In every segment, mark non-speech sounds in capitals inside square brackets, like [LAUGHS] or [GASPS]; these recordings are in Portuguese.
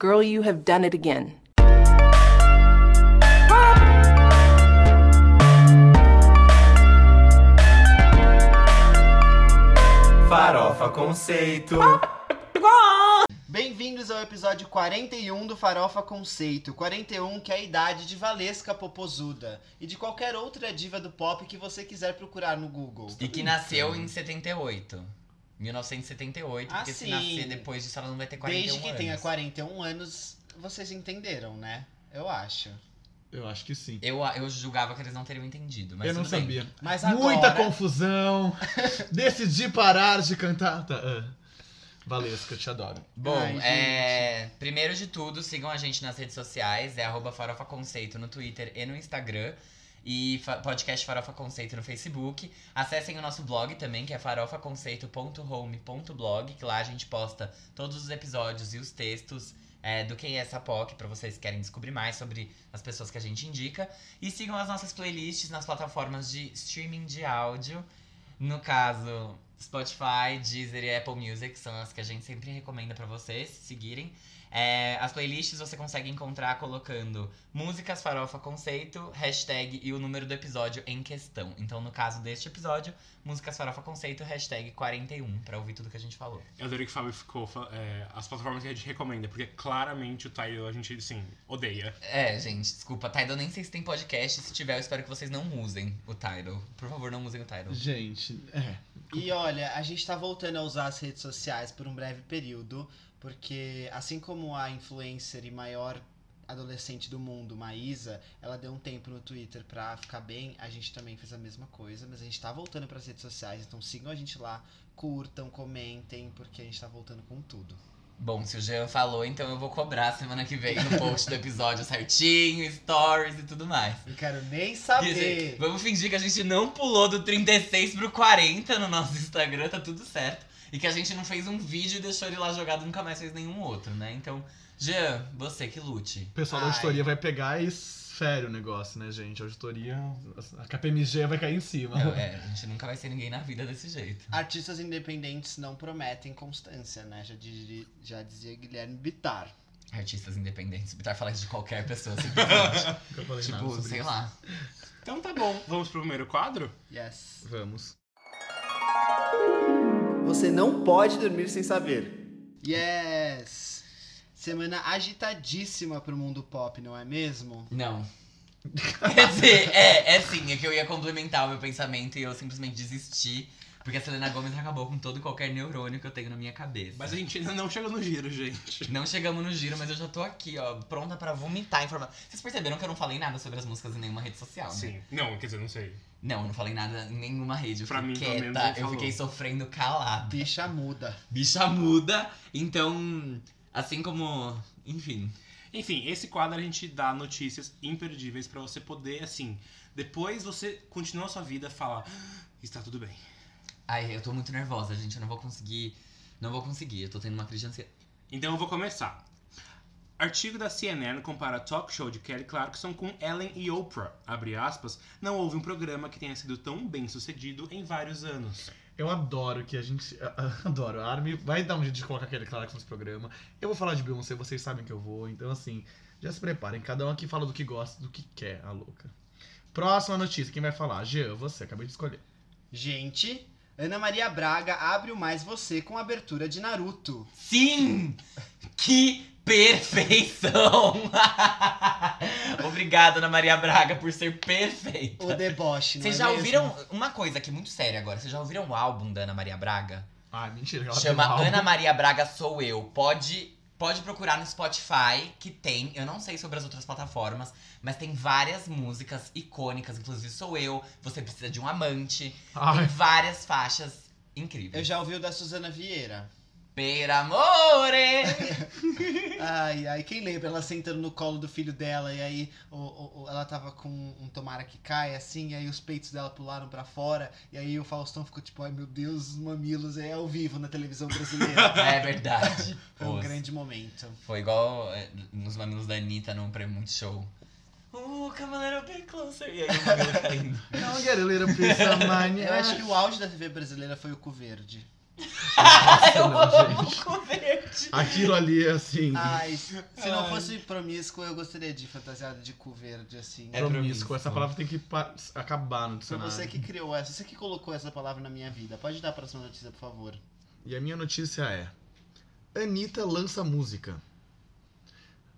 Girl, you have done it again. Farofa Conceito. Bem-vindos ao episódio 41 do Farofa Conceito. 41 que é a idade de Valesca Popozuda e de qualquer outra diva do pop que você quiser procurar no Google. E que nasceu em 78. 1978, Ah, porque se sim. nascer depois disso ela não vai ter 41 Desde que anos. tenha 41 anos, vocês entenderam, né? Eu acho. Eu acho que sim. Eu, eu julgava que eles não teriam entendido, mas eu não sabia. Mas Muita agora- confusão. [LAUGHS] Decidi parar de cantar. Tá, ah. Valesca, eu te adoro. Bom, Ai, é, primeiro de tudo, sigam a gente nas redes sociais, é arroba Farofa Conceito no Twitter e no Instagram. E podcast Farofa Conceito no Facebook. Acessem o nosso blog também, que é farofaconceito.home.blog, que lá a gente posta todos os episódios e os textos é, do Quem é essa POC, pra vocês que querem descobrir mais sobre as pessoas que a gente indica. E sigam as nossas playlists nas plataformas de streaming de áudio. No caso, Spotify, Deezer e Apple Music são as que a gente sempre recomenda pra vocês seguirem. É, as playlists você consegue encontrar colocando músicas farofa conceito, hashtag e o número do episódio em questão. Então, no caso deste episódio, músicas farofa conceito, hashtag 41, pra ouvir tudo que a gente falou. Eu adorei que o Fábio ficou é, as plataformas que a gente recomenda, porque claramente o Tidal a gente, assim, odeia. É, gente, desculpa, Tidal nem sei se tem podcast. Se tiver, eu espero que vocês não usem o Tidal. Por favor, não usem o Tidal. Gente, é. E olha, a gente tá voltando a usar as redes sociais por um breve período, porque assim como a influencer e maior adolescente do mundo, Maísa, ela deu um tempo no Twitter pra ficar bem, a gente também fez a mesma coisa, mas a gente tá voltando pras redes sociais, então sigam a gente lá, curtam, comentem, porque a gente tá voltando com tudo. Bom, se o Jean falou, então eu vou cobrar semana que vem no post do episódio certinho, stories e tudo mais. Não quero nem saber. vamos fingir que a gente não pulou do 36 pro 40 no nosso Instagram, tá tudo certo. E que a gente não fez um vídeo e deixou ele lá jogado e nunca mais fez nenhum outro, né? Então, Jean, você que lute. O pessoal da Ai. auditoria vai pegar e sério o negócio, né, gente? A auditoria. A KPMG vai cair em cima. Não, é, a gente nunca vai ser ninguém na vida desse jeito. Artistas independentes não prometem constância, né? Já, dizia- já dizia Guilherme Bittar. Artistas independentes, Bitar fala isso de qualquer pessoa, simplesmente. [LAUGHS] Nunca falei tipo, sei isso. lá. Então tá bom, vamos pro primeiro quadro? Yes. Vamos. Você não pode dormir sem saber. Yes! Semana agitadíssima pro mundo pop, não é mesmo? Não. Quer dizer, é, é sim, é que eu ia complementar o meu pensamento e eu simplesmente desisti. Porque a Selena Gomes acabou com todo e qualquer neurônio que eu tenho na minha cabeça. Mas a gente ainda não chegou no giro, gente. Não chegamos no giro, mas eu já tô aqui, ó, pronta pra vomitar informação. Vocês perceberam que eu não falei nada sobre as músicas em nenhuma rede social, né? Sim. Não, quer dizer, não sei. Não, eu não falei nada em nenhuma rede. Eu Pra fiquei mim, menos, quieta, eu falou. fiquei sofrendo calada. Bicha muda. Bicha muda. Então, assim como. Enfim. Enfim, esse quadro a gente dá notícias imperdíveis pra você poder, assim, depois você continua a sua vida e fala, "Ah, está tudo bem. Ai, eu tô muito nervosa, gente. Eu não vou conseguir. Não vou conseguir. Eu tô tendo uma crise de ansiedade. Então eu vou começar. Artigo da CNN compara talk show de Kelly Clarkson com Ellen e Oprah. Abre aspas, não houve um programa que tenha sido tão bem sucedido em vários anos. Eu adoro que a gente. [LAUGHS] Adoro. A Army vai dar um jeito de colocar aquele Clarkson nesse programa. Eu vou falar de Beyoncé, vocês sabem que eu vou. Então, assim, já se preparem. Cada um aqui fala do que gosta, do que quer, a louca. Próxima notícia, quem vai falar? Jean, você, acabei de escolher. Gente, Ana Maria Braga abre o Mais Você com a abertura de Naruto. Sim! [LAUGHS] Que perfeição! [LAUGHS] Obrigada, Ana Maria Braga, por ser perfeita. O deboche, Vocês é já mesmo? ouviram uma coisa aqui muito séria agora? Vocês já ouviram o álbum da Ana Maria Braga? Ah, mentira. ela Chama tem um. Ana Maria Braga Sou Eu. Pode, pode procurar no Spotify, que tem. Eu não sei sobre as outras plataformas, mas tem várias músicas icônicas, inclusive Sou Eu, Você Precisa de um Amante. Ai, Tem várias faixas incríveis. Eu já ouvi o da Suzana Vieira. Per amore! [LAUGHS] Ai, ai, quem lembra ela sentando no colo do filho dela e aí o, o- o- ela tava com um tomara que cai assim, e aí os peitos dela pularam pra fora, e aí o Faustão ficou tipo, ai meu Deus, os mamilos é ao vivo na televisão brasileira. [LAUGHS] é verdade. Foi um Os- grande momento. Foi igual é, nos mamilos da Anitta no Prêmio Multishow. Uh, come a little bit closer. E aí o caindo. não, get a little piece of mine. Eu acho que o auge da TV brasileira foi o Cu Verde. [LAUGHS] eu não, amo gente. cu verde. Aquilo ali é assim. Ai, se não Ai. fosse promíscuo, eu gostaria de fantasiado de cu verde, assim. É promíscuo. promíscuo. Essa palavra tem que acabar no Foi dicionário. você que criou essa, você que colocou essa palavra na minha vida. Pode dar a próxima notícia, por favor. E a minha notícia é: Anitta lança música.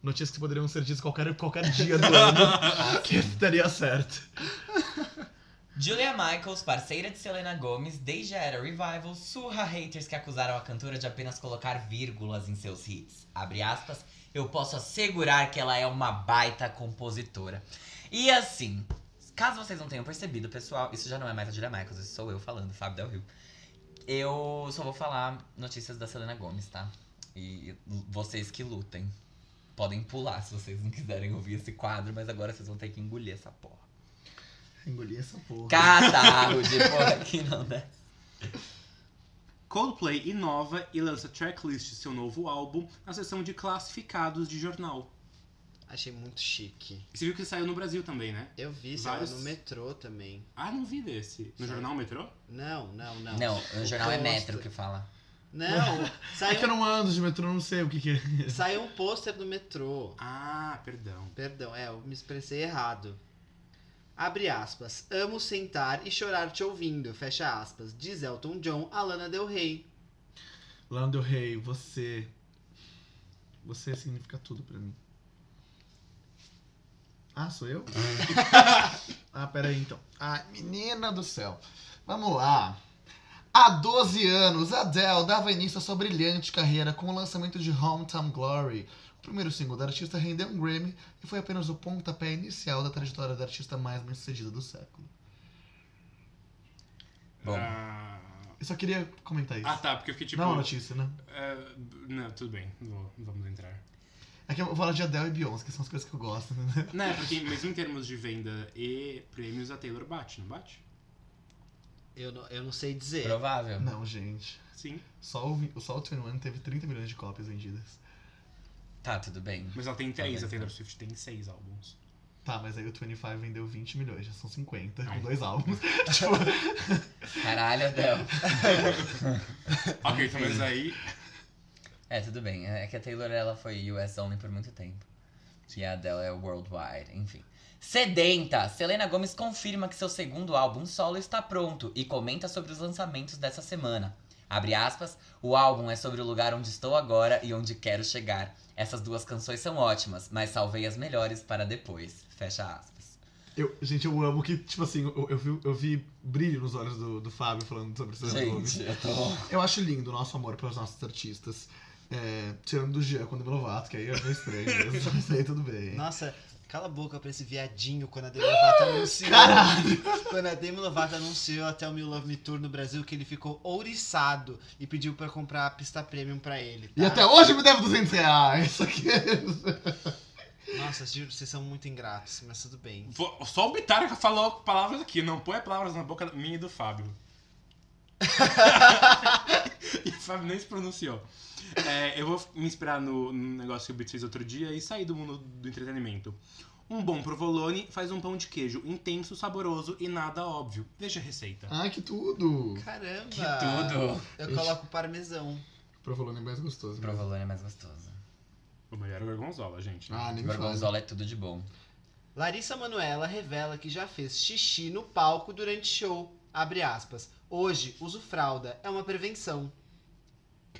Notícias que poderiam ser ditas qualquer, qualquer dia do [LAUGHS] ano. que estaria certo. Julia Michaels, parceira de Selena Gomez desde a era Revival, surra haters que acusaram a cantora de apenas colocar vírgulas em seus hits. Abre aspas, eu posso assegurar que ela é uma baita compositora. E assim, caso vocês não tenham percebido, pessoal, isso já não é mais a Julia Michaels, isso sou eu falando, Fábio Del Rio. Eu só vou falar notícias da Selena Gomez, tá? E vocês que lutem. Podem pular se vocês não quiserem ouvir esse quadro, mas agora vocês vão ter que engolir essa porra. Engoli essa porra. Catarro de [LAUGHS] porra que não dá. Coldplay inova e lança tracklist de seu novo álbum na seção de classificados de jornal. Achei muito chique. E você viu que saiu no Brasil também, né? Eu vi, saiu Vários- no metrô também. Ah, não vi desse. No Saiu. jornal Metrô? Não, não, não. Não, o jornal é metro que fala. Não, [LAUGHS] É saiu, que eu não ando de metrô, não sei o que, que é. saiu um pôster do metrô. Ah, perdão. Perdão, é, eu me expressei errado. Abre aspas. Amo sentar e chorar te ouvindo. Fecha aspas. Diz Elton John a Lana Del Rey. Lana Del Rey, você. Você significa tudo pra mim. Ah, sou eu? [LAUGHS] ah, peraí então. Ai, menina do céu. Vamos lá. Há 12 anos, Adele dava início à sua brilhante carreira com o lançamento de Hometown Glory. O primeiro single da artista rendeu um Grammy e foi apenas o pontapé inicial da trajetória da artista mais bem-sucedida do século. Bom, Ah, Eu só queria comentar isso. ah, tá, porque eu fiquei tipo. Não é uma notícia, né? é, não, tudo bem, vou- vamos entrar. É que eu vou falar de Adele e Beyoncé, que são as coisas que eu gosto, né? Não, é porque mesmo em termos de venda e prêmios, a Taylor bate, não bate? Eu não, eu não sei dizer. provável. Não, gente. Sim. Só o, só o 21 teve 30 milhões de cópias vendidas. Tá, tudo bem. Mas ela tem três, Talvez a Taylor. Swift tem seis álbuns. Tá, mas aí o 25 vendeu 20 milhões, já são 50, Não. com dois álbuns. [LAUGHS] tipo, Caralho, Adele. [LAUGHS] Ok, então mas aí. É, tudo bem. É que a Taylor ela foi US only por muito tempo. E a Adele é worldwide, enfim. Sedenta! Selena Gomez confirma que seu segundo álbum solo está pronto e comenta sobre os lançamentos dessa semana. Abre aspas, o álbum é sobre o lugar onde estou agora e onde quero chegar. Essas duas canções são ótimas, mas salvei as melhores para depois. Fecha aspas. eu, gente, eu amo que, tipo assim, eu, eu, vi, eu vi brilho nos olhos do, do Fábio falando sobre Selena. Gente, eu tô. Eu acho lindo o nosso amor pelos nossos artistas. É, tirando do Jean com o Demi Lovato, que aí é meio estranho mesmo, [LAUGHS] mas aí tudo bem. Nossa, cala a boca pra esse viadinho quando a Demi Lovato anunciou. Caralho! Quando a Demi Lovato anunciou até o Me Love Me Tour no Brasil que ele ficou ouriçado e pediu pra comprar a pista premium pra ele. Tá? E até hoje me deve 200 reais. Isso aqui é... Nossa, juro, vocês são muito ingratos, mas tudo bem. Vou- Só o Bitário falou palavras aqui, não põe palavras na boca minha e do Fábio. [LAUGHS] e o Fábio nem se pronunciou. É, eu vou me inspirar no, no negócio que o Bit fez outro dia e sair do mundo do entretenimento. Um bom provolone faz um pão de queijo intenso, saboroso e nada óbvio. Veja a receita. Ai, que tudo! Caramba! Que tudo! Eu coloco parmesão. Provolone é mais gostoso. mesmo. Provolone é mais gostoso. O melhor é o gorgonzola, gente. Ah, nem. Gorgonzola é tudo de bom. Larissa Manoela revela que já fez xixi no palco durante show. Abre aspas. Hoje uso fralda, é uma prevenção.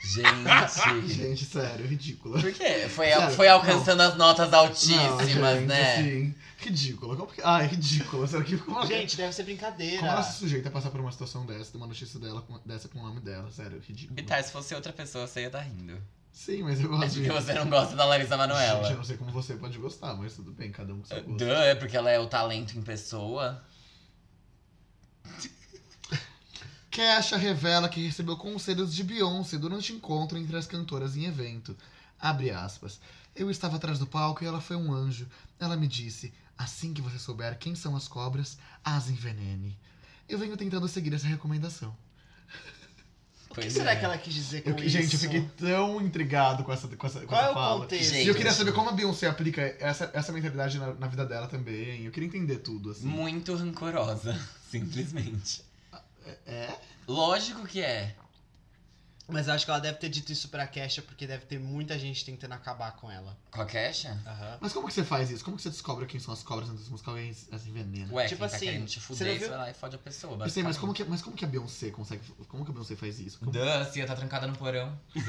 Gente. [LAUGHS] Gente, sério, ridícula. Por quê? Foi, Sério, foi alcançando as notas Não, altíssimas, gente, né? Assim, ridícula. Como que... Ai, ridícula. Será que como ela- Gente, deve ser brincadeira. Como ela se sujeita a passar por uma situação dessa, de uma notícia dela dessa com o nome dela? Sério, ridículo. Bitar, se fosse outra pessoa, você ia estar rindo. Sim, mas eu É gosto de. porque você não gosta da Larissa Gente, eu Manoela. não sei como você pode gostar, mas tudo bem, cada um com seu gosto. Duh, é porque ela é o talento em pessoa. Kesha revela que recebeu conselhos de Beyoncé durante encontro entre as cantoras em evento. Abre aspas. Eu estava atrás do palco e ela foi um anjo. Ela me disse: assim que você souber quem são as cobras, as envenene. Eu venho tentando seguir essa recomendação. [LAUGHS] O que Pois será é. que ela quis dizer com Eu, isso? gente, eu fiquei tão intrigado com essa, com essa, com Qual essa é o fala. contexto? Gente. E eu queria saber como a Beyoncé aplica essa, essa mentalidade na, na vida dela também. Eu queria entender tudo, assim. Muito rancorosa, [LAUGHS] simplesmente. É? Lógico que é. Mas eu acho que ela deve ter dito isso pra Kesha porque deve ter muita gente tentando acabar com ela. Com a Kesha? Aham. Mas como que você faz isso? Como que você descobre quem são as cobras antes das músicas? Alguém as envenena? Ué, Tipo quem tá assim, querendo te você fuder, não você viu? vai lá e fode a pessoa. Eu sei, mas como, que, mas como que a Beyoncé consegue. Como que a Beyoncé faz isso? Como- Duh, Cia tá trancada no porão. [LAUGHS] Duh.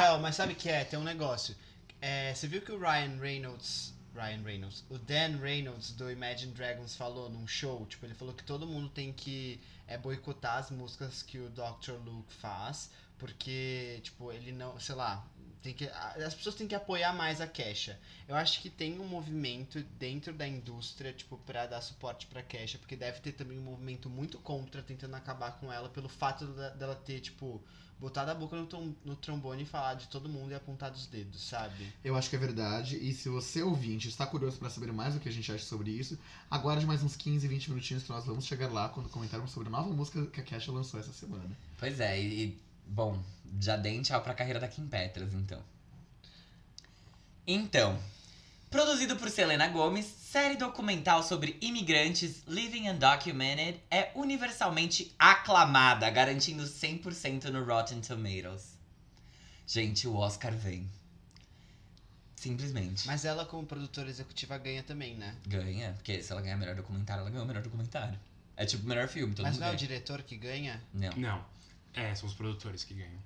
Não, mas sabe o que é? Tem um negócio. É, você viu que o Ryan Reynolds. Ryan Reynolds. O Dan Reynolds do Imagine Dragons falou num show. Tipo, ele falou que todo mundo tem que é, boicotar as músicas que o Dr. Luke faz. Porque, tipo, ele não. Sei lá. Tem que, as pessoas têm que apoiar mais a Kesha. Eu acho que tem um movimento dentro da indústria, tipo, pra dar suporte pra Kesha, porque deve ter também um movimento muito contra, tentando acabar com ela, pelo fato dela ter, tipo, botado a boca no, tom- no trombone e falar de todo mundo e apontar os dedos, sabe? Eu acho que é verdade. E se você ouvinte está curioso para saber mais o que a gente acha sobre isso, aguarde mais uns 15, 20 minutinhos que nós vamos chegar lá quando comentarmos sobre a nova música que a Kesha lançou essa semana. Pois é, e, bom, já deem tchau pra carreira da Kim Petras, então. Então, produzido por Selena Gomez, série documental sobre imigrantes Living Undocumented é universalmente aclamada, garantindo 100% no Rotten Tomatoes. Gente, o Oscar vem. Simplesmente. Mas ela, como produtora executiva, ganha também, né? Ganha, porque se ela ganhar melhor documentário, ela ganhou o melhor documentário. É tipo o melhor filme, todo Mas mundo não é o ganha. diretor que ganha Não. Não. É, são os produtores que ganham.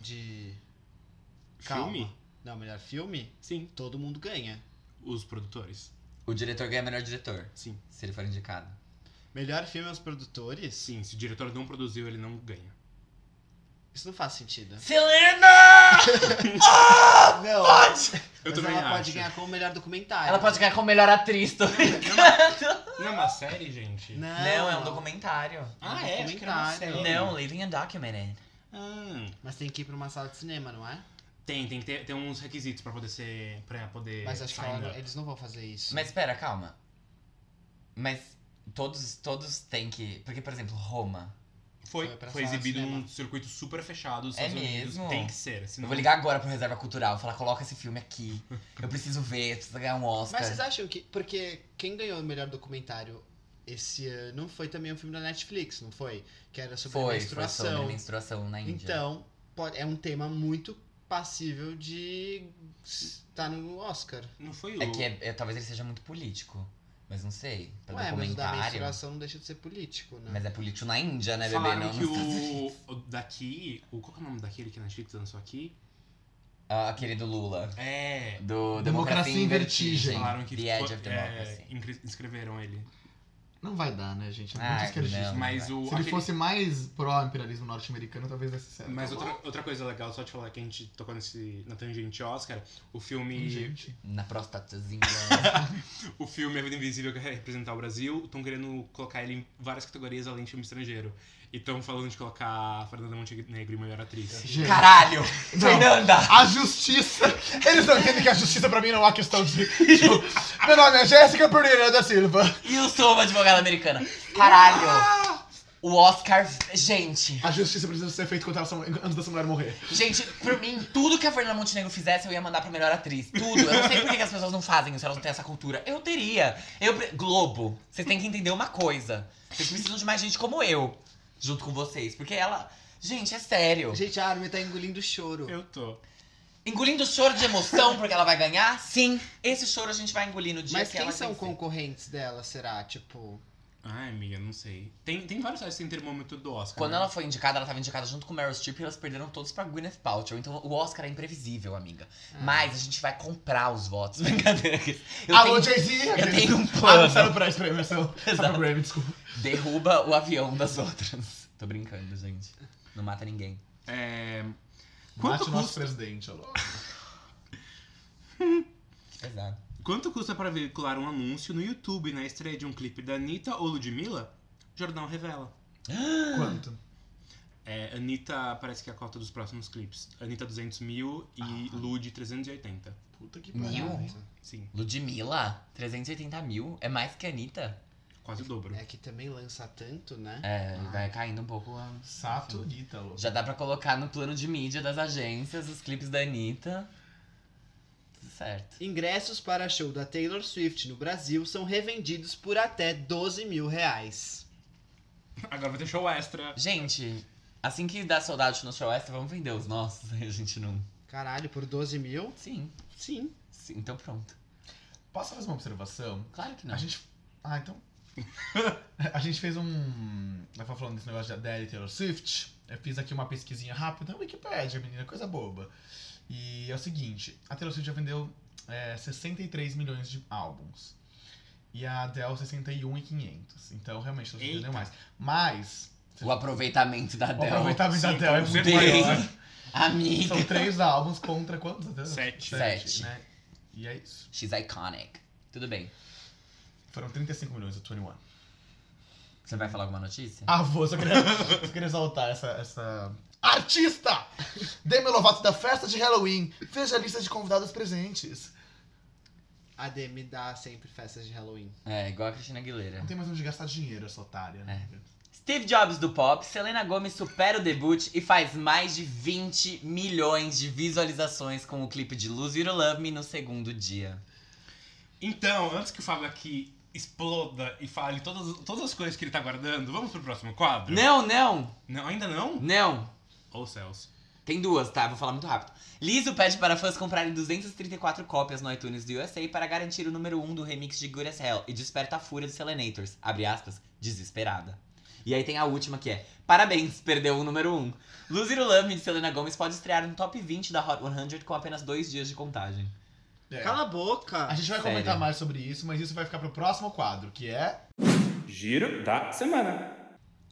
de. Calma. Filme? Não, melhor filme? Sim. Todo mundo ganha. Os produtores. O diretor ganha melhor diretor, Sim. se ele for indicado. Melhor filme aos produtores? Sim, se o diretor não produziu, ele não ganha. Isso não faz sentido. Selena! [LAUGHS] Não, Pode! Eu mas também ela acho. pode ganhar como melhor documentário. Ela pode ganhar como melhor atriz, tô brincando. Não é uma série, gente? Não, Não, é um documentário. Ah, é? Uma documentário. série. Não, Living Undocumented. Ah, Mas tem que ir pra uma sala de cinema, não é? Tem, tem que ter, ter uns requisitos pra poder ser. pra poder. Mas acho que ela- up. eles não vão fazer isso. Mas espera, calma. Mas todos, todos têm que... Porque, por exemplo, Roma. Foi, Foi pra foi sala de exibido cinema. num circuito super fechado dos É Estados Unidos. mesmo? Tem que ser. Eu Senão... vou ligar agora pro Reserva Cultural, falar, coloca esse filme aqui. Eu preciso ver, preciso ganhar um Oscar. Mas vocês acham que. Porque quem ganhou o melhor documentário esse ano foi também um filme da Netflix, não foi? Que era sobre Foi, foi menstruação. sobre menstruação na Índia. Então, pode- é um tema muito passível de estar no Oscar. Não foi o. É que é- é- talvez ele seja muito político. Mas não sei. Pra Ué, mas o da documentário. menstruação não deixa de ser político, né? Mas é político na Índia, né, bebê? Falaram Não, que não- o, o daqui. O, qual que é o nome daquele que a Netflix lançou aqui? Ah, aquele do Lula. É. Do Democracia em Vertigem. Falaram que The Edge of é, Democracy. inscre- inscreveram ele. Não vai dar, né, gente? É Ah, muito esquerdista. não. Mas o. Se ele aquele- fosse mais pró-imperialismo norte-americano, talvez desse certo. Mas outra, outra coisa legal, só te falar que a gente tocou nesse, na tangente Oscar, o filme. Gente. Na prostatazinha. [LAUGHS] O filme A Vida Invisível que representar o Brasil, estão querendo colocar ele em várias categorias além de filme estrangeiro. E estão falando de colocar a Fernanda Montenegro em melhor atriz. Gente, Caralho! Não. Fernanda! A justiça. Eles não entendem que a justiça pra mim não é uma questão de. tipo, meu nome é Jéssica Pereira da Silva. E eu sou uma advogada americana. Caralho! O Oscar. Gente, A justiça precisa ser feita contra essa, antes dessa mulher morrer. gente, por mim, tudo que a Fernanda Montenegro fizesse, eu ia mandar pra melhor atriz. Tudo. Eu não sei por que as pessoas não fazem isso, elas não têm essa cultura. Eu teria. Eu, pre- Globo, vocês têm que entender uma coisa. Vocês precisam de mais gente como eu, junto com vocês. Porque ela. Gente, é sério. Gente, a Armin tá engolindo choro. Eu tô. Engolindo choro de emoção [LAUGHS] porque ela vai ganhar? Sim. Esse choro a gente vai engolir no dia Mas que quem ela são vencer. concorrentes dela, será? Tipo. Ai, amiga, não sei. Tem, tem vários sites que tem termômetro do Oscar. Quando né? ela foi indicada, ela tava indicada junto com Meryl Streep e elas perderam todos pra Gwyneth Paltrow. Então o Oscar é imprevisível, amiga. Ah. Mas a gente vai comprar os votos. [LAUGHS] Brincadeira. Eu Alô, tenho... Jay-Z! eu tenho um Ah, plano. não serve pra isso, pra imersão. Só pra Exato. Grammy, desculpa. Derruba o avião das outras. Tô brincando, gente. Não mata ninguém. É. Mate Quanto o nosso presidente, alô. [LAUGHS] Exato. Quanto custa para veicular um anúncio no YouTube na estreia de um clipe da Anitta ou Ludmilla? Jornal revela. [GASPS] Quanto? É, Anitta parece que é a cota dos próximos clipes. Anitta 200 mil e Lud 380. Puta que Mil? pariu. Sim, Ludmilla, 380 mil. É mais que a Anitta. quase o dobro. É que também lança tanto, né? É, vai caindo um pouco. a- Saturita, alô. Já dá pra colocar no plano de mídia das agências os clipes da Anitta. Certo. Ingressos para show da Taylor Swift no Brasil são revendidos por até 12 mil reais. Agora vai ter show extra. Gente, Assim que dá saudade no show extra, vamos vender os nossos. [LAUGHS] Aí a gente não. Caralho, por 12 mil? Sim, Sim. sim. Então pronto. Posso fazer uma observação? Claro que não. A gente. Ah, então. [LAUGHS] a gente fez um. Vai falar falando desse negócio de Adele e Taylor Swift. Eu fiz aqui uma pesquisinha rápida na Wikipedia, menina, coisa boba. E é o seguinte: a Taylor Swift já vendeu é, 63 milhões de álbuns. E a Adele 61,500. Então, realmente, Taylor Swift vendeu mais. Mas. O aproveitamento da O Adele. aproveitamento da Adele é muito maior. [LAUGHS] Amiga. São três álbuns contra quantos? Adele? Sete. Sete. né? E é isso. She's iconic. Tudo bem. Foram 35 milhões, o 21. Você vai falar alguma notícia? Ah, vou, só queria, [LAUGHS] só queria exaltar essa, essa. Artista! Demi Lovato da festa de Halloween. Veja a lista de convidados presentes. A Demi dá sempre festas de Halloween. É, igual a Cristina Aguilera. Não tem mais onde gastar dinheiro, essa otária, né? Steve Jobs do pop, Selena Gomez supera o debut e faz mais de 20 milhões de visualizações com o clipe de Lose You Love Me no segundo dia. Então, antes que o Fábio aqui exploda e fale todas, todas as coisas que ele tá guardando, vamos pro próximo quadro? Não, não, Não, ainda não? não. Ou céus. Tem duas, tá? Vou falar muito rápido. Lizzo pede para fãs comprarem 234 cópias no iTunes do USA para garantir o número 1 do remix de Good as Hell e desperta a fúria dos Selenators, abre aspas, desesperada. E aí tem a última que é, parabéns, perdeu o número 1. Lose It Love de Selena Gomez pode estrear no top 20 da Hot 100 com apenas dois dias de contagem. É. Cala a boca! A gente vai Sério. comentar mais sobre isso, mas isso vai ficar pro próximo quadro, que é. Giro da semana.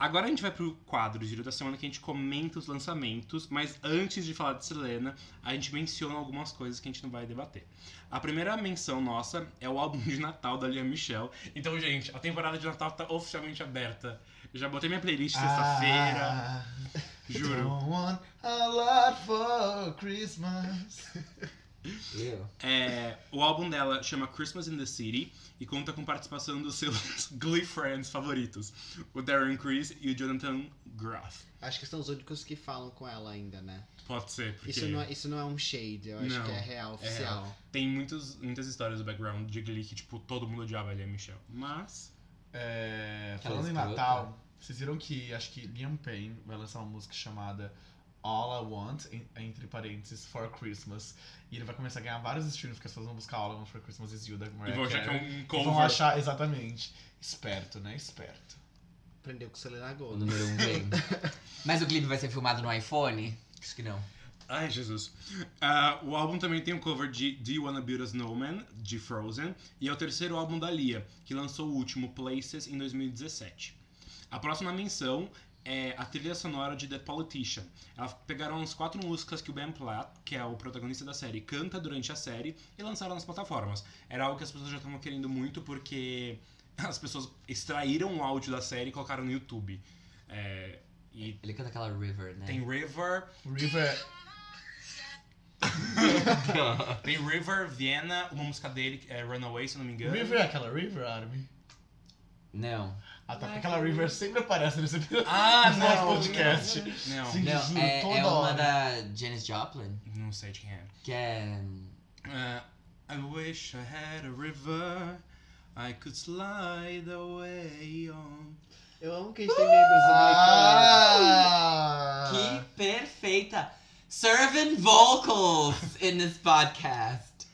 Agora a gente vai pro quadro Giro da Semana que a gente comenta os lançamentos, mas antes de falar de Selena, a gente menciona algumas coisas que a gente não vai debater. A primeira menção nossa é o álbum de Natal da Lia Michelle. Então, gente, a temporada de Natal tá oficialmente aberta. Eu já botei minha playlist sexta-feira, Ah, juro. Don't want a lot for Christmas. [LAUGHS] É, o álbum dela chama Christmas in the City e conta com participação dos seus [LAUGHS] Glee Friends favoritos, o Darren Criss e o Jonathan Groff. Acho que são os únicos que falam com ela ainda, né? Pode ser, porque Isso não, é, isso não é um shade, eu acho Não, que é real, é oficial. real. tem muitos, muitas histórias do background de Glee que, tipo, todo mundo odiava a Lia Michelle. Mas, É, falando em. Natal, vocês viram que acho que Liam Payne vai lançar uma música chamada All I Want, en- entre parênteses, For Christmas. E ele vai começar a ganhar vários streams, porque as pessoas vão buscar All I Want for Christmas is You da e Mariah vou achar que é um E cover. vão achar, exatamente. Esperto, né? Esperto. Aprendeu com Selena O Gomez. número 1 vem. [LAUGHS] Mas o clipe vai ser filmado no iPhone? Acho que não. Ai, Jesus. Ah, o álbum também tem um cover de Do You Wanna Build a Snowman, de Frozen, e é o terceiro álbum da Lia, que lançou o último, Places, em 2017. A próxima menção é a trilha sonora de The Politician. Elas pegaram as quatro músicas que o Ben Platt, que é o protagonista da série, canta durante a série e lançaram nas plataformas. Era algo que as pessoas já estavam querendo muito porque [LAUGHS] as pessoas extraíram o áudio da série e colocaram no YouTube. É, e Ele canta aquela River, né? tem River, River. [LAUGHS] Tem River, Vienna, uma música dele, que é Runaway, se eu não me engano. River é aquela River Army? Não. Ah, tá. Porque aquela River sempre aparece nesse, Ah, [LAUGHS] nesse nosso podcast. Não, Sim, Não, juro, é, toda é uma hora. da Janis Joplin, não sei de quem é. que é... Uh, I wish I had a river I could slide away on. Eu amo que a gente tem membros. Ah! Que perfeita! Servant vocals in this podcast.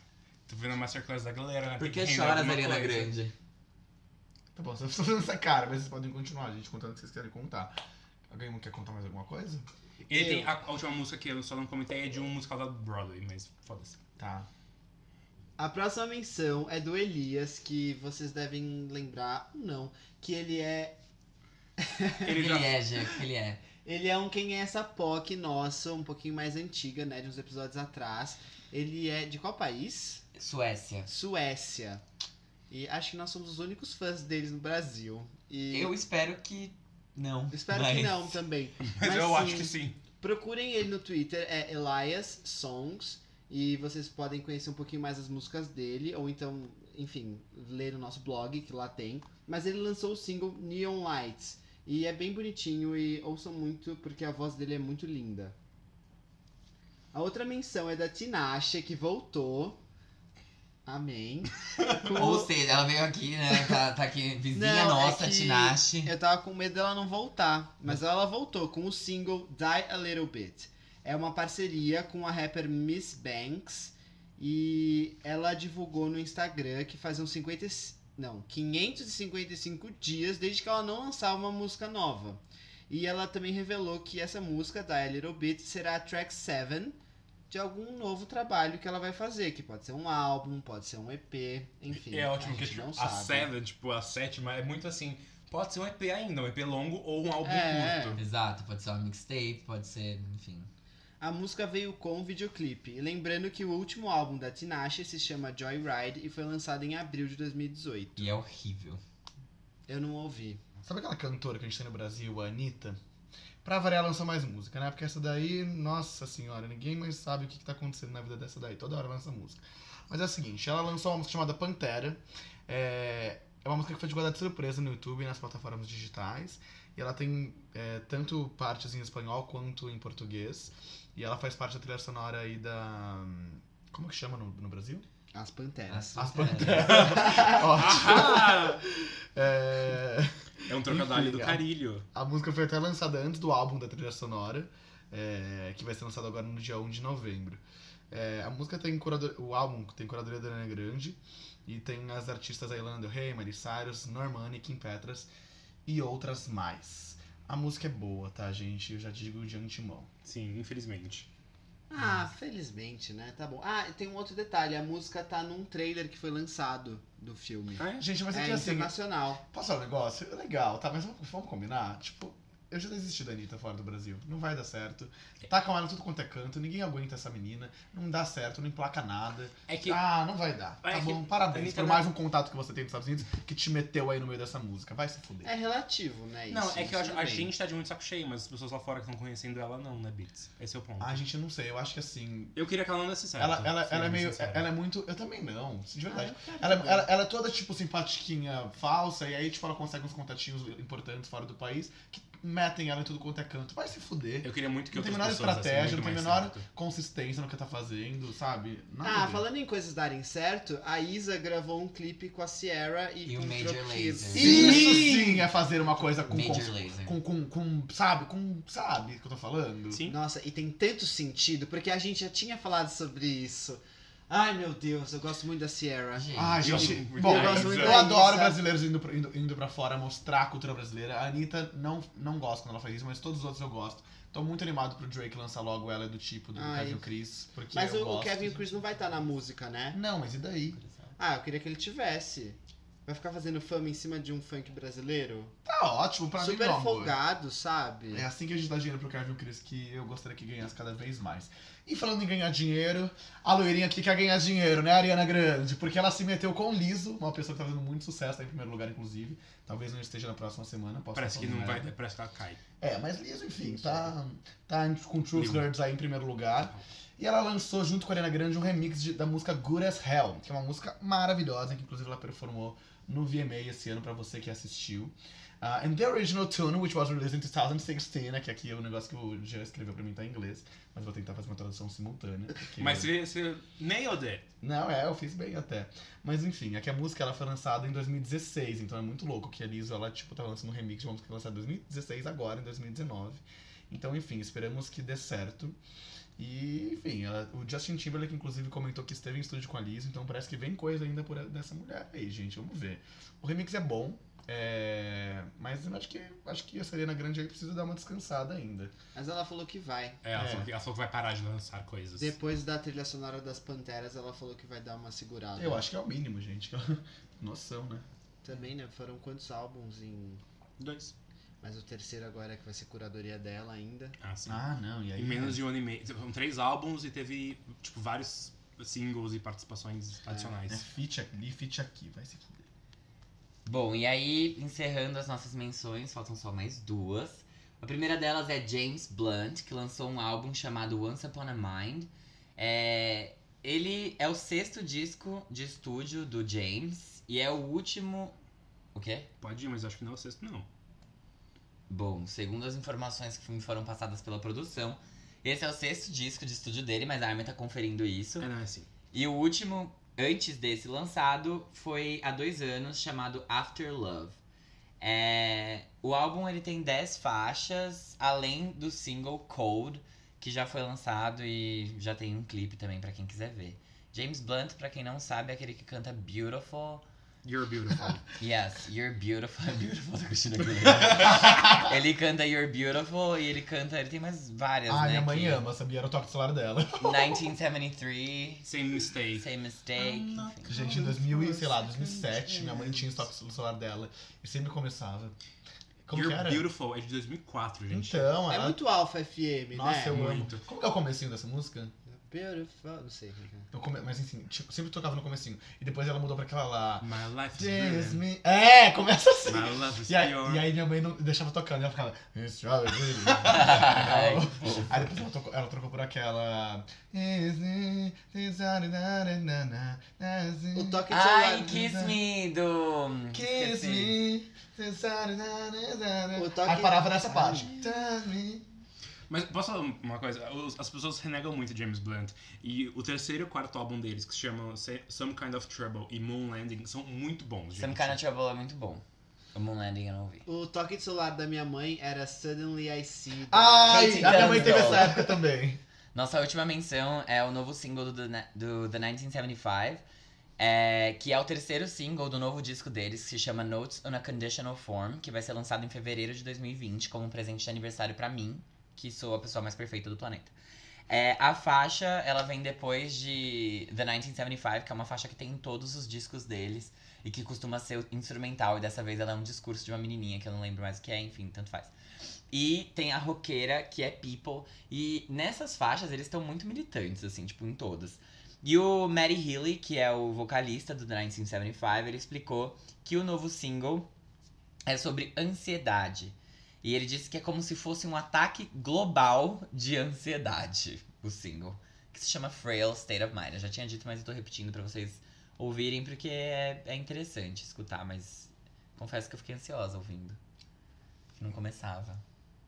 Tô vendo a masterclass da galera, né? Por Tem que render choras, alguma Ariana coisa. Grande? Tá bom, [LAUGHS] vocês estão fazendo essa cara, mas vocês podem continuar, gente, contando o que vocês querem contar. Alguém quer contar mais alguma coisa? Ele Eu. tem a, a última música que eu só não comentei é de um musical da Broadway, mas foda-se. Tá. A próxima menção é do Elias, que vocês devem lembrar, ou não, que ele é. Ele [LAUGHS] Ele já é, Jeff, ele é. Ele é um Quem é essa POC nossa, um pouquinho mais antiga, né? De uns episódios atrás. Ele é de qual país? Suécia. Suécia. E acho que nós somos os únicos fãs deles no Brasil. E Eu espero que não. espero mas- que não também. [LAUGHS] Mas, eu sim, acho que sim. Procurem ele no Twitter, é Elias Songs. E vocês podem conhecer um pouquinho mais as músicas dele, ou então, enfim, ler no nosso blog, que lá tem. Mas ele lançou o single Neon Lights. E é bem bonitinho e ouçam muito, porque a voz dele é muito linda. A outra menção é da Tinashe, que voltou. Amém. [LAUGHS] Ou seja, ela veio aqui, né? Tá, tá aqui, vizinha Não, é nossa, que Tinashe. Eu tava com medo dela não voltar, mas ela voltou com o single Die a Little Bit. É uma parceria com a rapper Miss Banks e ela divulgou no Instagram que fazem 50 e- não, 555 dias desde que ela não lançava uma música nova. E ela também revelou que essa música, Die a Little Bit, será a track 7 de algum novo trabalho que ela vai fazer, que pode ser um álbum, pode ser um EP, enfim. É ótimo a que gente tipo, não a sabe. Seven, tipo, a sétima, é muito assim. Pode ser um EP ainda, um EP longo ou um álbum É. curto. Exato, pode ser uma mixtape, pode ser, enfim. A música veio com videoclipe. E lembrando que o último álbum da Tinashe se chama Joyride e foi lançado em abril de 2018. E é horrível. Eu não ouvi. Sabe aquela cantora que a gente tem no Brasil, a Anitta? Pra variar, lançou mais música, né? Porque essa daí, nossa senhora, ninguém mais sabe o que, que tá acontecendo na vida dessa daí. Toda hora lança música. Mas é o seguinte, ela lançou uma música chamada Pantera. É, é uma música que foi divulgada de surpresa no YouTube e nas plataformas digitais. E ela tem é, tanto partes em espanhol quanto em português. E ela faz parte da trilha sonora aí da. Como que chama no, no Brasil? As Panteras. As Panteras. Panteras. [LAUGHS] Ótimo. É. É um trocadilho Enfim, do a- carilho. A música foi até lançada antes do álbum da trilha sonora, é, que vai ser lançado agora no dia 1 de novembro. É, a música tem curador, o álbum tem curadoria da Ana Grande e tem as artistas aí Lana Del Rey, Miley Cyrus, Normani, Kim Petras e outras mais. A música é boa, tá, gente? Eu já digo de antemão. Sim, infelizmente. Ah, felizmente, né? Tá bom. Ah, tem um outro detalhe. A música tá num trailer que foi lançado do filme. É? Gente, mas é, É que assim, internacional. posso falar um negócio? Legal, tá, mas vamos, vamos combinar? Tipo, eu já desisti da Anitta fora do Brasil. Não vai dar certo. Tá com ela tudo quanto é canto, ninguém aguenta essa menina. Não dá certo, não emplaca nada. É que. Ah, não vai dar. É Tá bom, parabéns por não- mais um contato que você tem nos Estados Unidos que te meteu aí no meio dessa música. Vai se fuder. É relativo, né? Isso, Não, é que acho, a gente tá de muito saco cheio, mas as pessoas lá fora que estão conhecendo ela não, né, Beats? Esse é o ponto. Ah, gente, eu não sei. Eu acho que assim. Eu queria que ela não desse certo. Ela, ela, ela é meio. sincero. Ela é muito. Eu também não, de Ah, verdade. quero Ela, também. ela, ela é toda, tipo, simpatiquinha falsa, e aí, tipo, ela consegue uns contatinhos importantes fora do país que metem ela em tudo quanto é canto. Vai se fuder. Eu queria muito que Não tem menor dessem estratégia, não tem menor certo. consistência no que tá fazendo, sabe? Nada Ah, falando em coisas darem certo, a Isa gravou um clipe com a Sierra e, E o com Major Drop Kids. Lazer. Isso sim é fazer uma coisa com. Major com, Laser. com, com, com- sabe? Com. Sabe o que eu tô falando? Sim. Nossa, e tem tanto sentido, porque a gente já tinha falado sobre isso. Ai, meu Deus, eu gosto muito da Sierra. Gente, Ah, Eu gente. gosto muito Bom, da eu, eu adoro brasileiros indo pra, indo, indo pra fora mostrar a cultura brasileira. A Anitta não, não gosto quando ela faz isso, mas todos os outros eu gosto. Tô muito animado pro Drake lançar logo ela do tipo do Ai. Kevin Chris. Porque Mas eu o, o gosto. Kevin Chris não vai estar na música, né? Não, mas e daí? Ah, eu queria que ele tivesse. Vai ficar fazendo fama em cima de um funk brasileiro? Tá ótimo pra mim, Super meu amor. folgado, sabe? É assim que a gente dá dinheiro pro Kevin Chris que eu gostaria que ganhasse cada vez mais. E falando em ganhar dinheiro, a loirinha aqui quer ganhar dinheiro, né, Ariana Grande? Porque ela se meteu com o Liso, uma pessoa que tá fazendo muito sucesso, tá em primeiro lugar, inclusive. Talvez não esteja na próxima semana. Posso Parece estar que não vai, merda. parece que ela cai. É, mas Liso, enfim, tá, tá com Truth. Hurts aí em primeiro lugar. E ela lançou, junto com a Ariana Grande, um remix de- da música Good as Hell, que é uma música maravilhosa, que inclusive ela performou no VMA esse ano pra você que assistiu. Uh, and the original tune, which was released in 2016, né, que aqui é o negócio que o Jean escreveu pra mim, tá em inglês, mas vou tentar fazer uma tradução simultânea. porque- Mas você, você nailed it. Não, é, eu fiz bem até. Mas enfim, aqui a música ela foi lançada em 2016, então é muito louco que a Lizzo, ela, tipo, tá lançando um remix de uma música que foi lançada em 2016, agora, em 2019. Então, enfim, esperamos que dê certo. E, enfim, ela- o Justin Timberlake, inclusive, comentou que esteve em estúdio com a Lizzo, então parece que vem coisa ainda por dessa mulher aí, gente, vamos ver. O remix é bom, é, mas eu acho que, acho que a Serena Grande aí precisa dar uma descansada ainda. Mas ela falou que vai. É, ela, É. Falou que, ela falou que vai parar de lançar coisas. Depois da trilha sonora das Panteras, ela falou que vai dar uma segurada. Eu acho que é o mínimo, gente. [LAUGHS] Noção, né? Também, né? Foram quantos álbuns em. Dois. Mas o terceiro agora que vai ser curadoria dela ainda. Ah, sim. Ah, não, e aí... Em menos de um ano e meio. Foram três álbuns e teve, tipo, vários singles e participações adicionais. É feat ali, feat aqui, vai se fuder. Bom, e aí, encerrando as nossas menções, faltam só mais duas. A primeira delas é James Blunt, que lançou um álbum chamado Once Upon a Mind. É, ele é o sexto disco de estúdio do James e é o último. O quê? Pode ir, mas eu acho que não é o sexto, não. Bom, segundo as informações que me foram passadas pela produção, esse é o sexto disco de estúdio dele, mas a Armin tá conferindo isso. É, não, é assim. E o último antes desse lançado foi há dois anos, chamado After Love. É, o álbum ele tem 10 faixas, além do single Cold, que já foi lançado e já tem um clipe também pra quem quiser ver. James Blunt, pra quem não sabe, é aquele que canta Beautiful. You're beautiful. [LAUGHS] Yes, You're Beautiful. [LAUGHS] Beautiful da Cristina Aguilera. [LAUGHS] ele canta You're Beautiful e ele canta. Ele tem mais várias, Ah, né? minha mãe que- ama, sabia? Era o toque do celular dela. 1973, Same mistake. Same Mistake. enfim. Gente, em 2000, e, sei lá, 2007, minha mãe tinha estoque no celular dela e sempre começava. Como You're beautiful é de 2004, gente. Então, É ela... muito Alpha FM, Nossa, né? eu Muito. amo. Como que é o comecinho dessa música? Beautiful, não sei. é. Eu come- Mas enfim, tipo, sempre tocava no comecinho. E depois ela mudou pra aquela lá. My life is me... É, começa assim. My love is E aí, e aí minha mãe não deixava tocando, e ela ficava. [LAUGHS] Fofo. aí depois ela, tocou, ela trocou por aquela. O toque de. Ai, Kiss Me do. Kiss esqueci. me. O toque- Aí parava nessa parte. Me. Mas posso falar uma coisa? As pessoas renegam muito James Blunt. E o terceiro e o quarto álbum deles, que se chamam Some Kind of Trouble e Moon Landing, são muito bons, gente. Some Kind of Trouble é muito bom. O Moon Landing eu não ouvi. O toque de celular da minha mãe era Suddenly I See. Ai, a minha mãe teve essa época também. [LAUGHS] Nossa última menção é o novo single do, The- do The 1975, é, que é o terceiro single do novo disco deles, que se chama Notes on a Conditional Form, que vai ser lançado em fevereiro de 2020 como um presente de aniversário pra mim, que sou a pessoa mais perfeita do planeta. É, a faixa, ela vem depois de The 1975, que é uma faixa que tem em todos os discos deles e que costuma ser instrumental, e dessa vez ela é um discurso de uma menininha, que eu não lembro mais o que é, enfim, tanto faz. E tem a roqueira, que é People, e nessas faixas eles estão muito militantes, assim, tipo, em todas. E o Matty Healy, que é o vocalista do The 1975, ele explicou que o novo single é sobre ansiedade. E ele disse que é como se fosse um ataque global de ansiedade, o single. Que se chama Frail State of Mind. Eu já tinha dito, mas eu tô repetindo pra vocês ouvirem, porque é, é interessante escutar, mas confesso que eu fiquei ansiosa ouvindo. Que não começava.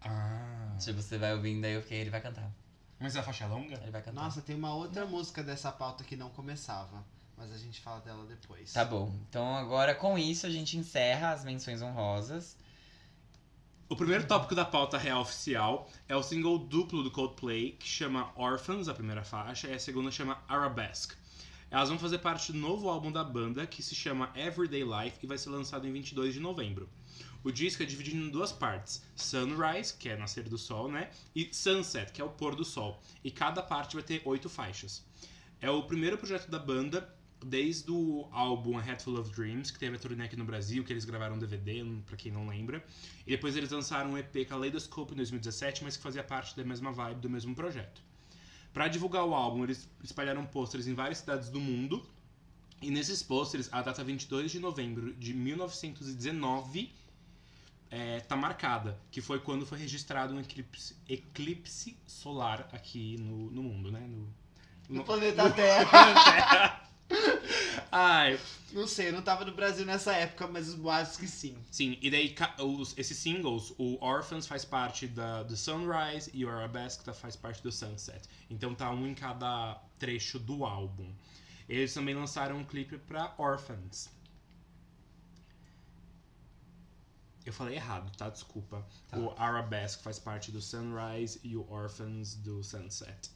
Ah. Tipo, você vai ouvindo, aí eu fiquei, ele vai cantar. Mas a faixa é longa? Ele vai cantar. Nossa, tem uma outra música dessa pauta que não começava. Mas a gente fala dela depois. Tá bom. Então agora com isso a gente encerra as menções honrosas. O primeiro tópico da pauta real oficial é o single duplo do Coldplay, que chama Orphans, a primeira faixa, e a segunda chama Arabesque. Elas vão fazer parte do novo álbum da banda, que se chama Everyday Life e vai ser lançado em 22 de novembro. O disco é dividido em duas partes: Sunrise, que é nascer do sol, né? E Sunset, que é o pôr do sol. E cada parte vai ter oito faixas. É o primeiro projeto da banda desde o álbum A Head Full of Dreams, que teve a turnê aqui no Brasil, que eles gravaram um DVD, pra quem não lembra. E depois eles lançaram um EP Kaleidoscope em 2017, mas que fazia parte da mesma vibe do mesmo projeto. Pra divulgar o álbum, eles espalharam pôsteres em várias cidades do mundo. E nesses pôsteres, a data 22 de novembro de 1919 é, tá marcada, que foi quando foi registrado um eclipse, eclipse solar aqui no, no mundo, né? No, No [LAUGHS] planeta Terra. [LAUGHS] Ai, não sei, eu não tava no Brasil nessa época, mas os boatos que sim. Sim, e daí os- esses singles, o Orphans faz parte da, do Sunrise e o Arabesque tá- faz parte do Sunset. Então tá um em cada trecho do álbum. Eles também lançaram um clipe pra Orphans. Eu falei errado, tá? Desculpa. Tá. O Arabesque faz parte do Sunrise e o Orphans do Sunset.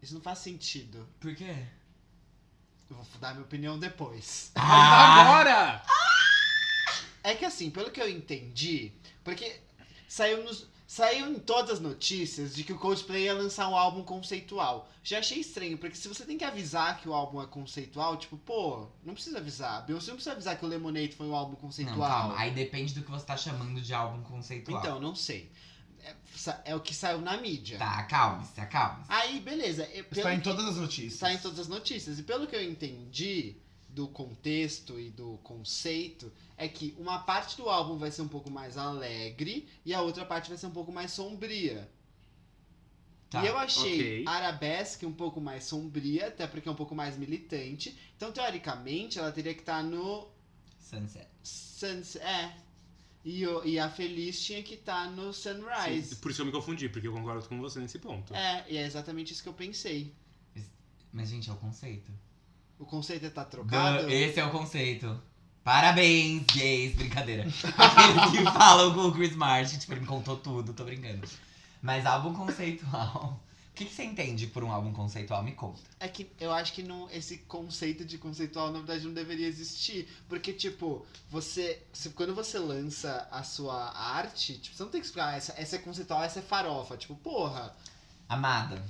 Isso não faz sentido. Por quê? Eu vou dar minha opinião depois. Ah! [LAUGHS] Agora! É que assim, pelo que eu entendi, porque saiu, nos, saiu em todas as notícias de que o Coldplay ia lançar um álbum conceitual. Já achei estranho, porque se você tem que avisar que o álbum é conceitual, tipo, pô, não precisa avisar. Beyoncé não precisa avisar que o Lemonade foi um álbum conceitual. Não, calma. Aí depende do que você tá chamando de álbum conceitual. Então, não sei. É, o que saiu na mídia. Tá, acalme-se, acalme-se. Aí, beleza. eu- Está em que- todas as notícias. Está em todas as notícias. E pelo que eu entendi do contexto e do conceito, é que uma parte do álbum vai ser um pouco mais alegre e a outra parte vai ser um pouco mais sombria. Tá, e eu achei ok. Arabesque um pouco mais sombria, até porque é um pouco mais militante. Então, teoricamente, ela teria que estar no Sunset. Sunset. É. E, o- e a Feliz tinha que estar no Sunrise. Sim, por isso eu me confundi, porque eu concordo com você nesse ponto. É, e é exatamente isso que eu pensei. Mas, gente, é o conceito. O conceito tá trocado? Esse é o conceito. Parabéns, gays. Brincadeira. Aqueles que falam com o Chris Martin, tipo, ele me contou tudo, tô brincando. Mas álbum conceitual. O que, que você entende por um álbum conceitual? Me conta. É que eu acho que não, esse conceito de conceitual, na verdade, não deveria existir. Porque, tipo, você. se- quando você lança a sua arte, tipo, você não tem que explicar, "Ah, essa, essa é conceitual, essa é farofa. Tipo, porra. Amada,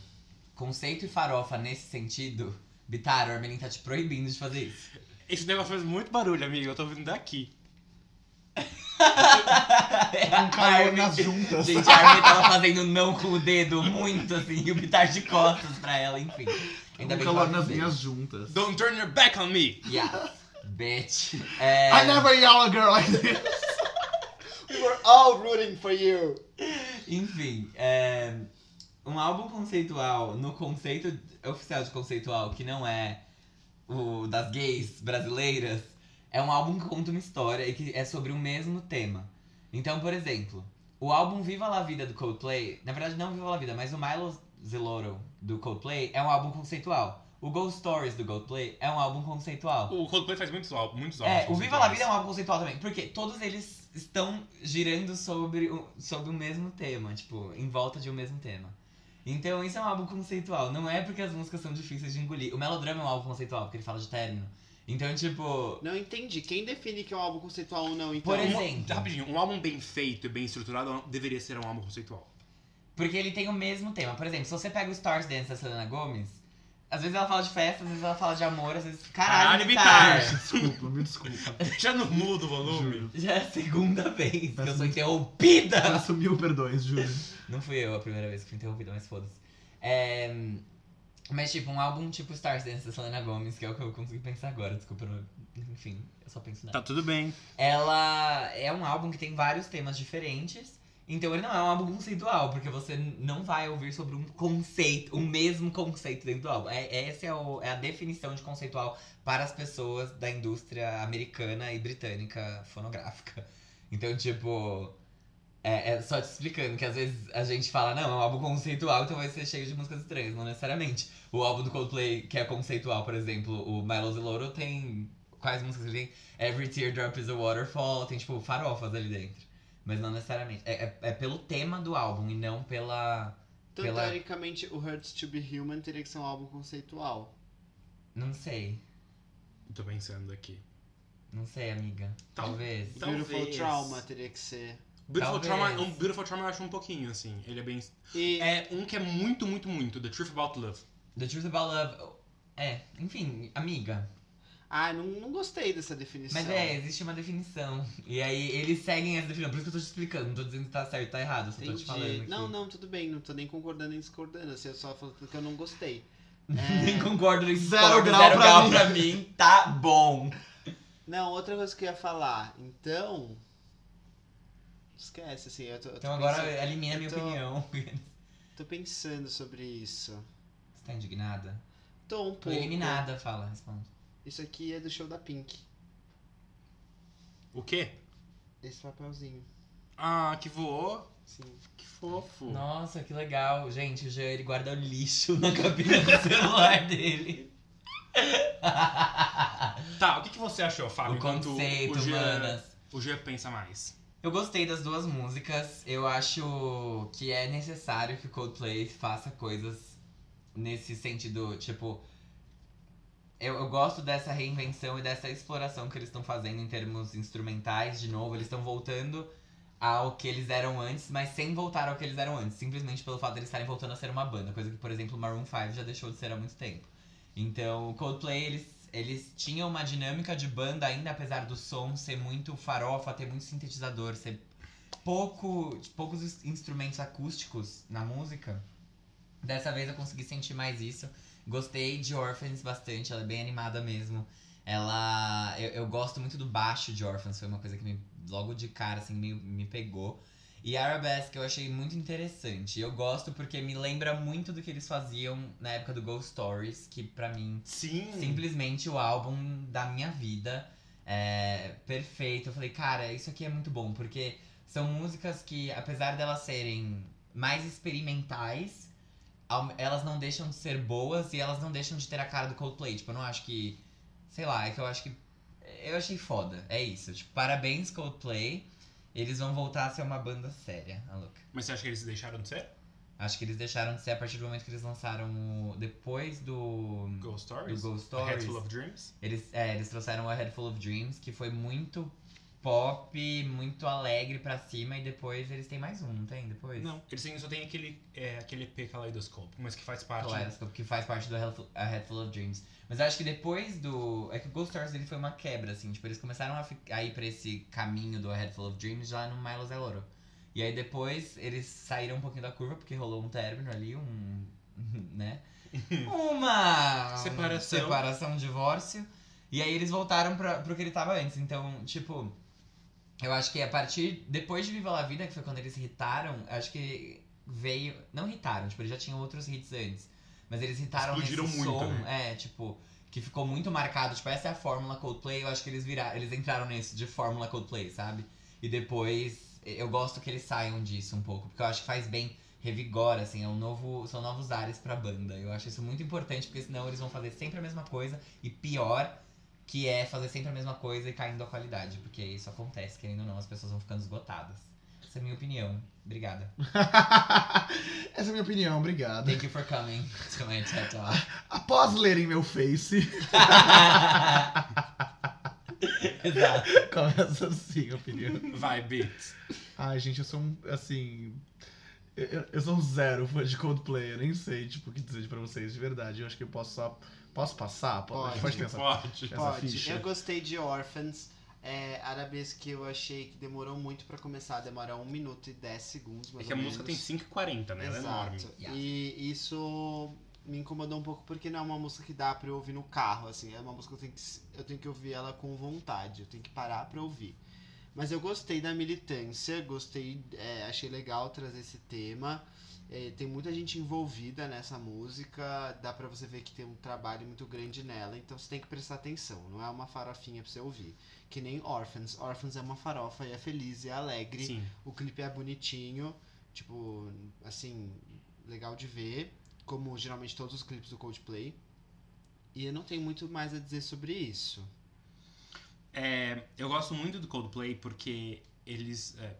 conceito e farofa nesse sentido, Bitar, o Armelin tá te proibindo de fazer isso. Esse negócio faz muito barulho, amigo. Eu tô ouvindo daqui. [LAUGHS] [LAUGHS] Um Armin- nas juntas. Gente, a Armin tava fazendo não com o dedo muito assim, e o Bitar de costas pra ela, enfim. Ainda um bem que nas minhas juntas. Don't turn your back on me! Yeah, bitch. É... I never yell a girl like this. [LAUGHS] We were all rooting for you. Enfim, é, um álbum conceitual, no conceito oficial de conceitual, que não é o das gays brasileiras, é um álbum que conta uma história e que é sobre o mesmo tema. Então, por exemplo, o álbum Viva La Vida do Coldplay, na verdade não Viva La Vida, mas o Milo Ziloro do Coldplay é um álbum conceitual. O Ghost Stories do Coldplay é um álbum conceitual. O Coldplay faz muitos álbuns. Muitos álbuns É, o Viva La. Vida é um álbum conceitual também, porque todos eles estão girando sobre o, sobre o mesmo tema, tipo, em volta de um mesmo tema. Então isso é um álbum conceitual, não é porque as músicas são difíceis de engolir. O Melodrama é um álbum conceitual, porque ele fala de término. Então, tipo, Não entendi. Quem define que é um álbum conceitual ou não, então? Por Um- exemplo. rapidinho, um álbum bem feito e bem estruturado deveria ser um álbum conceitual. porque ele tem o mesmo tema. Por exemplo, se você pega o Stars Dance da Selena Gomez, às vezes ela fala de festa, às vezes ela fala de amor, às vezes. Caralho, Caralho! Bitar! [LAUGHS] Desculpa, me desculpa. [LAUGHS] Deixa no mudo o volume. Juro. Já é a segunda vez que eu Peço sou interrompida! Peço mil perdões, juro. Não fui eu a primeira vez que fui interrompida, mas foda-se. É, Mas, tipo, um álbum tipo Stars Dance da Selena Gomez, que é o que eu consegui pensar agora, desculpa. Enfim, eu só penso nela. Tá tudo bem. Ela é um álbum que tem vários temas diferentes. Então ele não é um álbum conceitual, porque você não vai ouvir sobre um conceito, o mesmo conceito dentro do álbum. É, essa é, o- é a definição de conceitual para as pessoas da indústria americana e britânica fonográfica. Então, tipo. É, é só te explicando que às vezes a gente fala, não, é um álbum conceitual, então vai ser cheio de músicas estranhas. Não necessariamente. O álbum do Coldplay, que é conceitual, por exemplo, o Milo Ziloro tem. Quais músicas ele tem? Every Teardrop is a Waterfall, tem tipo farofas ali dentro. Mas não necessariamente. É, é, é pelo tema do álbum e não pela. Então, pela- teoricamente, o Hurts to Be Human teria que ser um álbum conceitual. Não sei. Tô pensando aqui. Não sei, amiga. Tal- Talvez. Talvez. Beautiful Trauma teria que ser. Beautiful Talvez. Trauma, um Beautiful Trauma eu acho um pouquinho, assim. Ele é bem. E É um que é muito, muito, muito. The Truth About Love. The Truth About Love. É, enfim, amiga. Ah, não, não gostei dessa definição. Mas é, existe uma definição. E aí eles seguem essa definição. Por isso que eu tô te explicando. Não tô dizendo que tá certo ou tá errado. Só tô te falando. Entendi. Aqui. Não, não, tudo bem. Não tô nem concordando nem discordando. Assim, eu só falando que eu não gostei. [LAUGHS] Nem concordo nem Zero discordo, grau zero pra grau mim. pra mim. Tá bom. Não, outra coisa que eu ia falar. Então. Esquece, assim. Eu tô, eu tô Então agora pensando- elimina a minha tô- opinião. Tô pensando sobre isso. Você tá indignada? Tô um Tô pouco. eliminada, fala, responde. Isso aqui é do show da Pink. O quê? Esse papelzinho. Ah, que voou. Sim. Que fofo. Nossa, que legal. Gente, o Jean, ele guarda o lixo na cabine do celular dele. Tá, o que, que você achou, Fábio? o conceito, o Jean, manas. o Jean pensa mais. Eu gostei das duas músicas. Eu acho que é necessário que o Coldplay faça coisas nesse sentido, tipo. Eu, eu gosto dessa reinvenção e dessa exploração que eles estão fazendo em termos instrumentais, de novo. Eles estão voltando ao que eles eram antes, mas sem voltar ao que eles eram antes. Simplesmente pelo fato de eles estarem voltando a ser uma banda. Coisa que, por exemplo, Maroon 5 já deixou de ser há muito tempo. Então, o Coldplay, eles, eles tinham uma dinâmica de banda ainda, apesar do som ser muito farofa, ter muito sintetizador, ser pouco, poucos ins- instrumentos acústicos na música. Dessa vez eu consegui sentir mais isso. Gostei de Orphans bastante, ela é bem animada mesmo. Ela. Eu, eu gosto muito do baixo de Orphans, foi uma coisa que me, logo de cara assim, me, me pegou. E Arabesque eu achei muito interessante. Eu gosto porque me lembra muito do que eles faziam na época do Ghost Stories, que pra mim Sim. simplesmente o álbum da minha vida. É perfeito. Eu falei, cara, isso aqui é muito bom, porque são músicas que, apesar delas serem mais experimentais, elas não deixam de ser boas e elas não deixam de ter a cara do Coldplay. Tipo, eu não acho que sei lá, é que eu acho que. Eu achei foda. É isso. Tipo, parabéns, Coldplay. Eles vão voltar a ser uma banda séria, a louca. Mas você acha que eles deixaram de ser? Acho que eles deixaram de ser a partir do momento que eles lançaram o. Depois do. Ghost Stories? Do Ghost A Head Stories. Full of Dreams? Eles, é, eles trouxeram a Head Full of Dreams, que foi muito pop, muito alegre pra cima, e depois eles têm mais um, não tem? Depois? Não, eles têm, só tem aquele, é, aquele EP Kaleidoscope, mas que faz parte... Kaleidoscope, que faz parte do A Head Full- A Head Full of Dreams. Mas eu acho que depois do. É que o Ghost Stories ele foi uma quebra, assim. Tipo, eles começaram a, a ir pra esse caminho do A Head Full of Dreams já no Milo Zeloro. E aí depois eles saíram um pouquinho da curva, porque rolou um término ali, um. [LAUGHS] né? Uma. [LAUGHS] Separação. Separação, divórcio. E aí eles voltaram pra, pro que ele tava antes. Então, tipo. Eu acho que a partir. Depois de Viva La Vida, que foi quando eles hitaram, acho que veio. Não hitaram, tipo, eles já tinham outros hits antes. Mas eles hitaram Explodiram nesse muito, som. né? É, tipo. Que ficou muito marcado. Tipo, essa é a fórmula Coldplay. Eu acho que eles viraram. Eles entraram nesse de fórmula Coldplay, sabe? E depois. Eu gosto que eles saiam disso um pouco. Porque eu acho que faz bem. Revigora, assim, é um novo, são novos ares pra banda. Eu acho isso muito importante, porque senão eles vão fazer sempre a mesma coisa. E pior, que é fazer sempre a mesma coisa e caindo a qualidade. Porque isso acontece, querendo ou não, as pessoas vão ficando esgotadas. Essa é a minha opinião. Obrigada. [LAUGHS] Essa é a minha opinião, obrigado. Thank you for coming to my TED Talk. [LAUGHS] Após lerem meu face, [LAUGHS] Exato. começa assim a opinião. Vai, Beats. Ai, gente, eu sou um, assim... Eu, eu- eu sou um zero fã de Coldplay, eu nem sei, tipo, o que dizer pra vocês, de verdade. Eu acho que eu posso só... Posso passar? Pode. Pode pensar. Pode. Essa Pode. ficha. Eu gostei de Orphans. É, Arabesque eu achei que demorou muito pra começar, demora 1 minuto e 10 segundos, É mais que a ou música tem menos. 5h40, né? Ela é enorme. Exato. Yeah. E isso me incomodou um pouco porque não é uma música que dá pra eu ouvir no carro, assim. É uma música que eu tenho que, eu tenho que ouvir ela com vontade, eu tenho que parar pra ouvir. Mas eu gostei da militância, gostei, é, achei legal trazer esse tema. É, tem muita gente envolvida nessa música, dá pra você ver que tem um trabalho muito grande nela, então você tem que prestar atenção, não é uma farofinha pra você ouvir. Que nem Orphans. Orphans é uma farofa e é feliz e é alegre. Sim. O clipe é bonitinho, tipo, assim, legal de ver, como geralmente todos os clipes do Coldplay. E eu não tenho muito mais a dizer sobre isso. É, eu gosto muito do Coldplay porque eles. é,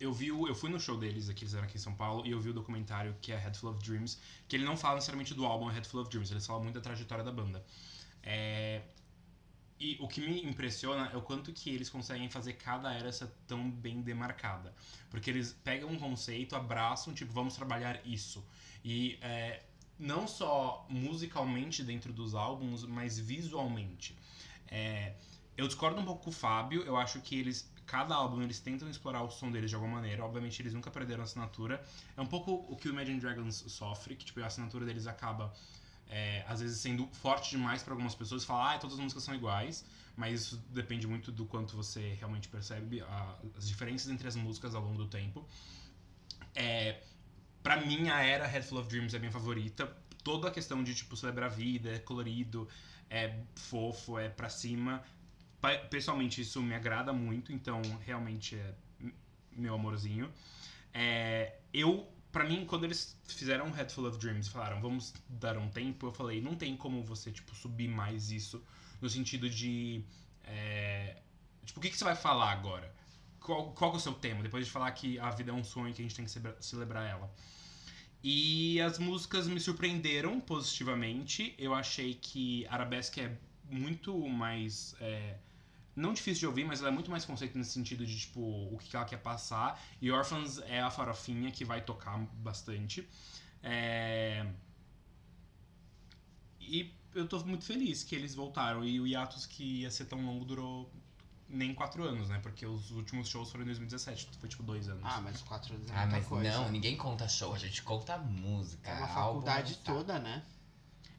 eu vi o- eu fui no show deles aqui, eles eram aqui em São Paulo, e eu vi o documentário que é Head Full of Dreams, que ele não fala necessariamente do álbum Head Full of Dreams, eles falam muito da trajetória da banda. É, e o que me impressiona é o quanto que eles conseguem fazer cada era ser tão bem demarcada. Porque eles pegam um conceito, abraçam, tipo, vamos trabalhar isso. E é, não só musicalmente dentro dos álbuns, mas visualmente. É, eu discordo um pouco com o Fábio, eu acho que eles. Cada álbum eles tentam explorar o som deles de alguma maneira. Obviamente eles nunca perderam a assinatura. É um pouco o que o Imagine Dragons sofre, que tipo, a assinatura deles acaba é, às vezes sendo forte demais para algumas pessoas, falar, ah, todas as músicas são iguais, mas isso depende muito do quanto você realmente percebe a- as diferenças entre as músicas ao longo do tempo. É, para mim, a era Head Full of Dreams é minha favorita. Toda a questão de, tipo, celebrar a vida, é colorido, é fofo, é pra cima. Pessoalmente, isso me agrada muito, então realmente é meu amorzinho. É, eu, pra mim, quando eles fizeram Head Full of Dreams e falaram, vamos dar um tempo, eu falei, não tem como você, tipo, subir mais isso, no sentido de. é, tipo, o que, que você vai falar agora? Qual, qual é o seu tema? Depois de falar que a vida é um sonho que a gente tem que celebra- celebrar ela. E as músicas me surpreenderam positivamente. Eu achei que Arabesque é muito mais. é, não difícil de ouvir, mas ela é muito mais conceito nesse sentido de, tipo, o que ela quer passar. E Orphans é a farofinha que vai tocar bastante. É, E eu tô muito feliz que eles voltaram. E o hiatus que ia ser tão longo durou nem quatro anos, né? Porque os últimos shows foram em 2017. Foi tipo dois anos. Ah, mas quatro anos é Ah, mas coisa. não, ninguém conta show, a gente conta música. É uma álbum, faculdade sabe? toda, né?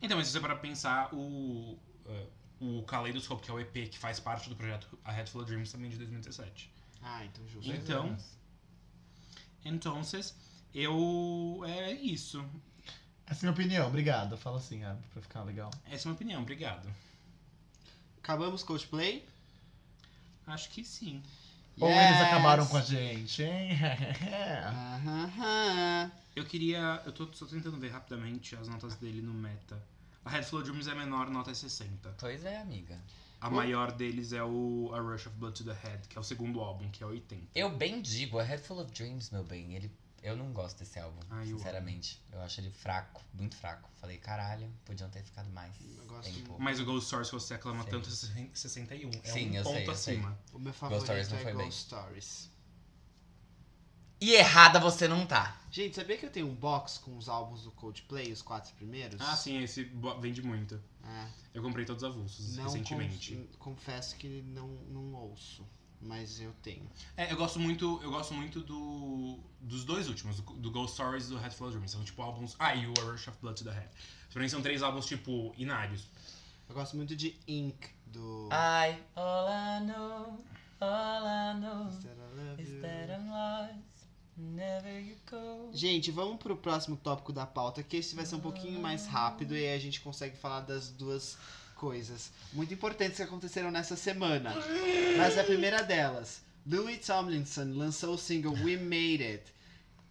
Então, mas se você para pensar, o, eh, o Kaleidoscope, que é o EP que faz parte do projeto A Head Full of Dreams, também de 2017. Ah, então justo. Então-. Então, eu. É isso. Essa é a minha opinião, obrigado. Fala assim, ah, pra ficar legal. Essa é a minha opinião, obrigado. Acabamos Coldplay? Acho que sim. Ou eles Yes! acabaram com a gente, hein? [LAUGHS] Aham. Eu queria. Eu tô só tentando ver rapidamente as notas dele no Meta. A Head Full of Dreams é menor, nota é 60. Pois é, amiga. A maior deles é o A Rush of Blood to the Head, que é o segundo álbum, que é 80. Eu bem digo, a Head Full of Dreams, meu bem, ele. Eu não gosto desse álbum, eu sinceramente. Eu acho ele fraco, muito fraco. Falei, caralho, podiam ter ficado mais Eu gosto tempo. Mas o Ghost Stories que você aclama Sim. tanto é 61. É Sim, um eu ponto sei, eu sei. acima. O meu Stories favorito não é foi Ghost bem. Stories. E errada você não tá. Gente, sabia que eu tenho um box com os álbuns do Coldplay, os quatro primeiros? Ah, sim, esse vende muito. É, Eu comprei todos avulsos não recentemente. conf- confesso que não, não ouço, mas eu tenho. É, eu gosto muito, eu gosto muito do, dos dois últimos, do, do Ghost Stories e do Head Dreams. São tipo álbuns. Ah, e o A Rush of Blood to the Head. Pra mim são três álbuns, tipo, inários. Eu gosto muito de Ink, do... I, all I know, all I know Is That I Love is You. that I'm lost. Gente, vamos pro próximo tópico da pauta, que esse vai ser um pouquinho mais rápido e aí a gente consegue falar das duas coisas muito importantes que aconteceram nessa semana. Mas a primeira delas, Louis Tomlinson lançou o single We Made It.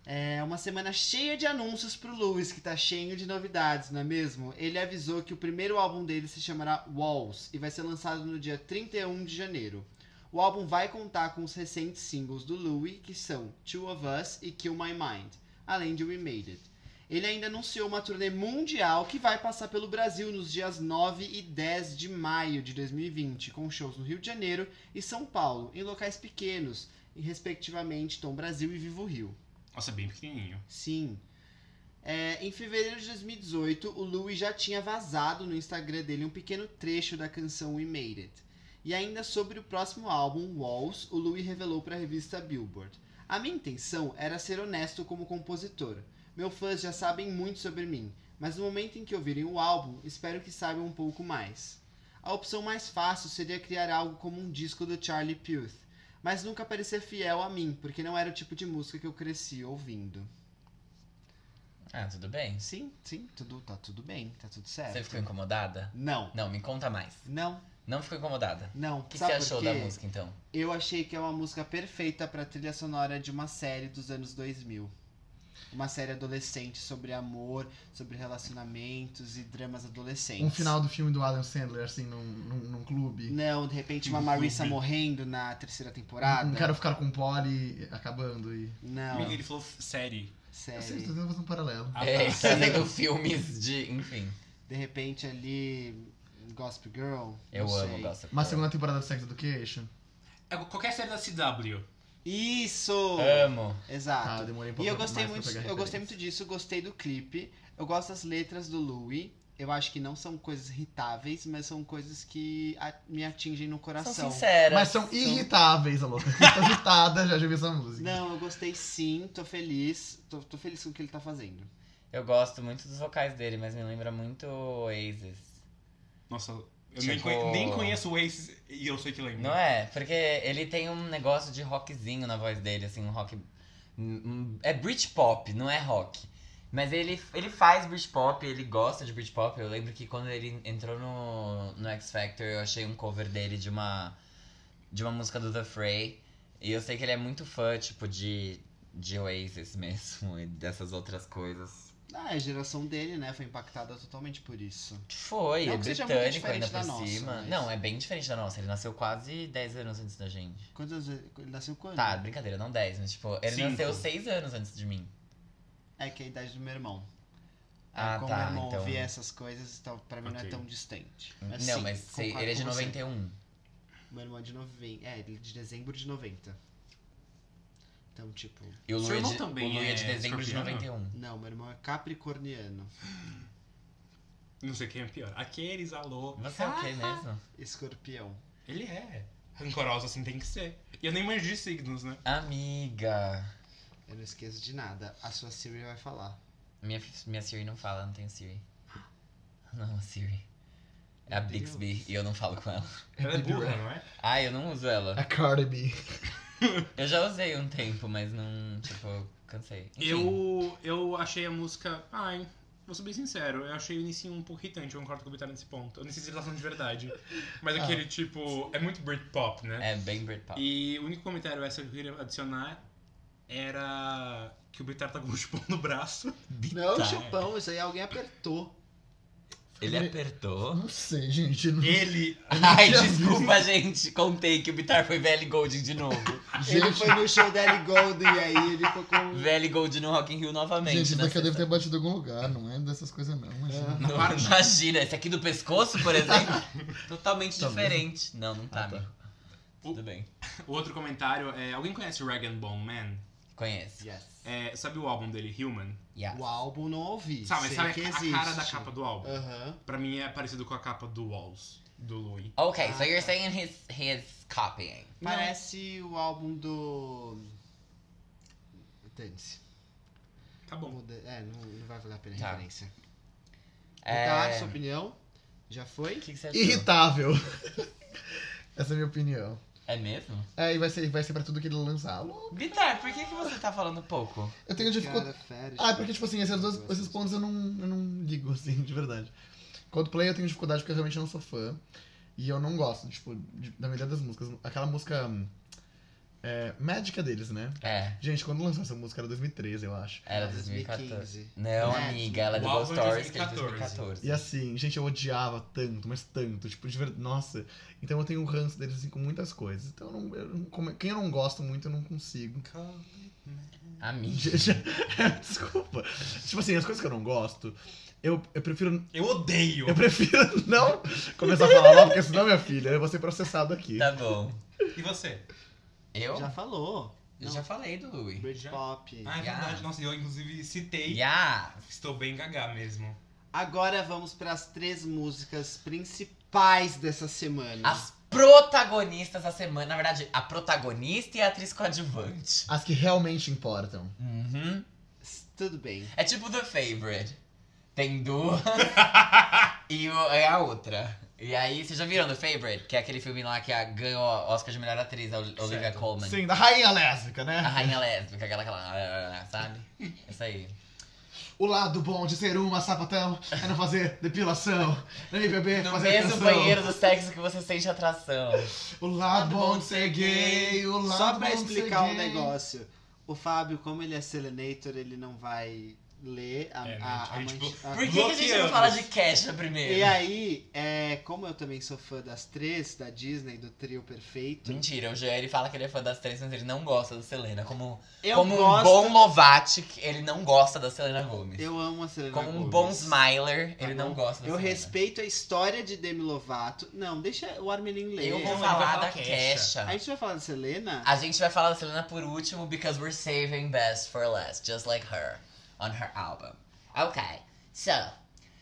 É uma semana cheia de anúncios pro Louis, que tá cheio de novidades, não é mesmo? Ele avisou que o primeiro álbum dele se chamará Walls e vai ser lançado no dia 31 de janeiro. O álbum vai contar com os recentes singles do Louis, que são Two of Us e Kill My Mind, além de We Made It. Ele ainda anunciou uma turnê mundial que vai passar pelo Brasil nos dias 9 e 10 de maio de 2020, com shows no Rio de Janeiro e São Paulo, em locais pequenos, e respectivamente Tom Brasil e Vivo Rio. Nossa, é bem pequenininho. Sim. É, em fevereiro de 2018, o Louis já tinha vazado no Instagram dele um pequeno trecho da canção We Made It. E ainda sobre o próximo álbum, Walls, o Louis revelou para a revista Billboard. A minha intenção era ser honesto como compositor. Meus fãs já sabem muito sobre mim, mas no momento em que ouvirem o álbum, espero que saibam um pouco mais. A opção mais fácil seria criar algo como um disco do Charlie Puth, mas nunca parecer fiel a mim, porque não era o tipo de música que eu cresci ouvindo. Ah, tudo bem. Sim, sim, tudo, tá tudo bem, tá tudo certo. Você ficou incomodada? Não, Não, me conta mais. não, Não ficou incomodada? não. O que Sabe você achou da música então? Eu achei que é uma música perfeita pra trilha sonora de uma série dos anos 2000. Uma série adolescente sobre amor, sobre relacionamentos e dramas adolescentes. Um final do filme do Adam Sandler, assim, num, num, num clube. Não, de repente uma Um Marissa clube. morrendo na terceira temporada. Não quero ficar com o Polly acabando e. Não, Ele falou série. Eu sei, tô série. tentando fazer um paralelo. Ah, é, tá. trazendo filmes de. Enfim. De repente ali. Gospel Girl. Eu amo sei. Gossip Uma Girl. segunda temporada do Sex Education. É qualquer série da CW. Isso! Amo. Exato. Ah, eu demorei um pouco E eu gostei muito, eu gostei muito disso, gostei do clipe. Eu gosto das letras do Louis. Eu acho que não são coisas irritáveis, mas são coisas que a- me atingem no São coração. sinceras. Mas são irritáveis, a louca. Tô irritada, já ouvi essa música. Não, eu gostei sim, tô feliz. Tô, tô feliz com o que ele tá fazendo. Eu gosto muito dos vocais dele, mas me lembra muito Oasis. Nossa, eu nem, Tipo- conhe- nem conheço o Ace e eu sei que lembro. Não é? Porque ele tem um negócio de rockzinho na voz dele, assim, um rock. um- É Britpop, não é rock. Mas ele, ele faz Britpop, ele gosta de Britpop. Eu lembro que quando ele entrou no, no X Factor, eu achei um cover dele de uma, de uma música do The Fray. E eu sei que ele é muito fã, tipo, de, de Oasis [LAUGHS] mesmo e dessas outras coisas. Ah, a geração dele, né, foi impactada totalmente por isso. Foi, Não é que seja muito britânico ainda por nossa, cima. mas- Não, é bem diferente da nossa. Ele nasceu quase 10 anos antes da gente. Quantos anos ele nasceu quando? Tá, brincadeira, não 10, mas tipo, ele Cinco. nasceu 6 anos antes de mim. É que é a idade do meu irmão. É, Ah, como tá, meu irmão então- ouvia essas coisas, então pra mim não é tão distante. não, sim, mas ele é de com você. 91. Meu irmão é de 90. É, ele é de dezembro de 90. Então, tipo. E o Seu é irmão de, também o Lu é de é dezembro de escorpiano? 91. Não, meu irmão é capricorniano. [GASPS] Não sei quem é pior. Aqueles, alô. Você é o quê mesmo? [LAUGHS] Escorpião. Ele é. Rancoroso assim tem que ser. E eu nem manjo de signos, né? Amiga. Eu não esqueço de nada. A sua Siri vai falar. Minha, minha Siri não fala, não tenho Siri. [GASPS] Não, a Siri. É a Meu Deus. Bixby e eu não falo com ela. Ela é burra, não é? Ah, eu não uso ela. A Cardi B. [LAUGHS] Eu já usei um tempo, mas não, tipo, cansei. Enfim, Eu, eu achei a música. Ai, vou ser bem sincero, eu achei o início um pouco irritante, eu concordo com o Vitória nesse ponto. Eu nem sei se ele tá falando de verdade. Mas Ah. aquele tipo. É muito Britpop, né? É bem Britpop. E o único comentário essa que eu queria adicionar era que o Bitar tá com um chupão no braço. Não, Tá. chupão, isso aí alguém apertou. Ele Ele- apertou. Não sei, gente. Não... Ele. Ai, desculpa, gente. Contei que o Bitar foi Velly Golding de novo. [LAUGHS] Ele Gente, foi no show da Ellie Gold e aí ele tocou. Velly Gold no Rock in Rio novamente. gente, na daqui eu devo ter batido em algum lugar, não é dessas coisas não. Imagina. Na Não, parte- Imagina, esse aqui do pescoço, por exemplo, [LAUGHS] totalmente Tá diferente. Não, não tá, Ah, tá. amigo. Tudo bem. [LAUGHS] O outro comentário é. Alguém conhece Rag and Bone Man? Conhece. Yes. É, sabe o álbum dele, Human? Yes. O álbum não ouvi. Sabe, sei sabe que a, a existe. cara da capa do álbum? Aham. Pra mim é parecido com a capa do Walls, do Louis. Ok, so Ah, you're tá. saying he's, he's copying. Parece o álbum do. Dane-se. Tá bom. É, não, não vai valer a pena a Tá. referência. É... Sua opinião? Já foi? Que, que? Irritável. [LAUGHS] Essa é a minha opinião. É mesmo? É, e vai ser, vai ser pra tudo que ele lançar. Louco. Bitar, por que, que você tá falando pouco? Eu tenho dificuldade. Ah, porque, tipo assim, esses, dois, esses pontos eu não, eu não ligo, [LAUGHS] assim, de verdade. Coldplay eu tenho dificuldade porque eu realmente não sou fã. E eu não gosto, tipo, de- da maioria das músicas. Aquela música. É, Mágica deles, né? É, Gente, quando lançou essa música era 2013, eu acho. era 2014. 2015. Não, É, amiga, ela é álbum é Stories, que é de 2014. 2014. E assim, gente, eu odiava tanto, mas tanto, tipo, de verdade. Nossa. Então eu tenho um ranço deles, assim, com muitas coisas. Então eu não, eu não- como- quem eu não gosto muito, eu não consigo. Amiga. [LAUGHS] Desculpa. Tipo assim, as coisas que eu não gosto, eu, eu prefiro. Eu odeio! Eu prefiro não começar a falar mal, porque senão, minha filha, eu vou ser processado aqui. Tá bom. E você? Eu? Já falou. Eu já falei do Louis. Britpop. Ah, é Yeah. verdade. Nossa, eu inclusive citei. Yeah. Estou bem gagá mesmo. Agora vamos para as três músicas principais dessa semana. As protagonistas da semana. Na verdade, a protagonista e a atriz coadjuvante. As que realmente importam. Uhum. Tudo bem. É tipo The Favorite. Tem duas [LAUGHS] e o- é a outra. E aí, vocês já viram The Favorite? Que é aquele filme lá que a- ganhou o Oscar de melhor atriz, a Olivia Certo. Colman. Sim, da rainha lésbica, né? A rainha lésbica, aquela, aquela, sabe? Isso aí. O lado bom de ser uma sapatão é não fazer depilação, nem beber, No fazer mesmo atenção. banheiro do sexo que você sente atração. O lado bom de ser gay, o lado Só pra bom de ser explicar um gay. negócio. O Fábio, como ele é Selenator, ele não vai ler a, É, a, gente, a a- Por que, que a gente não fala de Kesha primeiro? E aí, é, como eu também sou fã das três, da Disney, do trio perfeito, Mentira, o Jean ele fala que ele é fã das três, mas ele não gosta da Selena. Como, eu como um gosto... bom Lovatic, ele não gosta da Selena Gomez. Eu amo a Selena como um Gomez. bom Smiler, Tá ele não gosta da Eu Selena. respeito a história de Demi Lovato. Não, deixa o Armelin ler. Eu vou falar da. Kesha. A gente vai falar da Selena? A gente vai falar da Selena por último, because we're saving best for last, just like her, on her album. Ok, so,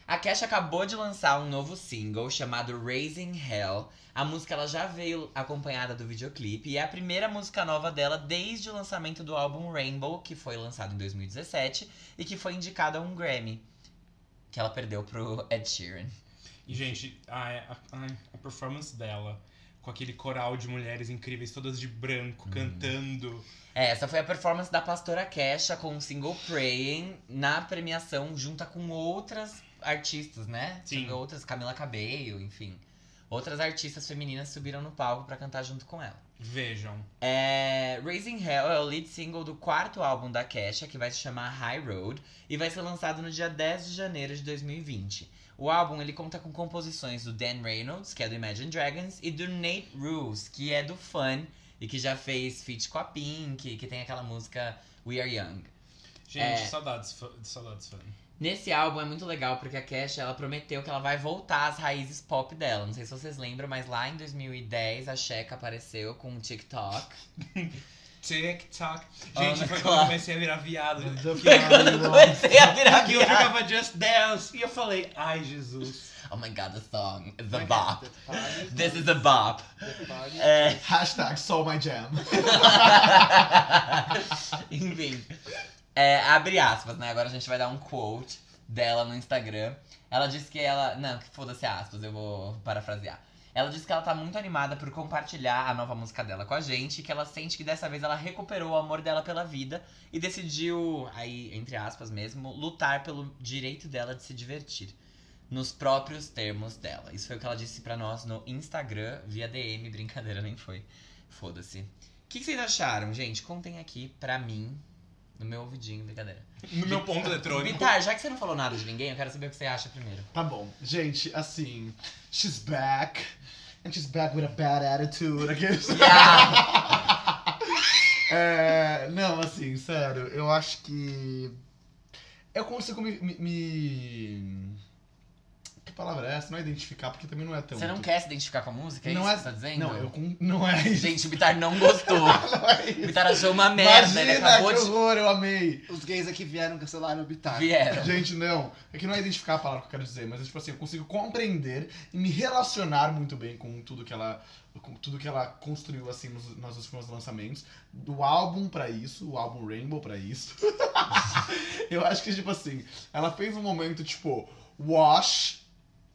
a Kesha acabou de lançar um novo single chamado Raising Hell. A música ela já veio acompanhada do videoclipe e é a primeira música nova dela desde o lançamento do álbum Rainbow, que foi lançado em 2017 e que foi indicado a um Grammy, que ela perdeu pro Ed Sheeran. E, gente, a, a- a performance dela, com aquele coral de mulheres incríveis, todas de branco, cantando. É, essa foi a performance da pastora Kesha com o single Praying na premiação, junto com outras artistas, né? Sim. Outras, Camila Cabello, enfim. Outras artistas femininas subiram no palco pra cantar junto com ela. Vejam. É, Raising Hell é o lead single do quarto álbum da Kesha, que vai se chamar High Road, e vai ser lançado no dia 10 de janeiro de 2020. O álbum ele conta com composições do Dan Reynolds, que é do Imagine Dragons, e do Nate Rules, que é do Fun, e que já fez feat com a Pink, que tem aquela música We Are Young. Gente, É. saudades, saudades, fã. Nesse álbum é muito legal porque a Kesha ela prometeu que ela vai voltar às raízes pop dela. Não sei se vocês lembram, mas lá em 2010 a Checa apareceu com o TikTok. [LAUGHS] TikTok. Gente, foi quando eu comecei a virar viado. Comecei a virar Aqui eu viado. ficava Just Dance. E eu falei, ai, Jesus. Oh my god, the song is a The bop. party, This is a bop. the party. É, Hashtag Soul My Jam. [LAUGHS] Enfim. É, abre aspas, né? Agora a gente vai dar um quote dela no Instagram. Ela disse que ela. Não, que foda-se aspas, eu vou parafrasear. Ela disse que ela tá muito animada por compartilhar a nova música dela com a gente, que ela sente que dessa vez ela recuperou o amor dela pela vida e decidiu, aí, entre aspas mesmo, lutar pelo direito dela de se divertir. Nos próprios termos dela. Isso foi o que ela disse pra nós no Instagram, via DM, brincadeira, nem foi. Foda-se. O que, que vocês acharam, gente? Contem aqui pra mim No meu ouvidinho, brincadeira. No meu ponto eletrônico. Vitar, já que você não falou nada de ninguém, eu quero saber o que você acha primeiro. Tá bom. Gente, assim, she's back. And she's back with a bad attitude. Aqueles- Yeah! [LAUGHS] É, não, assim, sério, eu acho que. Eu consigo me. me- me- palavra é essa? Não é identificar, porque também não é tão. Você não quer se identificar com a música? É Não isso é- que você tá dizendo? Não, eu com- não é isso. Gente, o Bitar não gostou. [LAUGHS] não é O isso. Bitar achou uma merda. ele Imagina, acabou que de. horror, eu amei. Os gays aqui vieram cancelar o Bitar. Vieram. Gente, não. É que não é identificar a palavra que eu quero dizer, mas é tipo assim, eu consigo compreender e me relacionar muito bem com tudo que ela. Com tudo que ela construiu assim nos, nos últimos lançamentos. Do álbum pra isso, o álbum Rainbow pra isso. [LAUGHS] eu acho que, tipo assim, ela fez um momento, tipo, wash.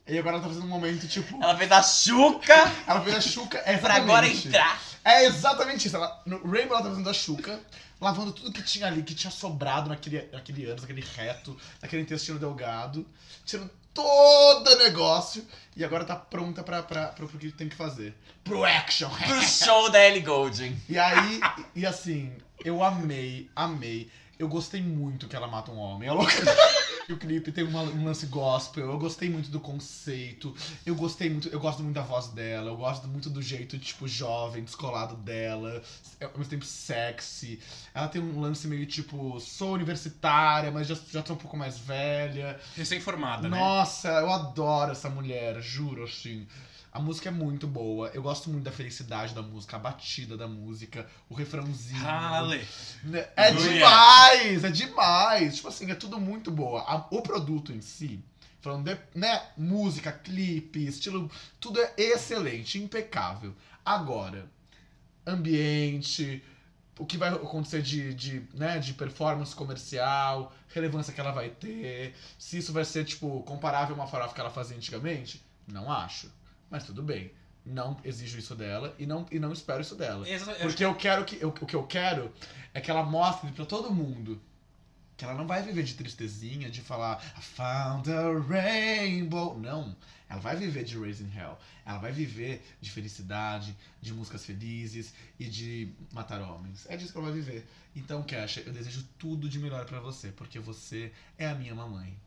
E agora ela tá fazendo um momento, tipo. Ela fez a chuca Ela fez a Xuca. É pra agora entrar. É exatamente isso. Ela, no Rainbow ela tá fazendo a Xuca, lavando tudo que tinha ali, que tinha sobrado naquele, naquele ânus, naquele reto, naquele intestino delgado, tirando todo o negócio e agora tá pronta pra, pra, pra, pro que tem que fazer. Pro action! Pro show da Ellie Goulding. E aí, e assim, eu amei, amei. Eu gostei muito que ela mata um homem. É louca. [LAUGHS] O clipe tem uma- um lance gospel. Eu gostei muito do conceito. Eu gostei muito. Eu gosto muito da voz dela. Eu gosto muito do jeito, tipo, jovem, descolado dela. Ao mesmo tempo sexy. Ela tem um lance meio tipo, sou universitária, mas já, já tô um pouco mais velha. Recém-formada, né? Nossa, eu adoro essa mulher, juro, assim. A música é muito boa. Eu gosto muito da felicidade da música, a batida da música, o refrãozinho. Rale. Né? É demais, é demais. Tipo assim, é tudo muito boa. O produto em si, falando de, né, música, clipe, estilo, tudo é excelente, impecável. Agora, ambiente, o que vai acontecer de, de, né, de performance comercial, relevância que ela vai ter, se isso vai ser, tipo, comparável a uma farofa que ela fazia antigamente, não acho. Mas tudo bem. Não exijo isso dela e não, e não espero isso dela. Exa- eu Porque eu quero que. Eu, o que eu quero é que ela mostre pra todo mundo que ela não vai viver de tristezinha, de falar I found a rainbow. Não. Ela vai viver de Raising Hell. Ela vai viver de felicidade, de músicas felizes e de matar homens. É disso que ela vai viver. Então, Kesha, eu desejo tudo de melhor pra você, porque você é a minha mamãe.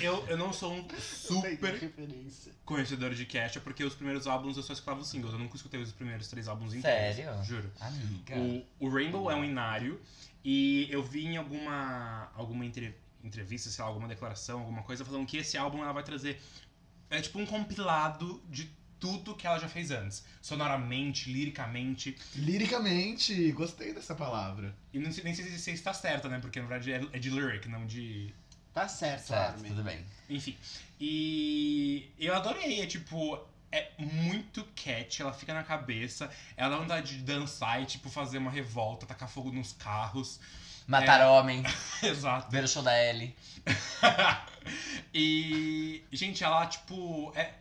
Eu, eu não sou um super referência. conhecedor de Kesha, porque os primeiros álbuns eu só escutava os singles. Eu nunca escutei os primeiros três álbuns inteiros. Sério? Juro. Amiga. O, o Rainbow é um inário e eu vi em alguma, alguma entre- entrevista, sei lá, alguma declaração, alguma coisa, falando que esse álbum ela vai trazer. É tipo um compilado de tudo que ela já fez antes. Sonoramente, liricamente. Liricamente, gostei dessa palavra. E não sei, nem sei se se está certa, né? Porque na verdade é, é de lyric, não de. Tá certo, Certo, Armin. tudo bem. Enfim. E eu adorei, é tipo. É muito catchy, ela fica na cabeça, ela dá vontade de dançar e, tipo, fazer uma revolta, tacar fogo nos carros. Matar homem, [LAUGHS] Exato. ver o show da Ellie. [LAUGHS] e, gente, ela, tipo. É...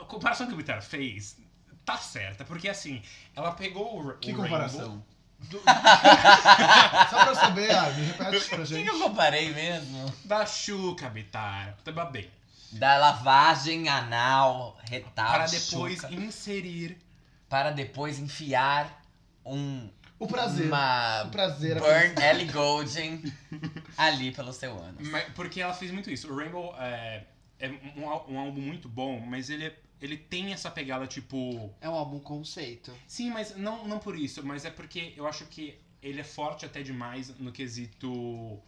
A comparação que o Bitar fez tá certa, porque assim, ela pegou o, Que o comparação? Rainbow- [LAUGHS] Só pra eu saber, ah, me repete pra O que, gente. que eu comparei mesmo? da Xuca, Bitar. Tá bem. Da lavagem anal, retal, Para depois chuca, inserir. para depois enfiar um O prazer. uma O prazer. burn Ellie Goulding ali pelo seu ânus. Mas- Porque ela fez muito isso. O Rainbow é, é um, um álbum muito bom, mas ele, é- ele tem essa pegada, tipo. É um álbum conceito. Sim, mas não, não por isso, mas é porque eu acho que ele é forte até demais no quesito.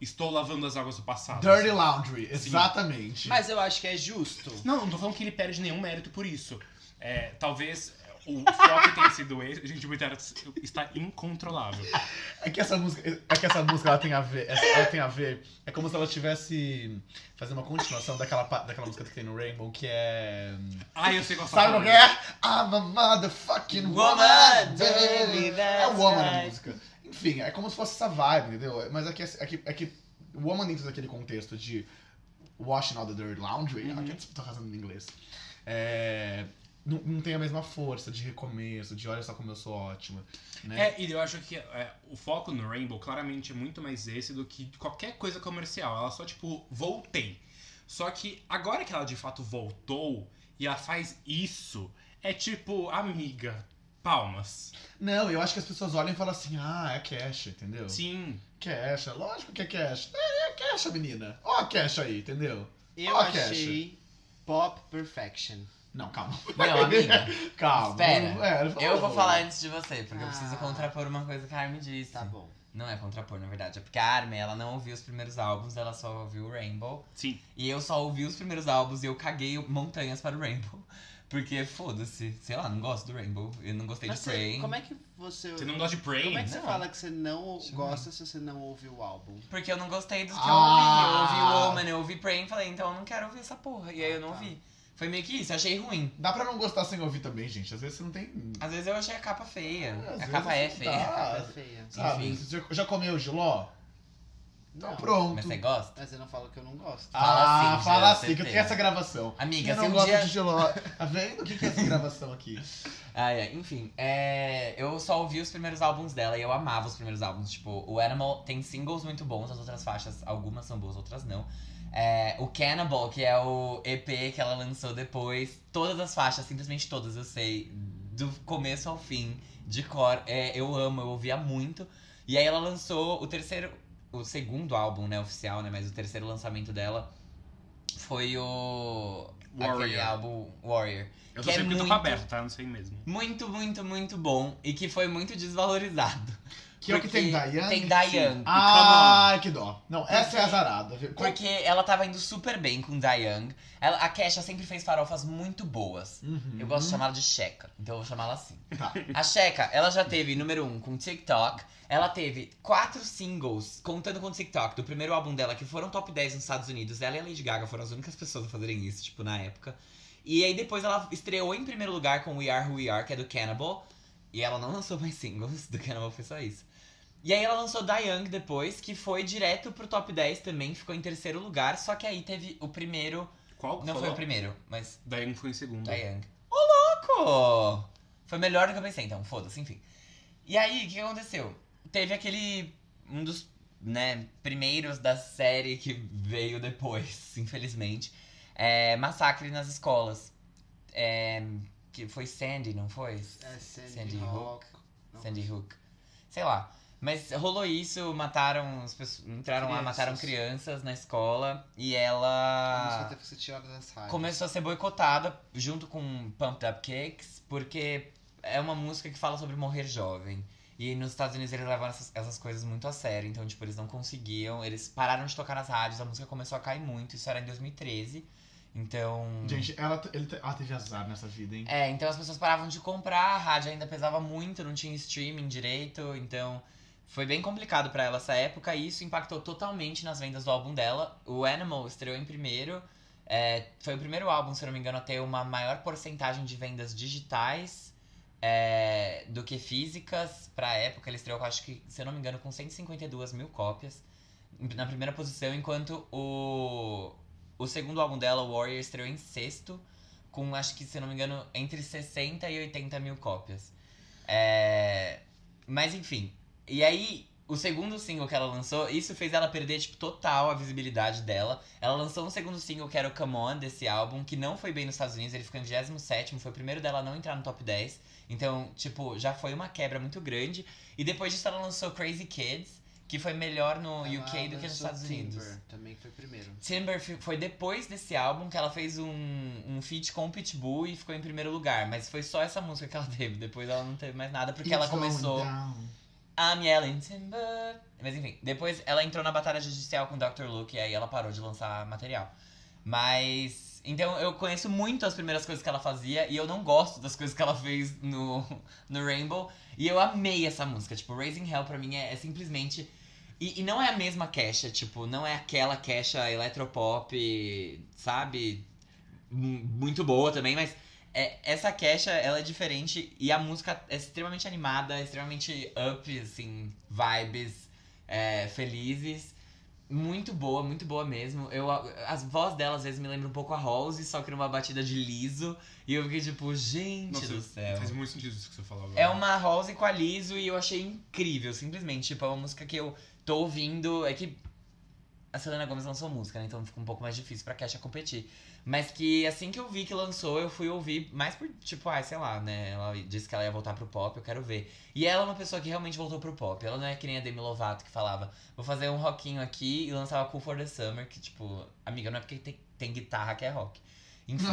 Estou lavando as águas do passado. Dirty Laundry, exatamente. Mas eu acho que é justo. Não, não tô falando que ele perde nenhum mérito por isso. É, talvez o foco tenha sido esse. Gente, o Bitar está incontrolável. É que essa música, é que essa música ela tem a ver, ela tem a ver. É como se ela tivesse fazendo uma continuação daquela daquela música que tem no Rainbow, que é Ah, eu sei qual Sabe o que é? I'm a motherfucking woman, baby. É woman a música. Enfim, é como se fosse essa vibe, entendeu? Mas é que, é que, é que woman dentro daquele contexto de washing all the dirty laundry, Uhum. aqui eu tô fazendo em inglês, é, não, não tem a mesma força de recomeço, de olha só como eu sou ótima, né? É, e eu acho que é, o foco no Rainbow claramente é muito mais esse do que qualquer coisa comercial. Ela só, tipo, voltei. Só que agora que ela de fato voltou e ela faz isso, é tipo, amiga, palmas. Não, eu acho que as pessoas olham e falam assim, ah, é Cash, entendeu? Sim. Cash, lógico que é Cash. É, é Cash, menina. Ó a Cash aí, entendeu? Eu Ó, achei pop perfection. Não, calma. Não, amiga. [LAUGHS] calma. Espera. É, Eu vou falar antes de você, porque eu Ah. preciso contrapor uma coisa que a Armin disse. Tá bom. Não é contrapor, na verdade. É porque a Armin, ela não ouviu os primeiros álbuns, ela só ouviu o Rainbow. Sim. E eu só ouvi os primeiros álbuns e eu caguei montanhas para o Rainbow. Porque, foda-se, sei lá, não gosto do Rainbow. Eu não gostei Mas de você, Prey. como é que você. Você não gosta de Prey? Como é que você Não. fala que você não gosta se você não ouviu o álbum? Porque eu não gostei dos que Ah. eu ouvi. Eu ouvi o Woman, eu ouvi Prey e falei, então eu não quero ouvir essa porra. E aí eu não Ah, tá. Foi meio que isso, achei ruim. Dá pra não gostar sem ouvir também, gente. Às vezes você não tem. Às vezes eu achei a capa feia. Às a capa é feia. dá. Ah, Ah, é feia. Sabe? Enfim. Você já- já comeu giló? Então Não, pronto. Mas você gosta? Mas eu não falo que eu não gosto. Fala ah, assim, fala já, assim, que eu certeza. tenho essa gravação. Amiga, eu não um gosto dia. de giló. Tá vendo? O que que é essa gravação aqui? [LAUGHS] Ah, é. Enfim, é, eu só ouvi os primeiros álbuns dela e eu amava os primeiros álbuns. Tipo, o Animal tem singles muito bons, as outras faixas, algumas são boas, outras não. É, o Cannibal, que é o EP que ela lançou depois, todas as faixas, simplesmente todas, eu sei, do começo ao fim, de cor, é, eu amo, eu ouvia muito. E aí ela lançou o terceiro, o segundo álbum, né, oficial, né, mas o terceiro lançamento dela foi o... Aquele Warrior. álbum Warrior. Eu que tô é sempre o muito- aberto, tá? Não sei mesmo. Muito, muito, muito bom e que foi muito desvalorizado. Que é o que tem Diane? Tem Diane. Ah, que dó. Não, essa é a zarada. viu? Porque ela tava indo super bem com Diane. Ela, a Kesha sempre fez farofas muito boas. Uhum. Eu gosto de chamá-la de Checa, então eu vou chamá-la assim. Tá. A Checa, ela já teve número um com TikTok. Ela teve quatro singles, contando com o TikTok, do primeiro álbum dela, que foram top 10 nos Estados Unidos. Ela e a Lady Gaga foram as únicas pessoas a fazerem isso, tipo, na época. E aí depois ela estreou em primeiro lugar com We Are Who We Are, que é do Cannibal. E ela não lançou mais singles, [LAUGHS] do Cannibal foi só isso. E aí ela lançou Da Young depois, que foi direto pro top 10 também, ficou em terceiro lugar. Só que aí teve o primeiro. Qual? que Não foi falou? o primeiro, mas Daí foi em segundo. da Young. Ô, louco! Foi melhor do que eu pensei, então, foda-se, enfim. E aí, o que aconteceu? Teve aquele. Um dos, né, primeiros da série que veio depois, [LAUGHS] infelizmente. É, massacre nas escolas. É, que foi Sandy, não foi? É Sandy, Sandy Hook. Não. Sandy Hook. Sei lá. Mas rolou isso, mataram as pessoas. Entraram lá, Crianças. mataram crianças na escola. E A ela música teve que ser tirada das rádios. começou a ser boicotada junto com Pumped Up Cakes, porque é uma música que fala sobre morrer jovem. E nos Estados Unidos eles levam essas, essas coisas muito a sério, então, tipo, eles não conseguiam, eles pararam de tocar nas rádios, a música começou a cair muito, isso era em 2013. Então. Gente, ela, ele, ela teve azar nessa vida, hein? É, então as pessoas paravam de comprar, a rádio ainda pesava muito, não tinha streaming direito, então foi bem complicado pra ela essa época e isso impactou totalmente nas vendas do álbum dela. O Animal estreou em primeiro, é, foi o primeiro álbum, se não me engano, a ter uma maior porcentagem de vendas digitais é, do que físicas pra época. Ele estreou, acho que, se não me engano, com 152 mil cópias na primeira posição, enquanto o, o segundo álbum dela, Warrior, estreou em sexto com acho que, se não me engano, entre 60 e 80 mil cópias. É... Mas enfim. E aí, o segundo single que ela lançou, isso fez ela perder, tipo, total a visibilidade dela. Ela lançou um segundo single que era o Come On desse álbum, que não foi bem nos Estados Unidos, ele ficou em 27 foi o primeiro dela a não entrar no top 10. Então, tipo, já foi uma quebra muito grande. E depois disso ela lançou Crazy Kids, que foi melhor no Ela UK do que nos Estados Unidos. Timber, Também foi primeiro. Timber foi depois desse álbum que ela fez um, um feat com o Pitbull e ficou em primeiro lugar. Mas foi só essa música que ela teve. Depois ela não teve mais nada, porque ela It's going começou. down. I'm yelling Timber. Mas enfim, depois ela entrou na batalha judicial com o Dr. Luke e aí ela parou de lançar material. Mas. Então eu conheço muito as primeiras coisas que ela fazia e eu não gosto das coisas que ela fez no, no Rainbow. E eu amei essa música. Tipo, Raising Hell pra mim é, é simplesmente. E, e não é a mesma Kesha, tipo, não é aquela Kesha eletropop, sabe? Muito boa também, mas é, essa Kesha, ela é diferente e a música é extremamente animada, extremamente up, assim, vibes é, felizes. Muito boa, muito boa mesmo. Eu, as vozes dela às vezes me lembram um pouco a Rose, só que numa batida de liso. E eu fiquei tipo, gente Nossa, do céu. Faz muito sentido isso que você falou agora. É uma Rose com a Liso e eu achei incrível, simplesmente. Tipo, é uma música que eu tô ouvindo. É que a Selena Gomez lançou música, né? Então fica um pouco mais difícil pra Kesha competir. Mas que assim que eu vi que lançou, eu fui ouvir mais por, tipo, ai, sei lá, né? Ela disse que ela ia voltar pro pop, eu quero ver. E ela é uma pessoa que realmente voltou pro pop. Ela não é que nem a Demi Lovato que falava, vou fazer um rockinho aqui e lançava Cool for the Summer, que tipo, amiga, não é porque tem, tem guitarra que é rock. Enfim.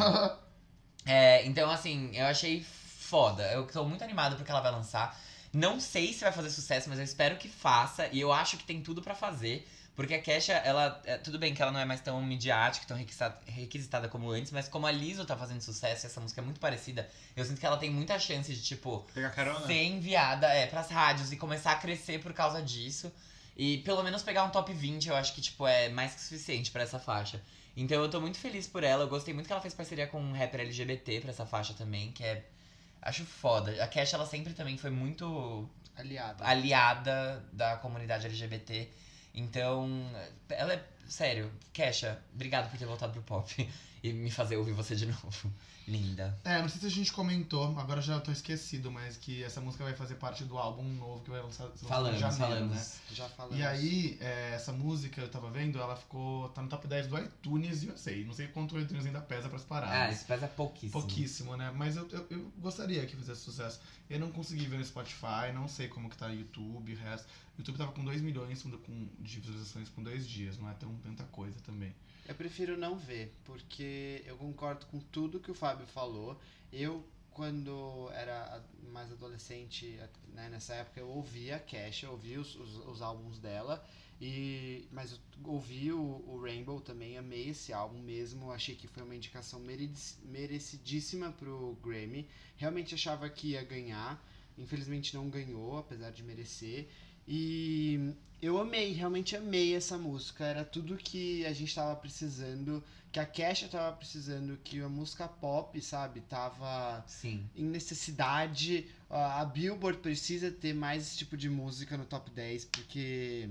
[LAUGHS] é, então, assim, eu achei foda. Eu tô muito animada porque ela vai lançar. Não sei se vai fazer sucesso, mas eu espero que faça. E eu acho que tem tudo pra fazer. Porque a Kesha, ela. é, tudo bem que ela não é mais tão midiática, tão requisitada, como antes, mas como a Lizzo tá fazendo sucesso e essa música é muito parecida, eu sinto que ela tem muita chance de, tipo, Pegar carona? ser enviada é, pras rádios e começar a crescer por causa disso. E pelo menos pegar um top 20, eu acho que, tipo, é mais que suficiente pra essa faixa. Então eu tô muito feliz por ela. Eu gostei muito que ela fez parceria com um rapper LGBT pra essa faixa também, que é. Acho foda. A Kesha, ela sempre também foi muito Aliada. aliada da comunidade LGBT. Então, ela é. Sério, Kesha, obrigado por ter voltado pro pop e me fazer ouvir você de [LAUGHS] novo. Linda. É, não sei se a gente comentou, agora já tô esquecido, mas que essa música vai fazer parte do álbum novo que vai lançar, lançar Falamos, em janeiro, falamos. né? Já falamos. E aí, é, essa música, eu tava vendo, ela ficou. tá no top 10 do iTunes USA. Não sei quanto o iTunes ainda pesa pras Ah, paradas. isso pesa pouquíssimo. Pouquíssimo, né? Mas eu, eu, eu gostaria que fizesse sucesso. Eu não consegui ver no Spotify, não sei como que tá o YouTube, o resto. O YouTube tava com 2 milhões com, de visualizações com dois dias, não é tão tanta coisa também. Eu prefiro não ver, porque eu concordo com tudo que o Fábio falou. Eu, quando era mais adolescente, né, nessa época, eu ouvia a Cash, eu ouvia os, os, os álbuns dela. E, mas eu ouvi o, o Rainbow também, amei esse álbum mesmo. Achei que foi uma indicação merec- merecidíssima pro Grammy. Realmente achava que ia ganhar. Infelizmente não ganhou, apesar de merecer. E eu amei, realmente amei essa música. Era tudo que a gente tava precisando, que a Kesha tava precisando, que a música pop, sabe, tava Sim. em necessidade. A a Billboard precisa ter mais esse tipo de música no top 10, porque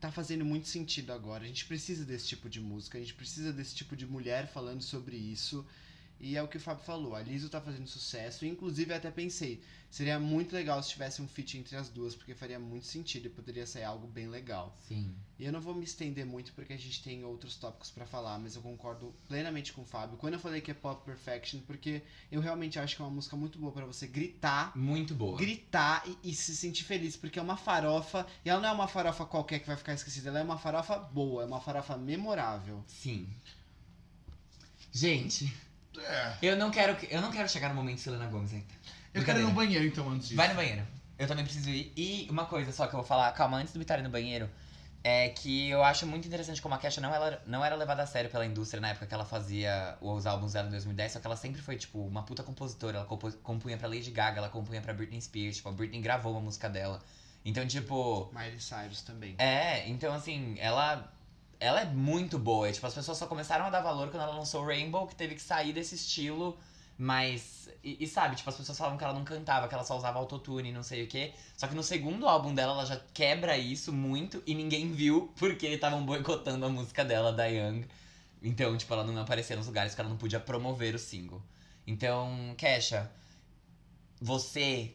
tá fazendo muito sentido agora. A gente precisa desse tipo de música, a gente precisa desse tipo de mulher falando sobre isso. E é o que o Fábio falou, a Lizzo tá fazendo sucesso. Inclusive, eu até pensei, seria muito legal se tivesse um feat entre as duas, porque faria muito sentido e poderia sair algo bem legal. Sim. E eu não vou me estender muito porque a gente tem outros tópicos pra falar, mas eu concordo plenamente com o Fábio. Quando eu falei que é pop perfection, porque eu realmente acho que é uma música muito boa pra você gritar, Muito boa. gritar e, e se sentir feliz, porque é uma farofa, e ela não é uma farofa qualquer que vai ficar esquecida, ela é uma farofa boa, é uma farofa memorável. Sim. Gente, É. eu não quero, eu não quero chegar no momento Selena Gomes ainda. Eu quero ir no banheiro então antes disso. Vai no banheiro. Eu também preciso ir. E uma coisa só que eu vou falar, calma, antes do ir no banheiro, é que eu acho muito interessante como a Kesha não, ela, não era levada a sério pela indústria na época que ela fazia os álbuns dela em 2010, só que ela sempre foi, tipo, uma puta compositora. Ela compunha pra Lady Gaga, ela compunha pra Britney Spears, tipo, a Britney gravou uma música dela. Então, tipo, Miley Cyrus também. é, então assim, ela ela é muito boa. Tipo, as pessoas só começaram a dar valor quando ela lançou Rainbow, que teve que sair desse estilo mais. E, e sabe, tipo, as pessoas falavam que ela não cantava, que ela só usava autotune e não sei o quê. Só que no segundo álbum dela, ela já quebra isso muito e ninguém viu porque estavam boicotando a música dela, da Young. Então, tipo, ela não aparecia nos lugares que ela não podia promover o single. Então, Kesha, você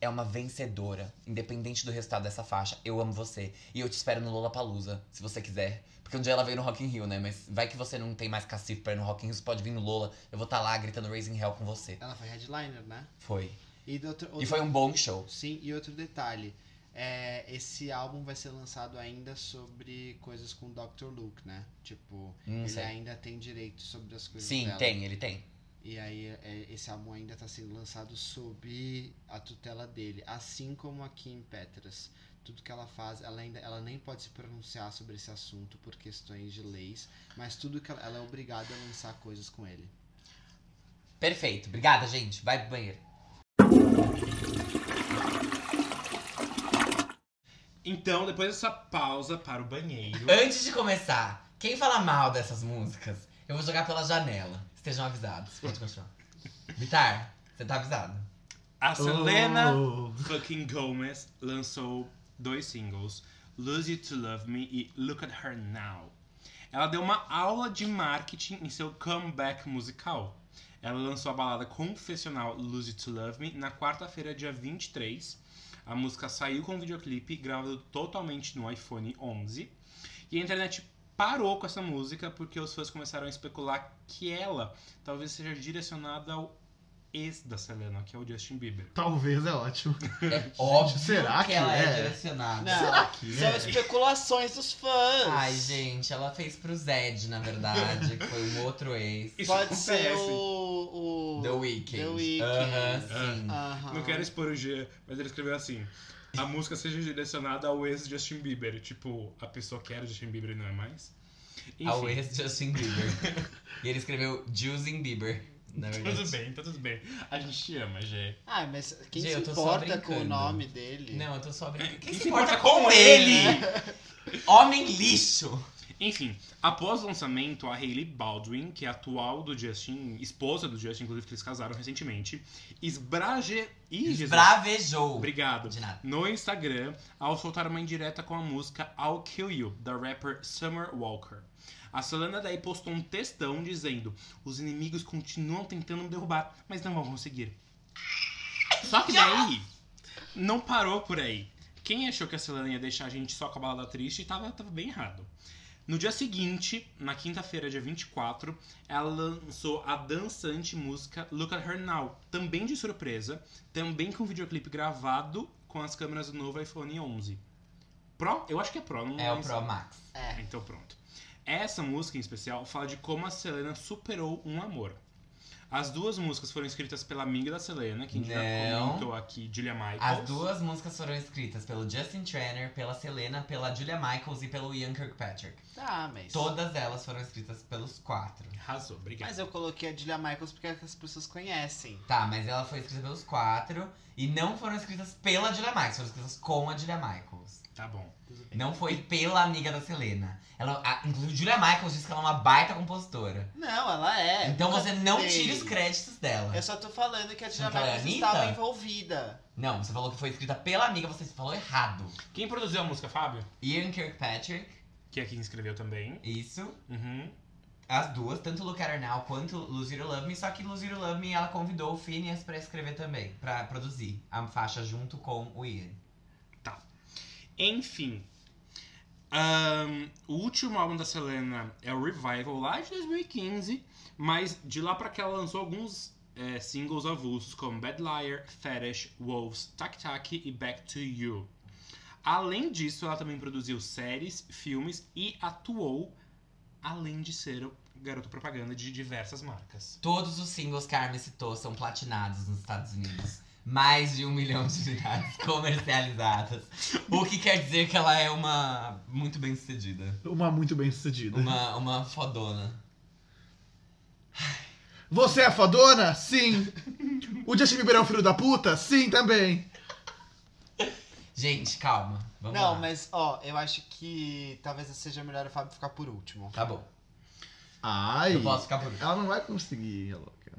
é uma vencedora, independente do resultado dessa faixa. Eu amo você. E eu te espero no Lollapalooza, se você quiser. Porque um dia ela veio no Rock in Rio, né? Mas vai que você não tem mais cacife pra ir no Rock in Rio, você pode vir no Lola. Eu vou estar lá gritando Raising Hell com você. Ela foi headliner, né? Foi. E, do outro, E outro- foi um bom show. Sim, e outro detalhe. É, esse álbum vai ser lançado ainda sobre coisas com o Dr. Luke, né? Tipo, Não ele sei. ainda tem direito sobre as coisas Sim, dela. tem, ele tem. E aí é, esse álbum ainda está sendo lançado sob a tutela dele, assim como a Kim Petras. Tudo que ela faz, ela ainda ela nem pode se pronunciar sobre esse assunto por questões de leis, mas tudo que ela, ela é obrigada a lançar coisas com ele. Perfeito. Obrigada, gente. Vai pro banheiro. Então, depois dessa pausa para o banheiro. Antes de começar, quem fala mal dessas músicas, eu vou jogar pela janela. Estejam avisados. Pode continuar. Vitar, você tá avisado. A Selena Oh. fucking Gomez lançou dois singles, Lose You to Love Me e Look at Her Now. Ela deu uma aula de marketing em seu comeback musical. Ela lançou a balada confessional Lose You to Love Me na quarta-feira, dia 23. A música saiu com videoclipe gravado totalmente no iPhone 11. E a internet parou com essa música porque os fãs começaram a especular que ela talvez seja direcionada ao ex da Selena, que é o Justin Bieber. Talvez é ótimo. É [LAUGHS] óbvio será que, que ela é, é? direcionada. Não, Será que são é? especulações dos fãs. Ai, gente, ela fez pro Zed, na verdade, que foi um outro ex. Isso Pode ser o. o... The Weeknd. The Weeknd. Aham, sim. Aham. Não quero expor o G, mas ele escreveu assim. A música seja direcionada ao ex Justin Bieber. Tipo, a pessoa que era Justin Bieber e não é mais. Enfim, Ao ex Justin Bieber. [LAUGHS] e ele escreveu Justin Bieber, na verdade. Tudo bem, tá tudo bem. A gente te ama, Gê. Ah, mas quem Gente, se importa com o nome dele? Não, eu tô só brincando. Quem, Quem se importa com ele? [LAUGHS] Homem lixo! Enfim, após o lançamento, a Hailey Baldwin, que é atual do Justin, esposa do Justin, inclusive que eles casaram recentemente, esbraje... Ih. Esbravejou. Obrigado. De nada. No Instagram, ao soltar uma indireta com a música I'll Kill You, da rapper Summer Walker. A Selena daí postou um textão dizendo: Os inimigos continuam tentando me derrubar, mas não vão conseguir. Só que daí, não parou por aí. Quem achou que a Selena ia deixar a gente só com a balada triste tava, tava bem errado. No dia seguinte, na quinta-feira, dia 24, ela lançou a dançante música Look at Her Now, também de surpresa, também com videoclipe gravado com as câmeras do novo iPhone 11. Pro? Eu acho que é Pro, não É o. Pro Max. É. Então pronto. Essa música em especial fala de como a Selena superou um amor. As duas músicas foram escritas pela amiga da Selena, que a gente já Não. comentou aqui, Julia Michaels. As duas músicas foram escritas pelo Justin Tranner, pela Selena, pela Julia Michaels e pelo Ian Kirkpatrick. Ah, mas. Todas elas foram escritas pelos quatro. Arrasou, obrigado. Mas eu coloquei a Julia Michaels porque é que as pessoas conhecem. Tá, mas ela foi escrita pelos quatro e não foram escritas pela Julia Michaels, foram escritas com a Julia Michaels. Tá bom. Não foi pela amiga da Selena. Ela, a, inclusive, Julia Michaels disse que ela é uma baita compositora. Não, ela é. então você não falei. tira os créditos dela. Eu só tô falando que a Julia Michaels Anitta? estava envolvida. Não, você falou que foi escrita pela amiga, você falou errado. Quem produziu a música, Fábio? Ian Kirkpatrick, Que é quem escreveu também. isso. Uhum. As duas, tanto Look at Her Now quanto Lose You to Love Me, só que Lose You to Love Me ela convidou o Phineas pra escrever também, pra produzir a faixa junto com o Ian. Enfim. Ahn, o último álbum da Selena é o Revival, lá de 2015. Mas de lá pra cá ela lançou alguns é, singles avulsos, como Bad Liar, Fetish, Wolves, Tac Tac e Back to You. Além disso, ela também produziu séries, filmes e atuou, além de ser o garoto propaganda de diversas marcas. Todos os singles que a Armin citou são platinados nos Estados Unidos. Mais de um milhão de unidades [LAUGHS] comercializadas. O que quer dizer que ela é uma muito bem sucedida. Uma muito bem sucedida. Uma, uma fodona. Você é fodona? Sim. O Justin Bieber é um filho da puta? Sim, também. Gente, calma. Vamos não, lá. mas ó, eu acho que talvez seja melhor o Fábio ficar por último. Tá bom. Ai. Eu posso ficar por último. Ela não vai conseguir.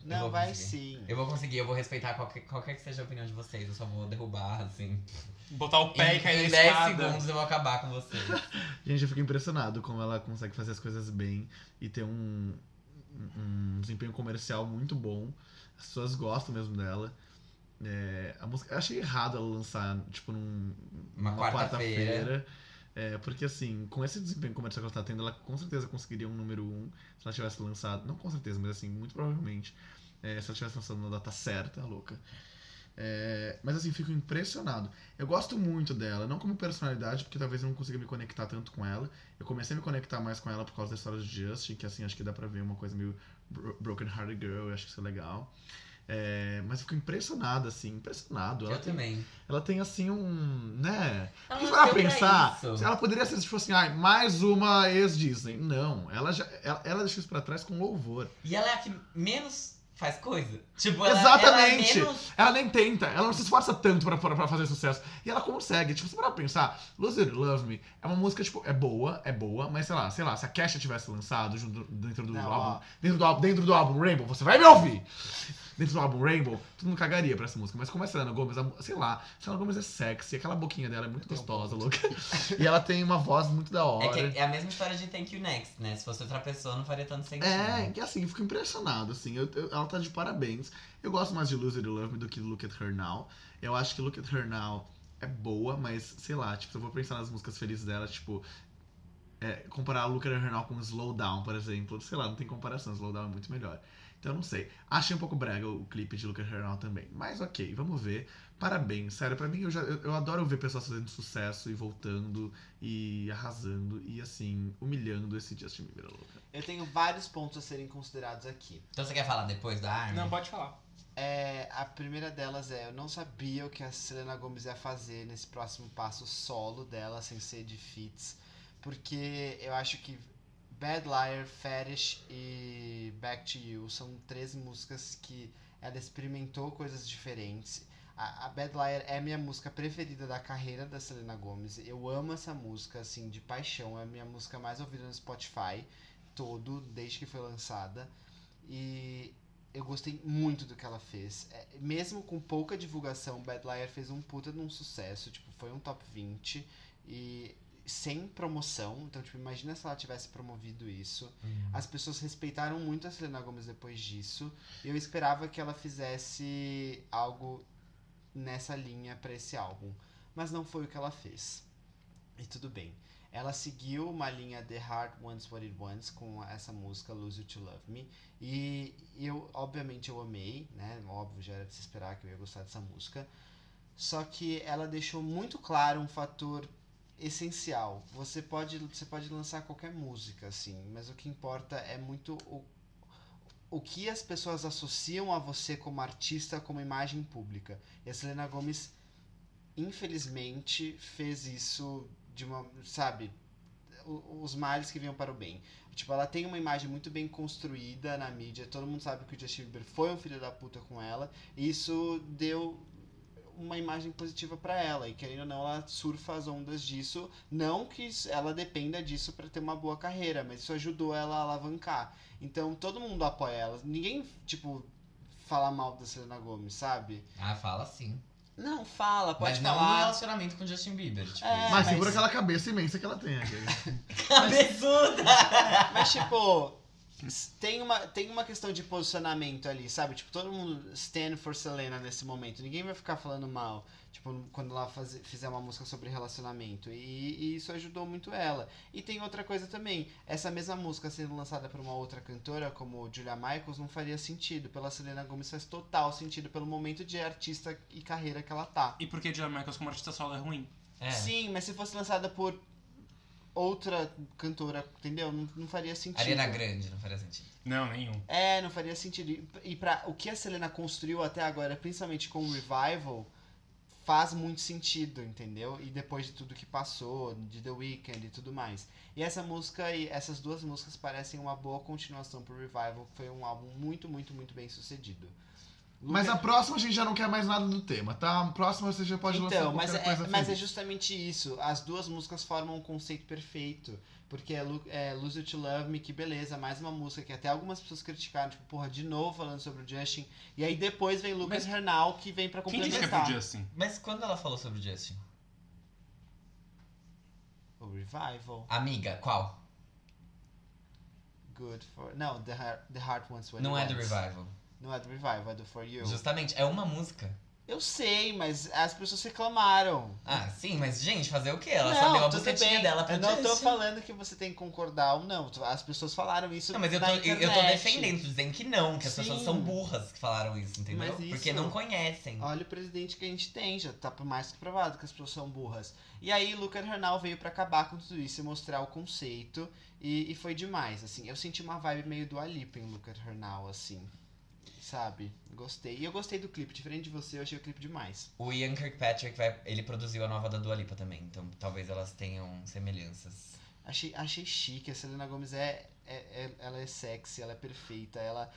Não, vai sim. Eu vou conseguir, eu vou respeitar qualquer, qualquer que seja a opinião de vocês. Eu só vou derrubar, assim. Botar o pé em, e cair em na 10 escada. segundos eu vou acabar com vocês. [LAUGHS] Gente, eu fico impressionado como ela consegue fazer as coisas bem e ter um, um desempenho comercial muito bom. As pessoas gostam mesmo dela. É, a música, eu achei errado ela lançar, tipo, num, Uma numa quarta-feira. É, porque assim, com esse desempenho comercial que ela tá tendo, ela com certeza conseguiria um número um se ela tivesse lançado. Não com certeza, mas assim, muito provavelmente. É, se ela tivesse lançado na data certa, louca. É, mas assim, fico impressionado. Eu gosto muito dela, não como personalidade, porque talvez eu não consiga me conectar tanto com ela. Eu comecei a me conectar mais com ela por causa da história de Justin, que assim, acho que dá pra ver uma coisa meio bro- Broken Hearted Girl, eu acho que isso é legal. É, mas fico impressionado, assim, impressionado. Ela Eu tem, também. ela tem assim um. né? Ela Porque nasceu pra pensar, ela poderia ser tipo assim, ah, mais uma ex-Disney. Não, ela, já, ela, ela deixou isso pra trás com louvor. E ela é a que menos faz coisa. Tipo, ela, Exatamente. ela é menos... Ela nem tenta, ela não se esforça tanto pra, pra, fazer sucesso. E ela consegue. Tipo, se parar pra pensar, Lose It Love Me é uma música, tipo, é boa, é boa, mas sei lá, sei lá, se a Kesha tivesse lançado junto, dentro do Não, álbum. ó. Dentro do, álbum- dentro do álbum Rainbow, você vai me ouvir! Dentro do álbum Rainbow, todo mundo cagaria pra essa música. Mas como é Selena Gomez, a- sei lá, Selena Gomez é sexy, aquela boquinha dela é muito gostosa, louca. E ela tem uma voz muito da hora. É, que é a mesma história de Thank You Next, né? Se fosse outra pessoa, não faria tanto sentido. É, que assim, eu fico impressionado, assim, eu- eu- ela tá de parabéns. Eu gosto mais de Lose It or Love Me do que Look at Her Now. Eu acho que Look at Her Now é boa, mas, sei lá, tipo, se eu vou pensar nas músicas felizes dela, tipo, é, comparar a Luca Hernal com Slowdown, por exemplo. Sei lá, não tem comparação, Slowdown é muito melhor. Então não sei. Achei um pouco brega o clipe de Luca Hernal também. Mas ok, vamos ver. Parabéns, sério, pra mim eu, já, eu, eu adoro ver pessoas fazendo sucesso e voltando e arrasando e assim, humilhando esse Justin Bieber louca. Eu tenho vários pontos a serem considerados aqui. Então você quer falar depois da Armin? Não, pode falar. É, a primeira delas é, eu não sabia o que a Selena Gomez ia fazer nesse próximo passo solo dela, sem ser de feats, porque eu acho que Bad Liar, Fetish e Back to You são três músicas que ela experimentou coisas diferentes. A, a Bad Liar é a minha música preferida da carreira da Selena Gomez. Eu amo essa música, assim, de paixão. É a minha música mais ouvida no Spotify todo, desde que foi lançada. E eu gostei muito do que ela fez. É, mesmo com pouca divulgação, Bad Liar fez um puta de um sucesso. Tipo, foi um top 20. E sem promoção. Então, tipo, imagina se ela tivesse promovido isso. Uhum. As pessoas respeitaram muito a Selena Gomez depois disso. Eu esperava que ela fizesse algo nessa linha para esse álbum, mas não foi o que ela fez. E tudo bem. Ela seguiu uma linha The Heart Wants What It Wants com essa música Lose You to Love Me. E eu, obviamente, eu amei, né? Óbvio, já era de se esperar que eu ia gostar dessa música. Só que ela deixou muito claro um fator essencial. Você pode, você pode lançar qualquer música, assim, mas o que importa é muito o, o que as pessoas associam a você como artista, como imagem pública. E a Selena Gomez, infelizmente, fez isso de uma, sabe, os males que vinham para o bem. Tipo, ela tem uma imagem muito bem construída na mídia, todo mundo sabe que o Justin Bieber foi um filho da puta com ela, e isso deu uma imagem positiva para ela, e querendo ou não, ela surfa as ondas disso, não que ela dependa disso para ter uma boa carreira, mas isso ajudou ela a alavancar. Então, todo mundo apoia ela. Ninguém, tipo, fala mal da Selena Gomez, sabe? Ah, fala sim. Não, fala, pode Mas não no falar. relacionamento com o Justin Bieber. Tipo, É, mas mas- segura aquela cabeça imensa que ela tem [LAUGHS] cabeçuda! Mas, tipo, tem uma, tem uma questão de posicionamento ali, sabe? Tipo, todo mundo stand for Selena nesse momento. Ninguém vai ficar falando mal, tipo, quando ela faz, fizer uma música sobre relacionamento. E, e isso ajudou muito ela. E tem outra coisa também. Essa mesma música sendo lançada por uma outra cantora, como Julia Michaels, não faria sentido. Pela Selena Gomez faz total sentido pelo momento de artista e carreira que ela tá. E por que Julia Michaels como artista solo é ruim? É. Sim, mas se fosse lançada por outra cantora, entendeu? Não, não faria sentido. Ariana Grande, não faria sentido. Não, nenhum. É, não faria sentido. E- E para o que a Selena construiu até agora, principalmente com o Revival, faz muito sentido, entendeu? E depois de tudo que passou, de The Weeknd e tudo mais. E essa música e essas duas músicas parecem uma boa continuação pro Revival, que foi um álbum muito, muito, muito bem sucedido. Mas a próxima a gente já não quer mais nada do tema, tá? A próxima você já pode lançar então, mas qualquer é, coisa mas é feliz. justamente isso. As duas músicas formam um conceito perfeito. Porque é, é Lose You to Love Me, que beleza, mais uma música que até algumas pessoas criticaram, tipo, porra, de novo falando sobre o Justin. E aí depois vem Lucas Mas- Hernal, que vem pra Quem disse que é complementar. pro Justin? Mas quando ela falou sobre o Justin? O Revival. Amiga, qual? Good for. Não, The Heart, The Heart Wants What Não é do. Revival. Não é do Revival, é do For You. Justamente, é uma música. Eu sei, mas as pessoas reclamaram. Ah, sim, mas gente, fazer o quê? Ela não, só deu a bucetinha dela pra Eu não tô falando que você tem que concordar ou não. As pessoas falaram isso Não, mas eu tô, eu, tô defendendo, dizendo que não, que as Sim. pessoas são burras que falaram isso, entendeu? Isso- Porque não conhecem. Olha o presidente que a gente tem, já tá mais que provado que as pessoas são burras. E aí, Lucas Hernal veio pra acabar com tudo isso e mostrar o conceito. E, e foi demais, assim. Eu senti uma vibe meio do Alipa em Lucas Hernal, assim. Sabe? Gostei. E eu gostei do clipe. Diferente de você, eu achei o clipe demais. O Ian Kirkpatrick, vai, ele produziu a nova da Dua Lipa também, então talvez elas tenham semelhanças. Achei, achei chique. A Selena Gomez é, é, é- Ela é sexy, ela é perfeita. Ela,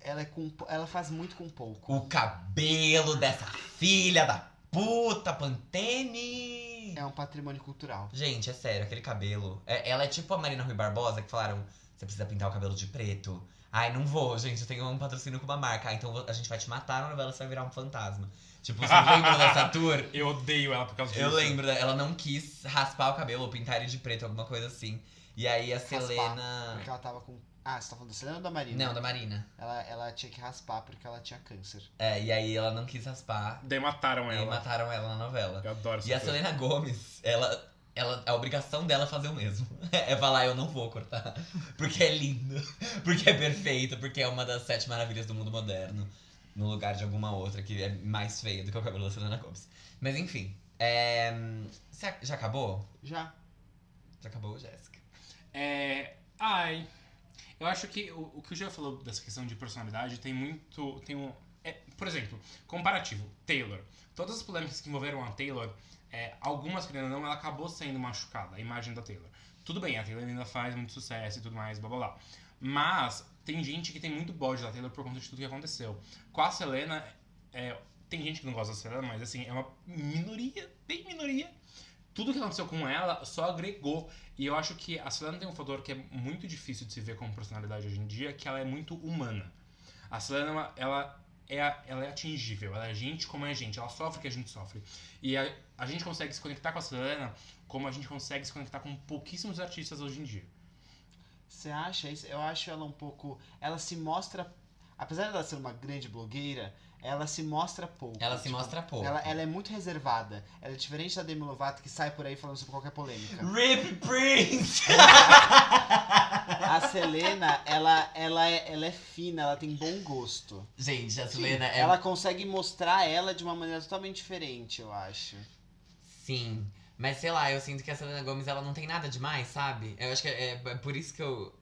ela, é com, ela faz muito com pouco. O cabelo dessa filha da puta, Pantene! É um patrimônio cultural. Gente, é sério, aquele cabelo. é- ela é tipo a Marina Rui Barbosa que falaram: você precisa pintar o cabelo de preto. Ai, não vou, gente, eu tenho um patrocínio com uma marca. Ah, então a gente vai te matar na novela, você vai virar um fantasma. Tipo, você lembra dessa [LAUGHS] tour? Eu odeio ela por causa disso. Eu lembro, ela não quis raspar o cabelo ou pintar ele de preto, alguma coisa assim. E aí a Raspar, Selena. Porque ela tava com. Ah, você tá falando da Selena ou da Marina? Não, da Marina. Ela, ela tinha que raspar porque ela tinha câncer. É, e aí ela não quis raspar. Daí mataram E ela. mataram ela na novela. Eu adoro essa E a coisa. Selena Gomes, ela ela, a obrigação dela é fazer o mesmo. [LAUGHS] É falar, eu não vou cortar. [LAUGHS] Porque é lindo. [LAUGHS] Porque é perfeito. Porque é uma das sete maravilhas do mundo moderno. No lugar de alguma outra que é mais feia do que o cabelo da Selena Gomez. Mas enfim. É... Já acabou? Já. Já acabou, Jéssica? É. Ai. Eu acho que o, o que o Jean falou dessa questão de personalidade tem muito. Tem um. é, por exemplo, comparativo. Taylor. Todas as polêmicas que envolveram a Taylor, é, algumas, querendo ou não, ela acabou sendo machucada, a imagem da Taylor. Tudo bem, a Taylor ainda faz muito sucesso e tudo mais, blá blá blá. Mas tem gente que tem muito bode da Taylor por conta de tudo que aconteceu. Com a Selena, é, tem gente que não gosta da Selena, mas assim, é uma minoria, bem minoria. Tudo que aconteceu com ela só agregou. E eu acho que a Selena tem um fator que é muito difícil de se ver como personalidade hoje em dia, que ela é muito humana. A Selena, ela é, ela é atingível, ela é gente como é gente, ela sofre o que a gente sofre. E a, a gente consegue se conectar com a Selena como a gente consegue se conectar com pouquíssimos artistas hoje em dia. Você acha isso? Eu acho ela um pouco. Ela se mostra. Apesar dela ser uma grande blogueira, ela se mostra pouco. Ela se Tipo, mostra pouco. Ela, ela é muito reservada. Ela é diferente da Demi Lovato que sai por aí falando sobre qualquer polêmica. RIP Prince! [LAUGHS] A Selena, ela, ela, é, ela é fina, ela tem bom gosto. Gente, a Selena é. Ela consegue mostrar ela de uma maneira totalmente diferente, eu acho. Sim. Mas sei lá, eu sinto que a Selena Gomez ela não tem nada demais, sabe? Eu acho que é, é por isso que eu.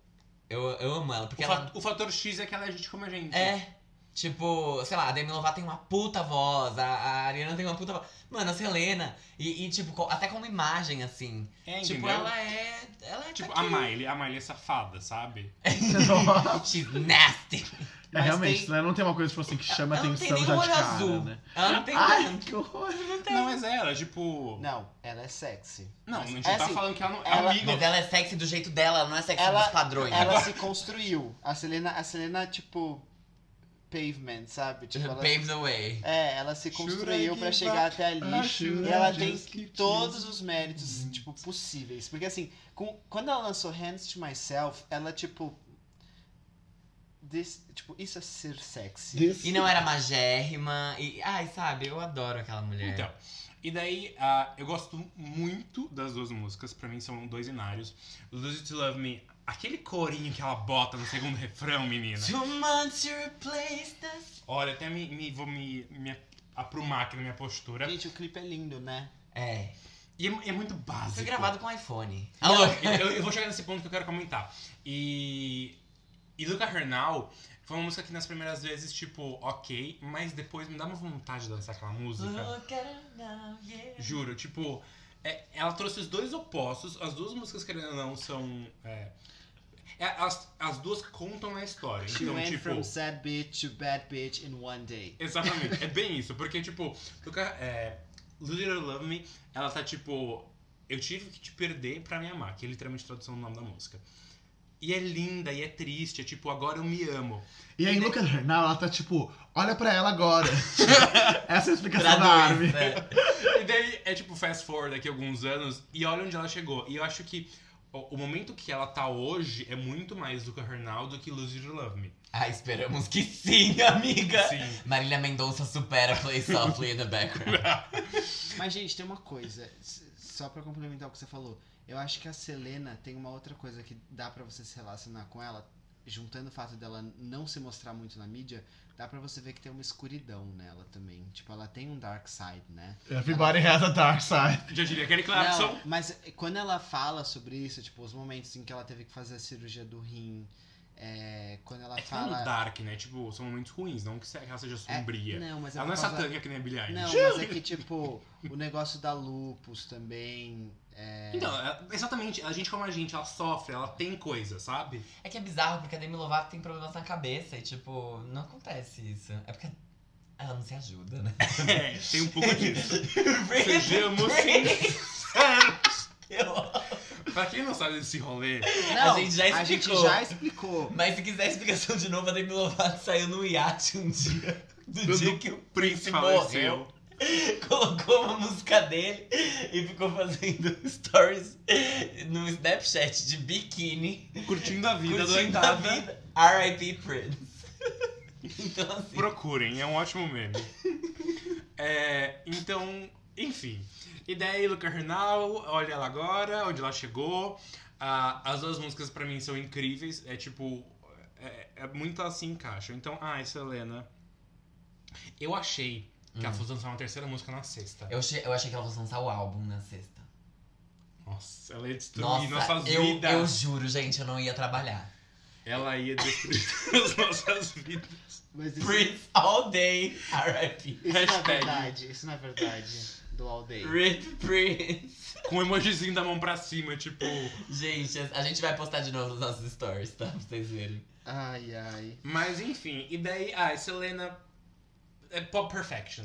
Eu, eu amo ela. O, Porque fa- ela. o fator X é que ela é gente como a gente. É. Tipo, sei lá, a Demi Lovato tem uma puta voz, a, a Ariana tem uma puta voz. Mano, a Selena. E, e, tipo, até como imagem, assim. É, tipo, entendeu? ela é. Ela é. Tipo, tá a. Miley, a Miley é safada, sabe? [LAUGHS] She's nasty. É, realmente, tem- né? Não tem uma coisa tipo assim que chama ela não tem atenção já de cara, azul. né? Ela não tem Ai, que horror. Não tem. Não, mas ela, tipo. Não, ela é sexy. Não, a Mas- gente é tá assim, falando que ela não. ela- amigo. Mas ela é sexy do jeito dela, ela não é sexy Ela- dos padrões. Ela se construiu. A Selena, a Selena, tipo, pavement, sabe? Tipo, ela, Pave the way. é, ela se construiu pra give chegar até ali. E ela tem todos os méritos, tipo, possíveis. Porque assim, com- quando ela lançou Hands to Myself, ela, tipo. This- tipo, isso é ser sexy. This- E não era magérrima. E, ai, sabe, eu adoro aquela mulher. Então. E daí, ah, eu gosto muito das duas músicas, pra mim são dois inários. Lose It to Love Me, aquele corinho que ela bota no segundo refrão, menina. Two months to replace this. Olha, até me, me- vou me, me aprumar aqui na minha postura. Gente, o clipe é lindo, né? É. E é, é muito básico. Foi gravado com iPhone. Alô? eu, eu vou chegar nesse ponto que eu quero comentar. E. E Look at Her Now foi uma música que nas primeiras vezes, tipo, ok, mas depois me dá uma vontade de dançar aquela música. Now, yeah. Juro, tipo, é, ela trouxe os dois opostos. As duas músicas, querendo ou não, são. é, é, as, as duas contam a história. She então, went tipo. from sad bitch to bad bitch in one day. Exatamente, é [LAUGHS] bem isso, porque, tipo, at- é, or Love Me, ela tá tipo. Eu tive que te perder pra me amar, que é literalmente a tradução do nome da música. E é linda, e é triste, é tipo, agora eu me amo. E aí, look at her now, ela tá tipo, olha pra ela agora. [LAUGHS] Essa é a explicação da Army. é. E daí é tipo fast forward daqui a alguns anos e olha onde ela chegou. E eu acho que o, o momento que ela tá hoje é muito mais Look at Her Now do que Lose or Love Me. Ah, esperamos que sim, [LAUGHS] amiga. Sim. Marília Mendonça supera Play Softly in the Background. [LAUGHS] Mas, gente, tem uma coisa, só pra complementar o que você falou. Eu acho que a Selena tem uma outra coisa que dá pra você se relacionar com ela, juntando o fato dela não se mostrar muito na mídia, dá pra você ver que tem uma escuridão nela também. Tipo, ela tem um dark side, né? Everybody has a dark side. [LAUGHS] Já diria Kelly Clarkson. Não, mas quando ela fala sobre isso, tipo, os momentos em que ela teve que fazer a cirurgia do rim, é, quando ela É que tá fala. dark, né? Tipo, são momentos ruins, não que ela seja É, sombria. não, mas é ela não é causa- satânica que nem a Billie Eilish. Não, [LAUGHS] mas é que, tipo, o negócio da lupus também. É... Então, é- exatamente, a gente como a gente, ela sofre, ela tem coisa, sabe? É que é bizarro, porque a Demi Lovato tem problemas na cabeça e, tipo, não acontece isso. É porque ela não se ajuda, né? [LAUGHS] É, tem um pouco disso. [LAUGHS] Sejamos Spears. Eu- Pra quem não sabe desse rolê, Não, a gente já A gente explicou. já explicou. Mas se quiser explicação de novo, a Demi Lovato saiu no iate um dia. Do dia que o faleceu. morreu. Colocou uma música dele e ficou fazendo [LAUGHS] stories no Snapchat de biquíni. curtindo a vida, curtindo a doentada. vida. R.I.P. Prince. [LAUGHS] Então assim. Procurem, é um ótimo meme. [LAUGHS] É, então, enfim. E daí, Luca Renal, olha ela agora, onde ela chegou. Ah, as duas músicas pra mim são incríveis. É tipo. É, é muito assim encaixam. Então, ai, Selena. Eu achei que ela fosse lançar uma terceira música na sexta. Eu achei, eu achei que ela fosse lançar o álbum na sexta. Nossa, ela ia destruir Nossa, nossas eu, vidas. eu juro, gente, eu não ia trabalhar. Ela ia destruir [LAUGHS] as nossas vidas. Mas isso, Prince all day, R.I.P. isso não é Hashtag. verdade. Isso não é verdade do All Day. Rip Prince. Com o emojizinho da mão pra cima, tipo. Gente, a gente vai postar de novo nos nossos stories, tá? Pra vocês verem. Ai, ai. Mas enfim, e daí, ai, Selena. É pop perfection.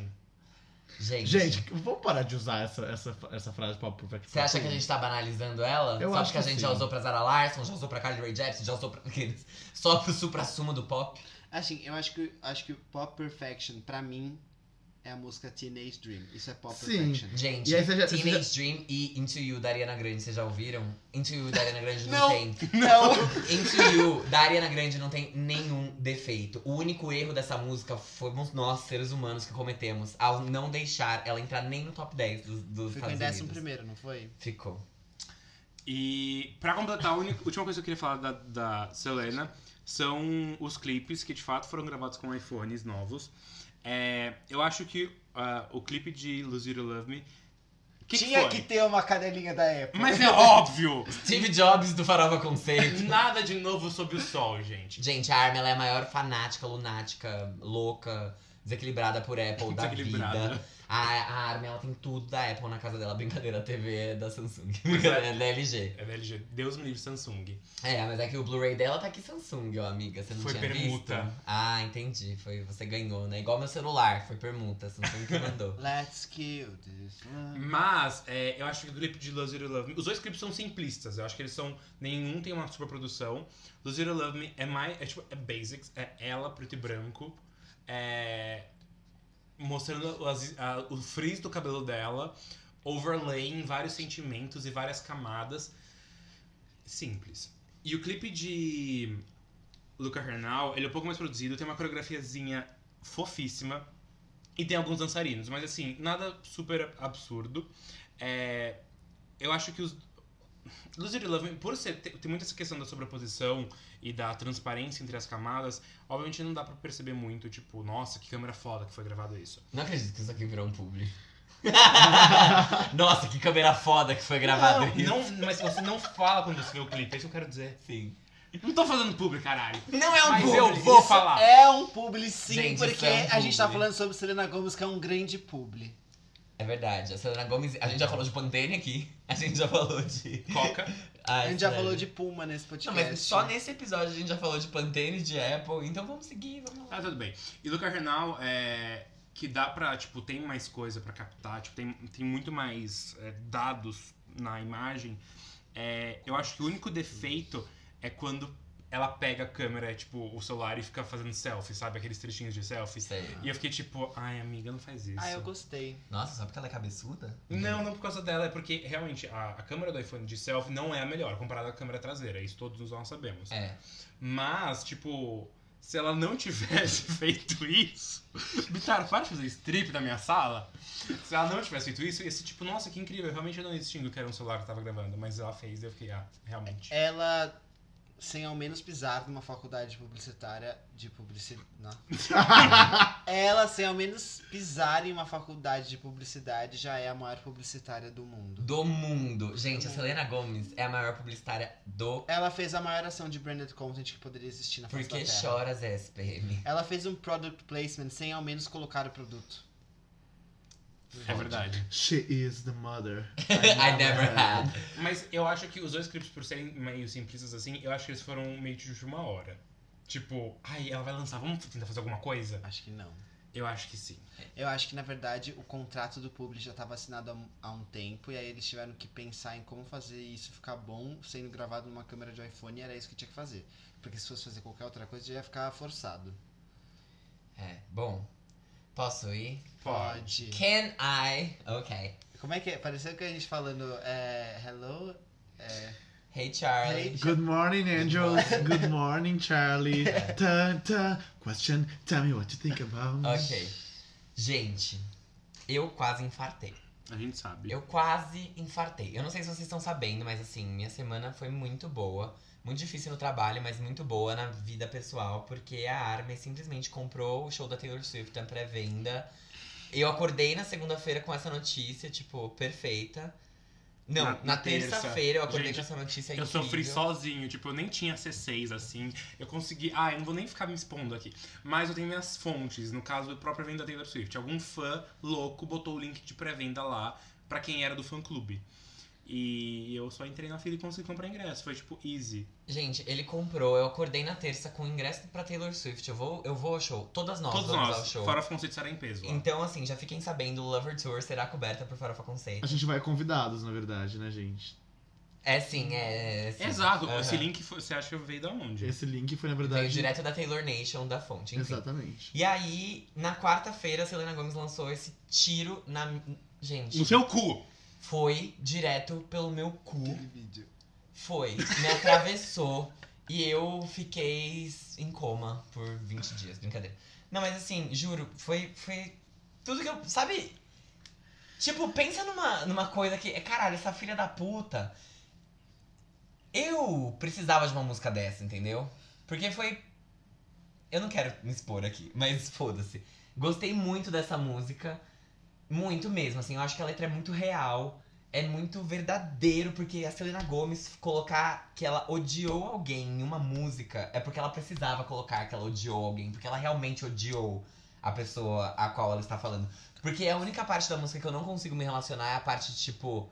Gente, Gente, vamos parar de usar essa, essa, essa frase pop perfect. você acha que a gente tá banalizando ela? Eu Só acho porque a que gente sim. já usou pra Zara Larson, já usou pra Carly Rae Jepsen, já usou pra... Só pro supra-sumo do pop? Assim, eu acho que, acho que Pop Perfection, pra mim, é a música Teenage Dream. Isso é Pop Sim. Perfection. Gente, E já- Teenage você Dream e Into You da Ariana Grande, vocês já ouviram? Into You da Ariana Grande não, Não. tem. Não! [LAUGHS] Into You da Ariana Grande não tem nenhum defeito. O único erro dessa música fomos nós, seres humanos, que cometemos ao não deixar ela entrar nem no top 10 dos, dos Ficou em décimo primeiro, não foi? Ficou. E pra completar, a única, última coisa que eu queria falar da, da Selena são os clipes que de fato foram gravados com iPhones novos. É, eu acho que ah, o clipe de Lose You to Love Me. Que que Tinha foi? que ter uma cadelinha da Apple. Mas é óbvio! [LAUGHS] Steve Jobs do Farofa Conceito. Nada de novo sob o sol, gente. Gente, a Armin ela é a maior fanática, lunática, louca, desequilibrada por Apple da vida. A, a Armin ela tem tudo da Apple na casa dela. Brincadeira, a TV é da Samsung. é. Brincadeira, [LAUGHS] é da LG. É da LG. Deus me livre Samsung. É, mas é que o Blu-ray dela tá aqui Samsung, ó, amiga. Você não Foi tinha permuta. visto? Ah, entendi. Foi, você ganhou, né? Igual meu celular, foi permuta. Samsung que mandou. [LAUGHS] Let's kill this love. Mas é, eu acho que o clipe de to Love Me. Os dois clipes são simplistas. Eu acho que eles são. Nenhum tem uma super produção. Lose You to Love Me é mais. É tipo, é basics. É ela, preto e branco. É. Mostrando as- a- o frizz do cabelo dela. Overlaying vários sentimentos e várias camadas. Simples. E o clipe de Luca Hernal, ele é um pouco mais produzido, tem uma coreografiazinha fofíssima. E tem alguns dançarinos, mas assim, nada super absurdo. É, eu acho que os. Lose It or Love Me, por ser, ter muito essa questão da sobreposição e da transparência entre as camadas, obviamente não dá pra perceber muito, tipo, nossa, que câmera foda que foi gravado isso. Não acredito que isso aqui virou um publi. [LAUGHS] Nossa, que câmera foda que foi gravado não, isso. não, mas você não fala quando você vê o clipe, é isso que eu quero dizer. Sim. Não tô fazendo publi, caralho. Não é um Mas publi. eu vou Isso falar. É um publi sim, Gente, isso porque é um a gente tá publi. falando sobre Selena Gomez, que é um grande publi. É verdade. A Selena Gomes, a gente já falou de Pantene aqui. A gente já falou de. Coca. Ah, a gente já falou de Puma nesse Não, podcast. mas só nesse episódio a gente já falou de Pantene, de Apple, então vamos seguir, vamos lá. Ah, tudo bem. E Luca Renal é. Que dá pra, tipo, tem mais coisa pra captar, tipo, tem, tem muito mais é, dados na imagem. É, eu acho que o único defeito é quando ela pega a câmera, tipo, o celular e fica fazendo selfie, sabe? Aqueles trechinhos de selfie. Sei. E eu fiquei tipo, ai amiga, não faz isso. Ah, eu gostei. Nossa, só porque ela é cabeçuda? Não, não por causa dela, é porque realmente a, a câmera do iPhone de selfie não é a melhor comparada à câmera traseira, isso todos nós sabemos. É. Mas, tipo, se ela não tivesse [LAUGHS] feito isso. Bitar, para de fazer strip da minha sala. Se ela não tivesse feito isso, ia ser tipo, nossa, que incrível, realmente eu não ia distingo que era um celular que tava gravando, mas ela fez e eu fiquei, ah, realmente. Ela, sem ao menos pisar numa faculdade publicitária de publicidade. Não. [LAUGHS] Ela, sem ao menos pisar em uma faculdade de publicidade, já é a maior publicitária do mundo. Do mundo. Gente, a Selena Gomes é a maior publicitária do Ela fez a maior ação de branded content que poderia existir na face Porque da Terra. Choras SPM. Ela fez um product placement sem ao menos colocar o produto. É verdade. She is the mother. [LAUGHS] I never had. Mas eu acho que os dois clipes, por serem meio simplistas assim, eu acho que eles foram meio de uma hora. Tipo, ai, ela vai lançar, vamos tentar fazer alguma coisa? Acho que não. Eu acho que sim. Eu acho que, na verdade, o contrato do publi já estava assinado há um- há um tempo e aí eles tiveram que pensar em como fazer isso ficar bom sendo gravado numa câmera de iPhone e era isso que tinha que fazer. Porque se fosse fazer qualquer outra coisa, já ia ficar forçado. É, bom. Posso ir? Pode. Can I? Ok. Como é que é? Pareceu que a gente falando é, hello? É, Hey Charlie. Hey, Good morning, angels. Good morning, Charlie. [LAUGHS] Ta, ta. Question, tell me what you think about. Ok. Gente, eu quase infartei. A gente sabe. Eu quase infartei. Eu não sei se vocês estão sabendo, mas assim, minha semana foi muito boa. Muito difícil no trabalho, mas muito boa na vida pessoal, porque a Army simplesmente comprou o show da Taylor Swift na pré-venda. Eu acordei na segunda-feira com essa notícia, tipo, perfeita. Não, Na- na, na terça. terça-feira eu acordei Gente, com essa notícia Eu incrível. sofri sozinho, tipo, eu nem tinha C6 assim. Eu consegui. Ah, eu não vou nem ficar me expondo aqui. Mas eu tenho minhas fontes, no caso, a própria venda da Taylor Swift. Algum fã louco botou o link de pré-venda lá pra quem era do fã clube. E eu só entrei na fila e consegui comprar ingresso. Foi tipo easy. Gente, ele comprou, eu acordei na terça com o ingresso pra Taylor Swift. Eu vou, eu vou ao show. Todas nós Todos vamos ao nós, show. fora Conceitos era em peso. lá. Então, assim, já fiquem sabendo, o Lover Tour será coberta por Farofa A Conceito. gente vai convidados, na verdade, né, gente? É sim, é. é sim. Exato, Aham. esse link foi- você acha que veio da onde? Esse link foi, na Veio verdade. direto da Taylor Nation, da fonte, enfim. Exatamente. E aí, na quarta-feira, a Selena Gomez lançou esse tiro na. Gente, No seu cu! Foi direto pelo meu cu. vídeo. Foi. Me atravessou. e eu fiquei em coma por 20 dias. Brincadeira. Não, mas assim, juro, foi. Foi tudo que eu. Sabe? Tipo, pensa numa, numa coisa que. Caralho, essa filha da puta. Eu precisava de uma música dessa, entendeu? Porque foi. Eu não quero me expor aqui, mas foda-se. Gostei muito dessa música. Muito mesmo, assim. Eu acho que a letra é muito real. É muito verdadeiro, porque a Selena Gomez colocar que ela odiou alguém em uma música é porque ela precisava colocar que ela odiou alguém, porque ela realmente odiou a pessoa a qual ela está falando. Porque a única parte da música que eu não consigo me relacionar é a parte, tipo,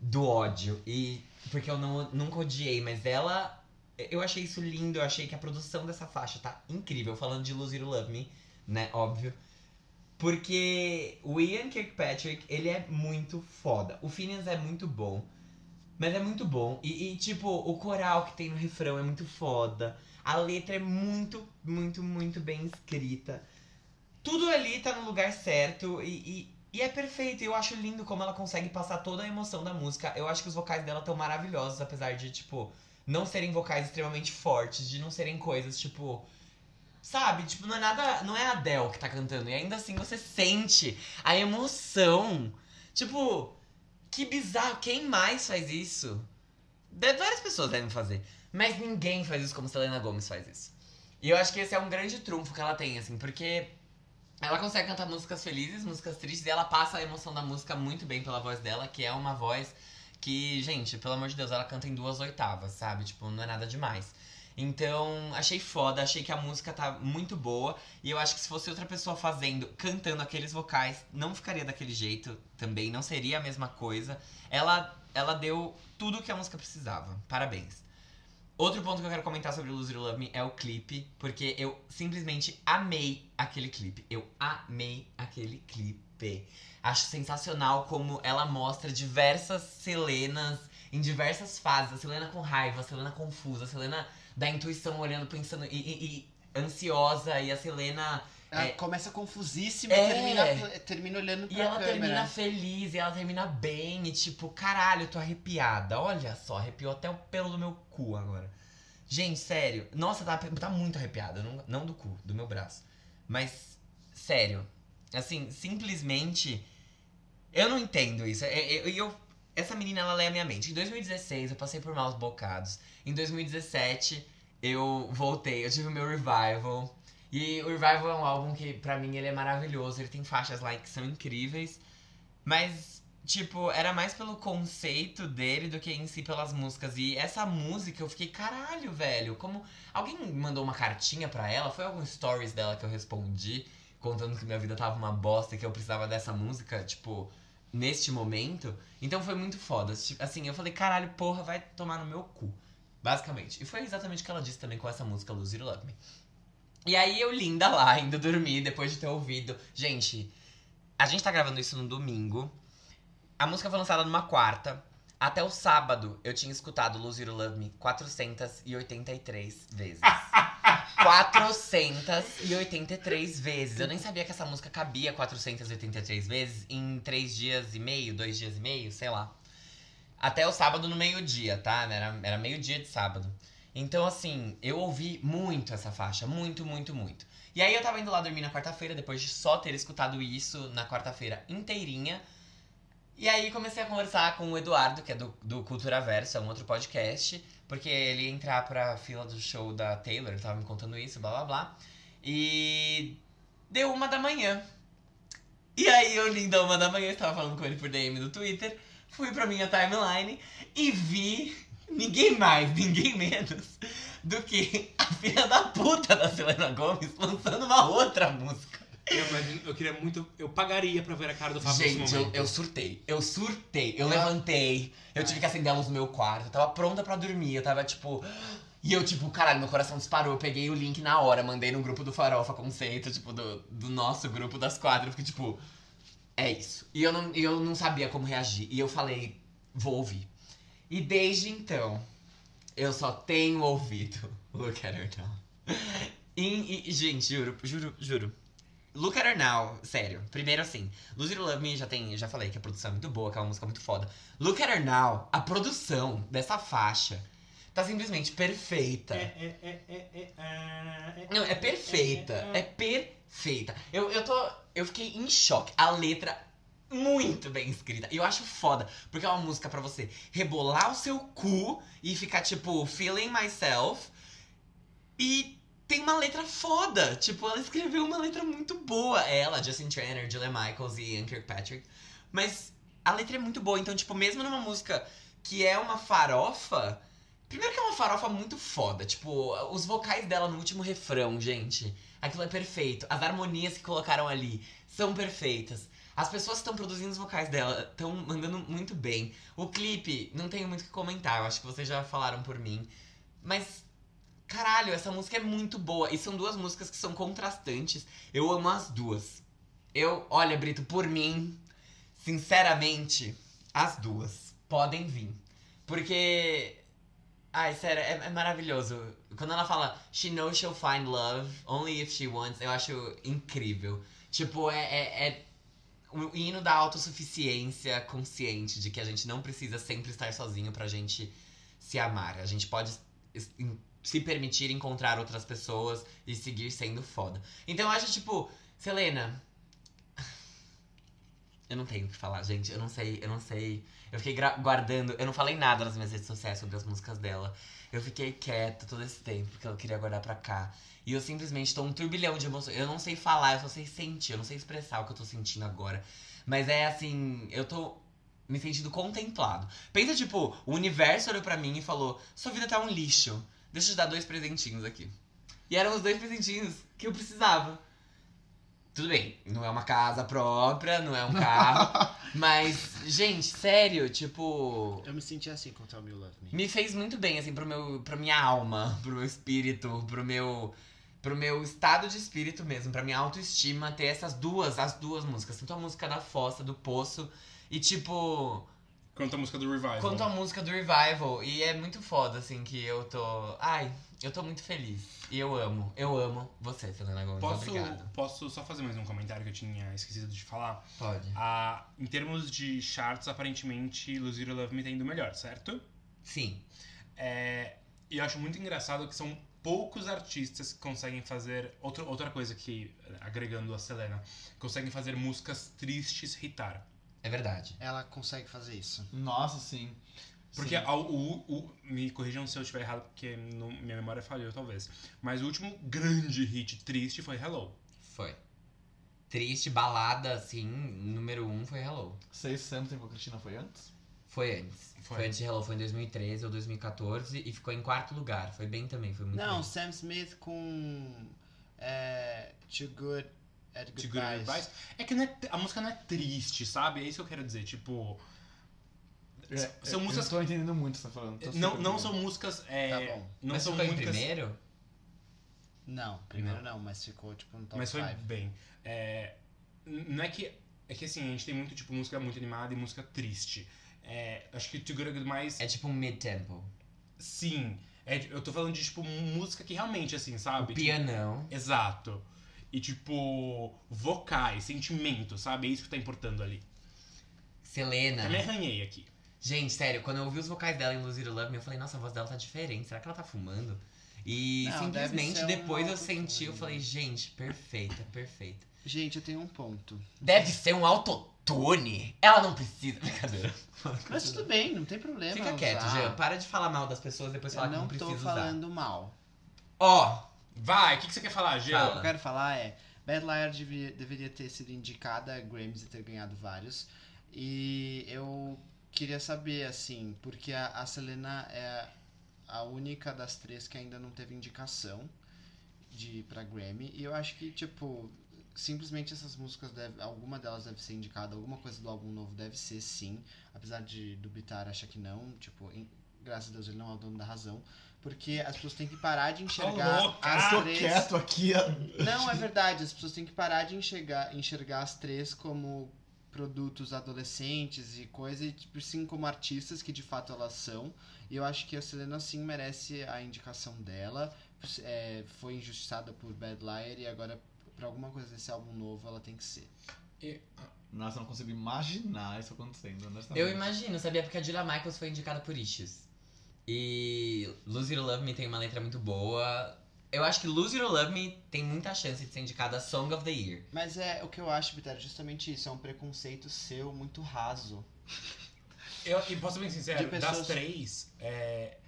do ódio. E. Porque eu não, nunca odiei, mas ela. Eu achei isso lindo, eu achei que a produção dessa faixa tá incrível. Falando de Lose You Love Me, né? Óbvio. Porque o Ian Kirkpatrick, ele é muito foda. O Phineas é muito bom. Mas é muito bom. E, e, tipo, o coral que tem no refrão é muito foda. A letra é muito, muito, muito bem escrita. Tudo ali tá no lugar certo e, e, e é perfeito. Eu acho lindo como ela consegue passar toda a emoção da música. Eu acho que os vocais dela estão maravilhosos, apesar de, tipo, não serem vocais extremamente fortes, de não serem coisas, tipo. Sabe? Tipo, não é nada. Não é a Adele que tá cantando. E ainda assim você sente a emoção. Tipo, que bizarro. Quem mais faz isso? Várias pessoas devem fazer. Mas ninguém faz isso como Selena Gomez faz isso. E eu acho que esse é um grande trunfo que ela tem, assim, porque ela consegue cantar músicas felizes, músicas tristes, e ela passa a emoção da música muito bem pela voz dela, que é uma voz que, gente, pelo amor de Deus, ela canta em duas oitavas, sabe? Tipo, não é nada demais. Então, achei foda, achei que a música tá muito boa. E eu acho que se fosse outra pessoa fazendo, cantando aqueles vocais, não ficaria daquele jeito também, não seria a mesma coisa. Ela, ela deu tudo que a música precisava. Parabéns. Outro ponto que eu quero comentar sobre Lose You to Love Me é o clipe, porque eu simplesmente amei aquele clipe. Eu amei aquele clipe. Acho sensacional como ela mostra diversas Selenas em diversas fases. A Selena com raiva, a Selena confusa, a Selena da intuição olhando, pensando e, e- e ansiosa, e a Selena. Ela É. começa confusíssima É. e termina, termina olhando pra E ela câmera. termina feliz, e ela termina bem, e tipo, caralho, eu tô arrepiada. Olha só, arrepiou até o pelo do meu cu agora. Gente, sério. Nossa, tá, tá muito arrepiada. Não, não do cu, do meu braço. Mas, sério. Assim, simplesmente. Eu não entendo isso. É- é- eu, eu- essa menina, ela lê a minha mente. Em 2016, eu passei por maus bocados. Em 2017, eu voltei. Eu tive o meu revival. E o Revival é um álbum que, pra mim, ele é maravilhoso. Ele tem faixas lá que são incríveis. Mas, tipo, era mais pelo conceito dele do que em si pelas músicas. E essa música eu fiquei, caralho, velho. Como. Alguém mandou uma cartinha pra ela? Foi algum stories dela que eu respondi, contando que minha vida tava uma bosta e que eu precisava dessa música, tipo, neste momento. Então foi muito foda. Assim, eu falei, caralho, porra, vai tomar no meu cu. Basicamente. E foi exatamente o que ela disse também com essa música Lose Love Me. E aí eu linda lá, indo dormir depois de ter ouvido. Gente, a gente tá gravando isso no domingo. A música foi lançada numa quarta. Até o sábado eu tinha escutado Lose You Love Me 483 vezes. [LAUGHS] 483 vezes. Eu nem sabia que essa música cabia 483 vezes em três dias e meio, dois dias e meio, sei lá. Até o sábado no meio-dia, tá? Era, era meio-dia de sábado. Então, assim, eu ouvi muito essa faixa. Muito, muito, muito. E aí eu tava indo lá dormir na quarta-feira, depois de só ter escutado isso na quarta-feira inteirinha. E aí comecei a conversar com o Eduardo, que é do, do Cultura Verso, é um outro podcast, porque ele ia entrar pra fila do show da Taylor, ele tava me contando isso, blá blá blá. E deu uma da manhã. E aí eu, linda, uma da manhã, estava falando com ele por DM no Twitter, fui pra minha timeline e vi ninguém mais, ninguém menos do que a filha da puta da Selena Gomes lançando uma outra música. Eu, imagino- eu queria muito. Eu pagaria pra ver a cara do Fábio Gente, nesse eu, momento. eu surtei. Eu surtei. Eu Eu- levantei. Eu tive que acender a luz no meu quarto. Eu tava pronta pra dormir. Eu tava tipo. E eu, tipo, caralho, meu coração disparou. Eu peguei o link na hora, mandei no grupo do Farofa Conceito, tipo, do, do nosso grupo das quatro. Eu fiquei tipo. É isso. E eu não, eu não sabia como reagir. E eu falei, vou ouvir. E desde então, eu só tenho ouvido Look at Her Now. E, e, gente, juro, juro, juro. Look at Her Now, sério. Primeiro assim, Lose or Love Me já tem, já falei que a produção é muito boa, que é uma música muito foda. Look at Her Now, a produção dessa faixa tá simplesmente perfeita. É, é, é, Não, é perfeita. É perfeita. Eu, eu tô. Eu fiquei em choque. A letra muito bem escrita. E eu acho foda, porque é uma música pra você rebolar o seu cu e ficar, tipo, feeling myself. E tem uma letra foda. Tipo, ela escreveu uma letra muito boa. Ela, Justin Tranner, Julia Michaels e Ian Kirkpatrick. Mas a letra é muito boa. Então, tipo, mesmo numa música que é uma farofa. Primeiro que é uma farofa muito foda. Tipo, os vocais dela no último refrão, gente. Aquilo é perfeito. As harmonias que colocaram ali são perfeitas. As pessoas que estão produzindo os vocais dela estão mandando muito bem. O clipe, não tenho muito o que comentar. Eu acho que vocês já falaram por mim. Mas, caralho, essa música é muito boa. E são duas músicas que são contrastantes. Eu amo as duas. Eu, olha, Brito, por mim, sinceramente, as duas podem vir. Porque Ai, sério, é, é maravilhoso. Quando ela fala She knows she'll find love only if she wants, eu acho incrível. Tipo, é, é, é o hino da autossuficiência consciente de que a gente não precisa sempre estar sozinho pra gente se amar. A gente pode se permitir encontrar outras pessoas e seguir sendo foda. Então eu acho, tipo, Selena. Eu não tenho o que falar, gente. Eu não sei, eu não sei. Eu fiquei guardando. Eu não falei nada nas minhas redes sociais sobre as músicas dela. Eu fiquei quieta todo esse tempo, porque eu queria guardar pra cá. E eu simplesmente tô um turbilhão de emoções. Eu não sei falar, eu só sei sentir. Eu não sei expressar o que eu tô sentindo agora. Mas é assim, eu tô me sentindo contemplado. Pensa, tipo, o universo olhou pra mim e falou: Sua vida tá um lixo. Deixa eu te dar dois presentinhos aqui. E eram os dois presentinhos que eu precisava. Tudo bem, não é uma casa própria, não é um [LAUGHS] carro. mas, gente, sério, tipo. Eu me senti assim com Tell Me You Love Me. Me fez muito bem, assim, pro meu, pra minha alma, pro meu espírito, pro meu. Pro meu estado de espírito mesmo, pra minha autoestima, ter essas duas, as duas músicas. Tanto a música da Fossa, do Poço, e tipo. Quanto a música do Revival. Quanto a música do Revival. E é muito foda, assim, que eu tô. Ai, eu tô muito feliz. E eu amo, eu amo você, Selena Gomes. Posso, Obrigado. posso só fazer mais um comentário que eu tinha esquecido de falar? Pode. Ah, em termos de charts, aparentemente, or Love Me tá indo melhor, certo? Sim. É, e eu acho muito engraçado que são poucos artistas que conseguem fazer. Outra, outra coisa que, agregando a Selena, conseguem fazer músicas tristes hitar. É verdade. Ela consegue fazer isso. Nossa, sim. Porque Sim. ao- o, o- me corrijam se eu estiver errado, porque não- minha memória falhou, talvez. Mas o último grande hit triste foi Hello. Foi. Triste, balada, assim, número um foi Hello. Say Something com a Cristina foi antes? Foi antes. Foi. Foi, antes de Hello, foi em 2013 ou 2014 e ficou em quarto lugar. Foi bem também, foi muito Não, bem. Sam Smith com. É, too Good at To Good Goodbyes. Advice. É que não é- a música não é triste, sabe? É isso que eu quero dizer. Tipo. são eu músicas. não tô entendendo muito o que você tá falando. Não, não entendendo. são músicas. é, Tá bom. Não mas são ficou em músicas. primeiro? Não, primeiro não, mas ficou tipo no top Mas foi 5. bem. É, não é que. É que assim, a gente tem muito, tipo, música muito animada e música triste. É, acho que Too Good at mais É tipo um mid-tempo. Sim. É, eu tô falando de, tipo, música que realmente, assim, sabe? O Tipo, pianão. Exato. E, tipo, vocais, sentimento, sabe? É isso que tá importando ali. Selena. Eu me arranhei aqui. Gente, sério, quando eu ouvi os vocais dela em Lose It or Love Me, eu falei, nossa, a voz dela tá diferente. Será que ela tá fumando? E Não, simplesmente ser um depois eu senti, eu falei, gente, perfeita, perfeita. Gente, eu tenho um ponto. Deve ser um autotune. Tony, ela não precisa. [LAUGHS] Brincadeira. Mas tudo bem, não tem problema. Fica quieto. Jean. Para de falar mal das pessoas depois falar Eu que não não tô precisa usar. falando mal. Ó, Vai, o que, que você quer falar, Gê? O que eu quero falar é, Bad Liar devia, deveria ter sido indicada a Grammys e ter ganhado vários. E eu queria saber, assim, porque a, a Selena é a única das três que ainda não teve indicação de pra Grammy. E eu acho que, tipo, simplesmente essas músicas, deve, alguma delas deve ser indicada, alguma coisa do álbum novo deve ser sim. Apesar de do Bitar achar que não, tipo, em- graças a Deus ele não é o dono da razão. Porque as pessoas têm que parar de enxergar louca! as Tô três. quieto aqui. Não, é verdade. As pessoas têm que parar de enxergar, enxergar as três como produtos adolescentes e coisa, e tipo, sim como artistas que de fato elas são. E eu acho que a Selena sim merece a indicação dela. É, foi injustiçada por Bad Liar e agora, pra alguma coisa desse álbum novo, ela tem que ser. Nossa, eu não consigo imaginar isso acontecendo, eu imagino, sabia? Porque a Julia Michaels foi indicada por Issues. E Lose You to Love Me tem uma letra muito boa. Eu acho que Lose You to Love Me tem muita chance de ser indicada a Song of the Year. Mas é o que eu acho, Vitor, é justamente isso. É um preconceito seu muito raso. Eu, e posso ser bem sincero, pessoas- das três, é,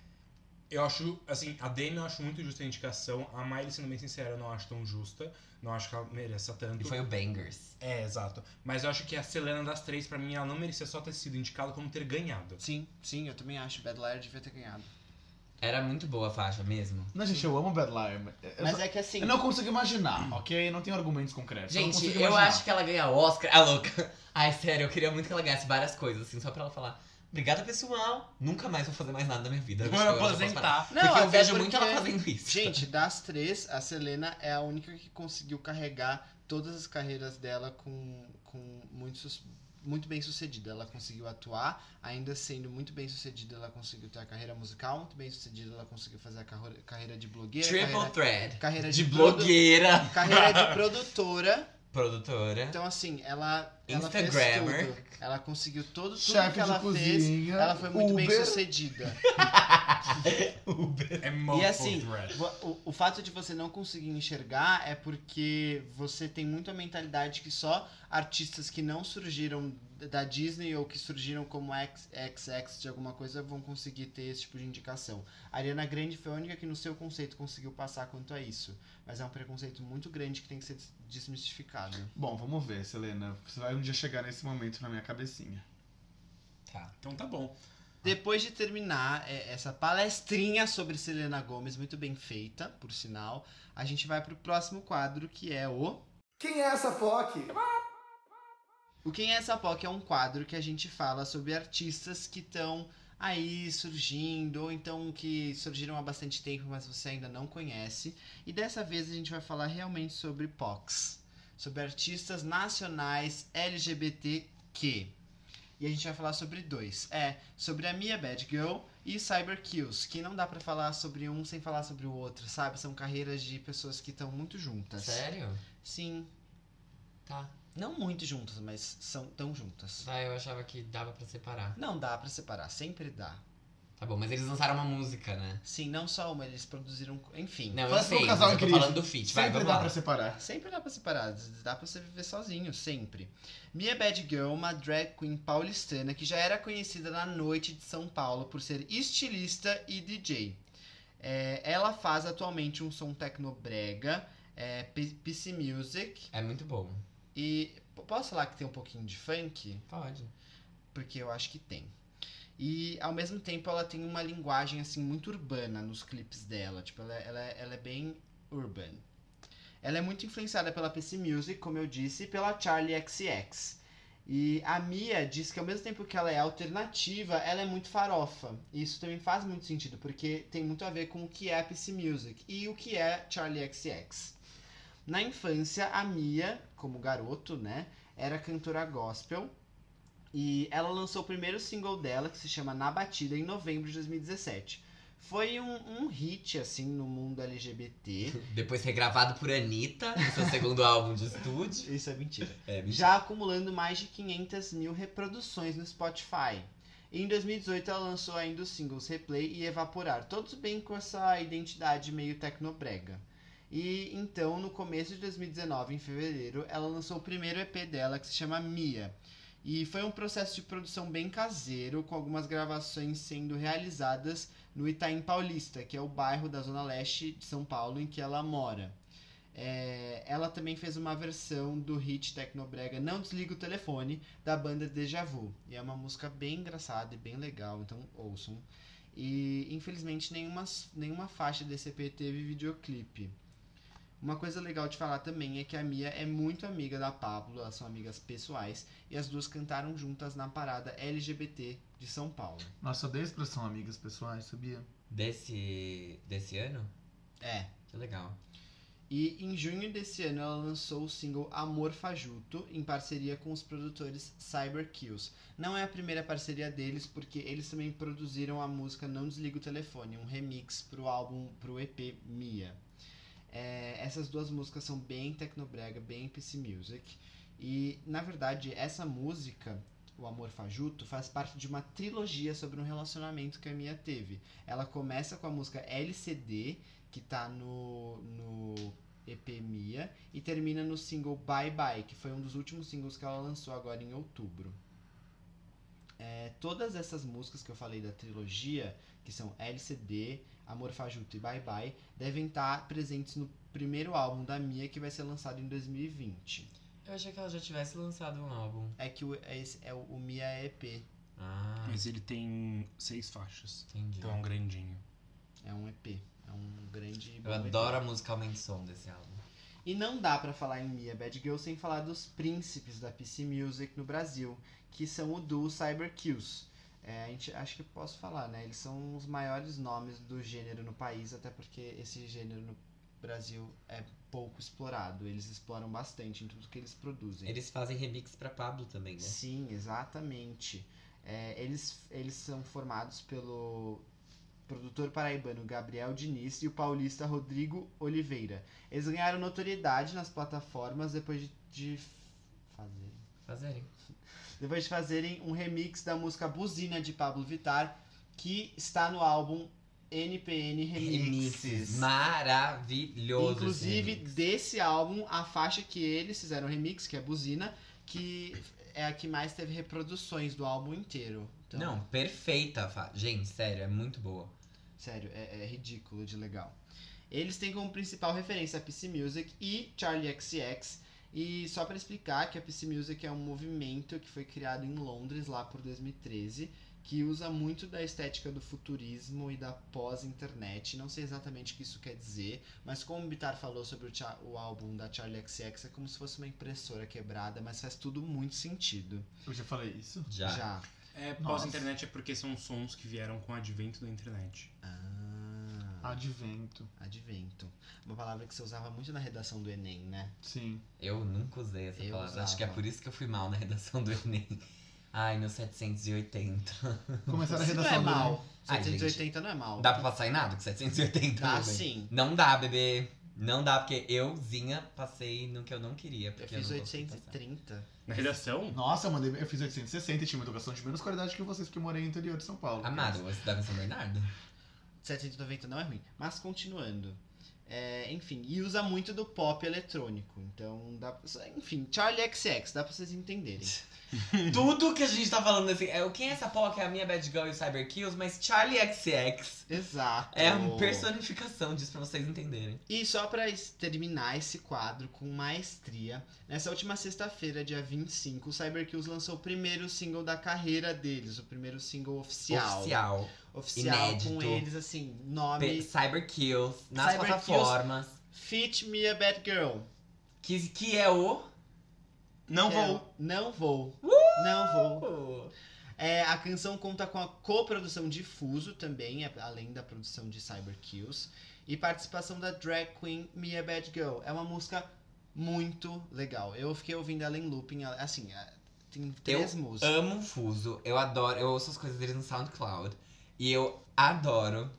eu acho, assim, a Demi eu acho muito justa a indicação, a Miley, sendo bem sincero, eu não acho tão justa, não acho que ela mereça tanto. E foi o Bangers. É, exato. Mas eu acho que a Selena das três, pra mim, ela não merecia só ter sido indicada, como ter ganhado. Sim, sim, eu também acho. Bad Liar devia ter ganhado. Era muito boa a faixa mesmo. Não, gente, eu amo Bad Liar. mas Eu, Mas só- é que assim. eu não consigo imaginar, ok? Não tenho argumentos concretos. eu Gente, eu imaginar. acho que ela ganha Oscar. Ah, louca. Ai, sério, eu queria muito que ela ganhasse várias coisas, assim, só pra ela falar. Obrigada, pessoal. Nunca mais vou fazer mais nada na minha vida. Vou aposentar. Não, porque eu até vejo muito porque- ela fazendo isso. Gente, das três, a Selena é a única que conseguiu carregar todas as carreiras dela com, com muito, muito bem sucedida. Ela conseguiu atuar, ainda sendo muito bem sucedida, ela conseguiu ter a carreira musical, muito bem sucedida, ela conseguiu fazer a carreira de blogueira, Triple carreira, Thread. carreira De de produ- blogueira. carreira de [LAUGHS] produtora. Produtora. Então, assim, ela, ela fez Instagrammer. tudo. Ela conseguiu todo, tudo Chefe que ela de fez. cozinha, Ela foi muito bem Uber. sucedida. [LAUGHS] É E assim, o, o fato de você não conseguir enxergar é porque você tem muito a mentalidade que só artistas que não surgiram da Disney ou que surgiram como XX de alguma coisa vão conseguir ter esse tipo de indicação. A Ariana Grande foi a única que no seu conceito conseguiu passar quanto a isso. Mas é um preconceito muito grande que tem que ser des- desmistificado. Bom, vamos ver, Selena. Você vai um dia chegar nesse momento na minha cabecinha. Tá. Então tá bom. Depois de terminar é, essa palestrinha sobre Selena Gomez, muito bem feita, por sinal, a gente vai pro próximo quadro que é o Quem é essa POC? O Quem é essa POC é um quadro que a gente fala sobre artistas que estão aí surgindo, ou então que surgiram há bastante tempo, mas você ainda não conhece. E dessa vez a gente vai falar realmente sobre POCs, sobre artistas nacionais LGBTQ. E a gente vai falar sobre dois. É sobre a Mia Bad Girl e Cyber Kills, que não dá pra falar sobre um sem falar sobre o outro, sabe? São carreiras de pessoas que estão muito juntas. Sério? Sim, Tá. Não muito juntas, mas são tão juntas. Tá, eu achava que dava pra separar. Não dá pra separar, sempre dá. Tá bom, mas eles lançaram uma música, né? Sim, não só uma, eles produziram. Enfim. Não, eu sei, um mas casal eu tô incrível. falando do feat. Vai, Sempre vamos dá lá. pra separar. Sempre dá pra separar, dá pra você viver sozinho, sempre. Mia Bad Girl, uma drag queen paulistana que já era conhecida na noite de São Paulo por ser estilista e DJ. É, ela faz atualmente um som tecnobrega, é, PC Music, É muito bom. E posso falar que tem um pouquinho de funk? Pode. porque eu acho que tem. E ao mesmo tempo ela tem uma linguagem assim muito urbana nos clipes dela, tipo, ela, ela, ela é bem urban. Ela é muito influenciada pela PC Music, como eu disse, e pela Charlie XX. E a Mia diz que ao mesmo tempo que ela é alternativa, ela é muito farofa. E isso também faz muito sentido, porque tem muito a ver com o que é PC Music e o que é Charlie XX. Na infância, a Mia, como garoto, né, era cantora gospel e ela lançou o primeiro single dela, que se chama Na Batida, em novembro de 2017. Foi um, um hit, assim, no mundo LGBT. [LAUGHS] Depois regravado por Anitta, no seu segundo álbum de estúdio. Isso é mentira. É, mentira. Já acumulando mais de 500 mil reproduções no Spotify. E em 2018 ela lançou ainda os singles Replay e Evaporar, todos bem com essa identidade meio tecnobrega. E então, no começo de 2019, em fevereiro, ela lançou o primeiro EP dela, que se chama Mia. E foi um processo de produção bem caseiro, com algumas gravações sendo realizadas no Itaim Paulista, que é o bairro da Zona Leste de São Paulo em que ela mora. É, ela também fez uma versão do hit Tecnobrega Não Desliga o Telefone, da banda Deja Vu. E é uma música bem engraçada e bem legal, então ouçam. E infelizmente nenhuma, nenhuma faixa desse EP teve videoclipe. Uma coisa legal de falar também é que a Mia é muito amiga da Pablo, elas são amigas pessoais, e as duas cantaram juntas na parada LGBT de São Paulo. Nossa, eu dei expressão amigas pessoais, sabia? Desse, desse ano? É. Que legal. E em junho desse ano ela lançou o single Amor Fajuto em parceria com os produtores Cyber Kills. Não é a primeira parceria deles, porque eles também produziram a música Não Desliga o Telefone, um remix pro álbum, pro EP Mia. É, essas duas músicas são bem tecnobrega, bem PC Music. E, na verdade, essa música, O Amor Fajuto, faz parte de uma trilogia sobre um relacionamento que a Mia teve. Ela começa com a música LCD, que tá no, no EP Mia, e termina no single Bye Bye, que foi um dos últimos singles que ela lançou agora em outubro. É, todas essas músicas que eu falei da trilogia, que são LCD, Amor Fajuto e Bye Bye, devem estar presentes no primeiro álbum da Mia, que vai ser lançado em 2020. Eu achei que ela já tivesse lançado um álbum. É que o, é esse, é o, o Mia EP, Ah, Mas ele tem seis faixas. entendi. Então é um grandinho. é um EP, é um grande... Eu bom EP. adoro a musicalmente som desse álbum. E não dá pra falar em Mia Bad Girl sem falar dos príncipes da PC Music no Brasil, que são o duo Cyber Kills. É, a gente acho que posso falar, né? Eles são os maiores nomes do gênero no país, até porque esse gênero no Brasil é pouco explorado. Eles exploram bastante em tudo que eles produzem. Eles fazem remix pra Pablo também, né? Sim, exatamente. É, eles, eles são formados pelo produtor paraibano Gabriel Diniz e o paulista Rodrigo Oliveira. Eles ganharam notoriedade nas plataformas depois de, de fazer Fazerem. [LAUGHS] depois de fazerem um remix da música Buzina de Pablo Vittar, que está no álbum NPN Remixes. Remixes. Maravilhoso. Inclusive, remix. desse álbum, a faixa que eles fizeram remix, que é Buzina, que é a que mais teve reproduções do álbum inteiro. Então, Não, perfeita. fa- Gente, sério, é muito boa. Sério, é, é ridículo de legal. Eles têm como principal referência a PC Music e Charlie XCX. E só para explicar que a PC Music é um movimento que foi criado em Londres lá por 2013, que usa muito da estética do futurismo e da pós-internet. Não sei exatamente o que isso quer dizer, mas como o Bitar falou sobre o, o álbum da Charlie XX, é como se fosse uma impressora quebrada, mas faz tudo muito sentido. Eu já falei isso? Já. Já. É, pós-internet é porque são sons que vieram com o advento da internet. Ah, Advento. advento. Uma palavra que você usava muito na redação do Enem, né? Sim. Eu nunca usei essa Eu palavra. Acho que é usava. por isso que eu fui mal na redação do Enem. Ai, no 780. Começaram a Isso não redação é do mal. Ai, 780 não é mal. Dá pra passar em nada com 780? Dá bebê? sim. Não dá, bebê. Não dá, porque euzinha passei no que eu não queria. Eu Porque fiz não consegui passar. 830. Na redação? Nossa, eu, mandei, eu fiz 860 e tinha uma educação de menos qualidade que vocês, porque eu morei no interior de São Paulo. Amado, eu estudava em São Bernardo? 790 não é ruim. Mas continuando. É, enfim, e usa muito do pop eletrônico. Então, dá, enfim, Charlie XX, dá pra vocês entenderem. [LAUGHS] Tudo que a gente tá falando assim. É, quem é essa POC é a minha Bad Girl e o Cyber Kills, mas Charlie XX Exato. é a personificação disso pra vocês entenderem. E só pra terminar esse quadro com maestria, nessa última sexta-feira, dia 25, o Cyberkills lançou o primeiro single da carreira deles, o primeiro single oficial. Oficial. Oficial, Inédito. com eles, assim, nome Cyber Kills nas Cyber plataformas. Fit Me a Bad Girl. Que, que é o. Não é vou. Não vou. Não vou. É, a canção conta com a coprodução de Fuso também, é- além da produção de Cyber Kills. E participação da drag queen Mia Bad Girl. É uma música muito legal. Eu fiquei ouvindo ela em looping, assim, é, tem três músicas. Amo o Fuso. Eu adoro. Eu ouço as coisas deles no SoundCloud. E eu adoro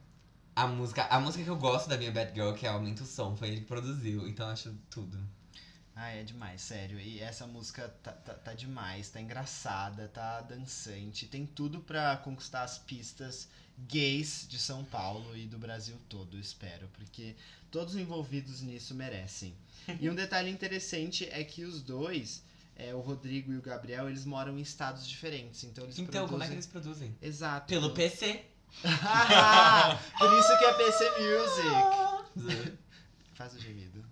a música. A música que eu gosto da minha Bad Girl, que é Aumenta o Som, foi ele que produziu. Então eu acho tudo. Ai, é demais, sério. E essa música tá, tá, tá demais, tá engraçada, tá dançante. Tem tudo pra conquistar as pistas gays de São Paulo e do Brasil todo, espero. Porque todos os envolvidos nisso merecem. E um detalhe interessante é que os dois é, o Rodrigo e o Gabriel, eles moram em estados diferentes. Então eles Então, como é que produzem... eles produzem? Exato. Pelo PC. Ah, [LAUGHS] Por isso que é PC Music. Faz o gemido.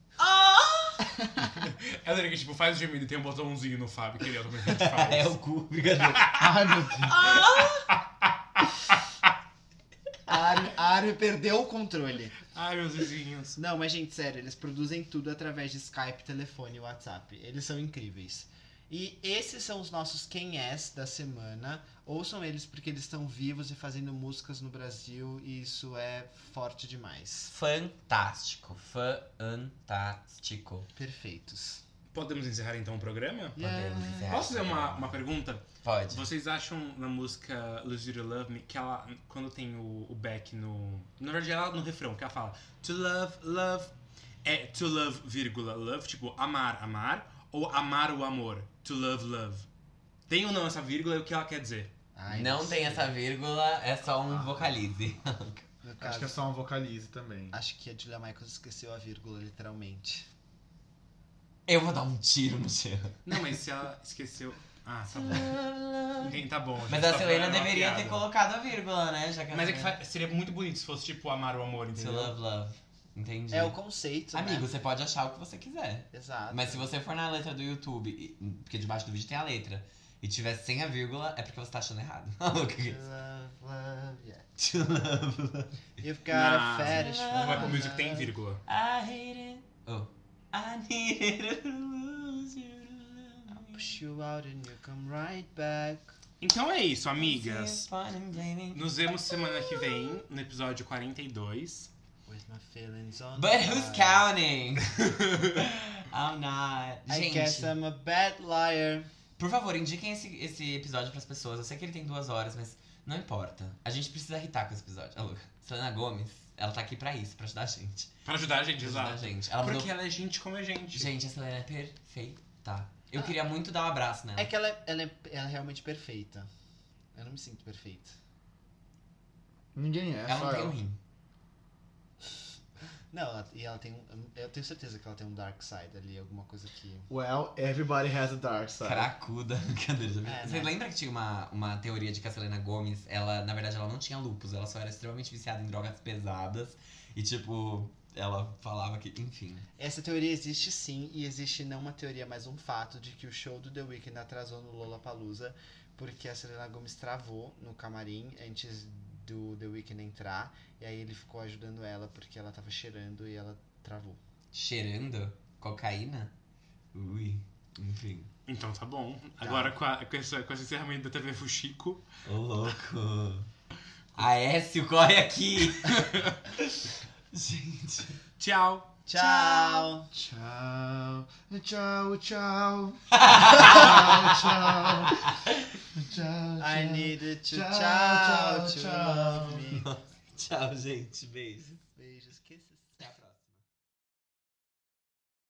É lembra que, tipo, faz o gemido e tem um botãozinho no Fábio que ele automaticamente faz. [LAUGHS] É o cu, brincadeira. Ai, meu Deus. A Armin, a Armin perdeu o controle. Ai, meus vizinhos. Não, mas gente, sério, eles produzem tudo através de Skype, telefone e WhatsApp. Eles são incríveis. E esses são os nossos quem és da semana. Ouçam eles porque eles estão vivos e fazendo músicas no Brasil e isso é forte demais. Fantástico. Fantástico. Perfeitos. Podemos encerrar então o programa? Podemos encerrar. Posso fazer uma, uma pergunta? Pode. Vocês acham na música Lose You to Love Me que ela, quando tem o, o back no. Na verdade, ela no refrão, que ela fala To love, love. É to love, vírgula, love, tipo amar, amar, ou amar o amor? To love, love. Tem ou não essa vírgula e o que ela quer dizer? Ai, Não tem essa vírgula, é só um vocalize. [LAUGHS] No Acho que é só uma vocalize também. acho que a Julia Michaels esqueceu a vírgula, literalmente. Eu vou dar um tiro no chão. Não, mas se ela esqueceu. Ah, tá bom. [LAUGHS] Enfim, tá bom. Mas gente, a Selena deveria ter piada. colocado a vírgula, né? Já que Mas é que seria muito bonito se fosse tipo amar o amor, To entendeu? love, love. Entendi. É o conceito, Amigo, né? você pode achar o que você quiser. Exato. Mas se você for na letra do YouTube, porque debaixo do vídeo tem a letra, e tiver sem a vírgula, é porque você tá achando errado. [LAUGHS] O que que é To isso? love, love, yeah. To love, love. You've got Na- a fetish for Apple Music tem vírgula. I hate it. Oh. I needed to lose you to love me. Push you out and you come right back. Então é isso, amigas. Nos vemos semana que vem, no episódio 42. With my feelings on But who's counting? [LAUGHS] I'm not. I Gente, guess I'm a bad liar. Por favor, indiquem esse, esse episódio pras pessoas. Eu sei que ele tem duas horas, mas não importa. A gente precisa irritar com esse episódio. Alô, Selena Gomes, ela tá aqui pra isso, pra ajudar a gente. Pra ajudar a gente, Pra ajudar a exato. gente. Ela Porque mandou... ela é gente como a gente. Gente, a Selena é perfeita. Eu queria muito dar um abraço nela. É que ela é, ela, é, ela é realmente perfeita. Eu não me sinto perfeita. Ninguém é, ela só não tem um ela. rim. Não, ela- e ela tem um. Eu tenho certeza que ela tem um dark side ali, alguma coisa que. Well, everybody has a dark side. Cracuda. [LAUGHS] Brincadeira. É, Você né? lembra que tinha uma, uma teoria de que a Selena Gomes, ela, na verdade, ela não tinha lupus, ela só era extremamente viciada em drogas pesadas. E, tipo, ela falava que. Enfim. Essa teoria existe sim, e existe não uma teoria, mas um fato de que o show do The Weeknd atrasou no Lollapalooza porque a Selena Gomez travou no camarim antes do The Weeknd entrar, e aí ele ficou ajudando ela porque ela tava cheirando e ela travou. Cheirando cocaína? Ui. Enfim. Então tá bom. Agora com, a- com, esse, com esse encerramento da TV Fuxico. Ô, louco. Aécio, corre aqui! [LAUGHS] Gente. Tchau! Tchau! Tchau, tchau, tchau. tchau, tchau. [LAUGHS] Tchau, I needed to Tchau, tchau, tchau, tchau. [LAUGHS] Tchau, gente. Kisses.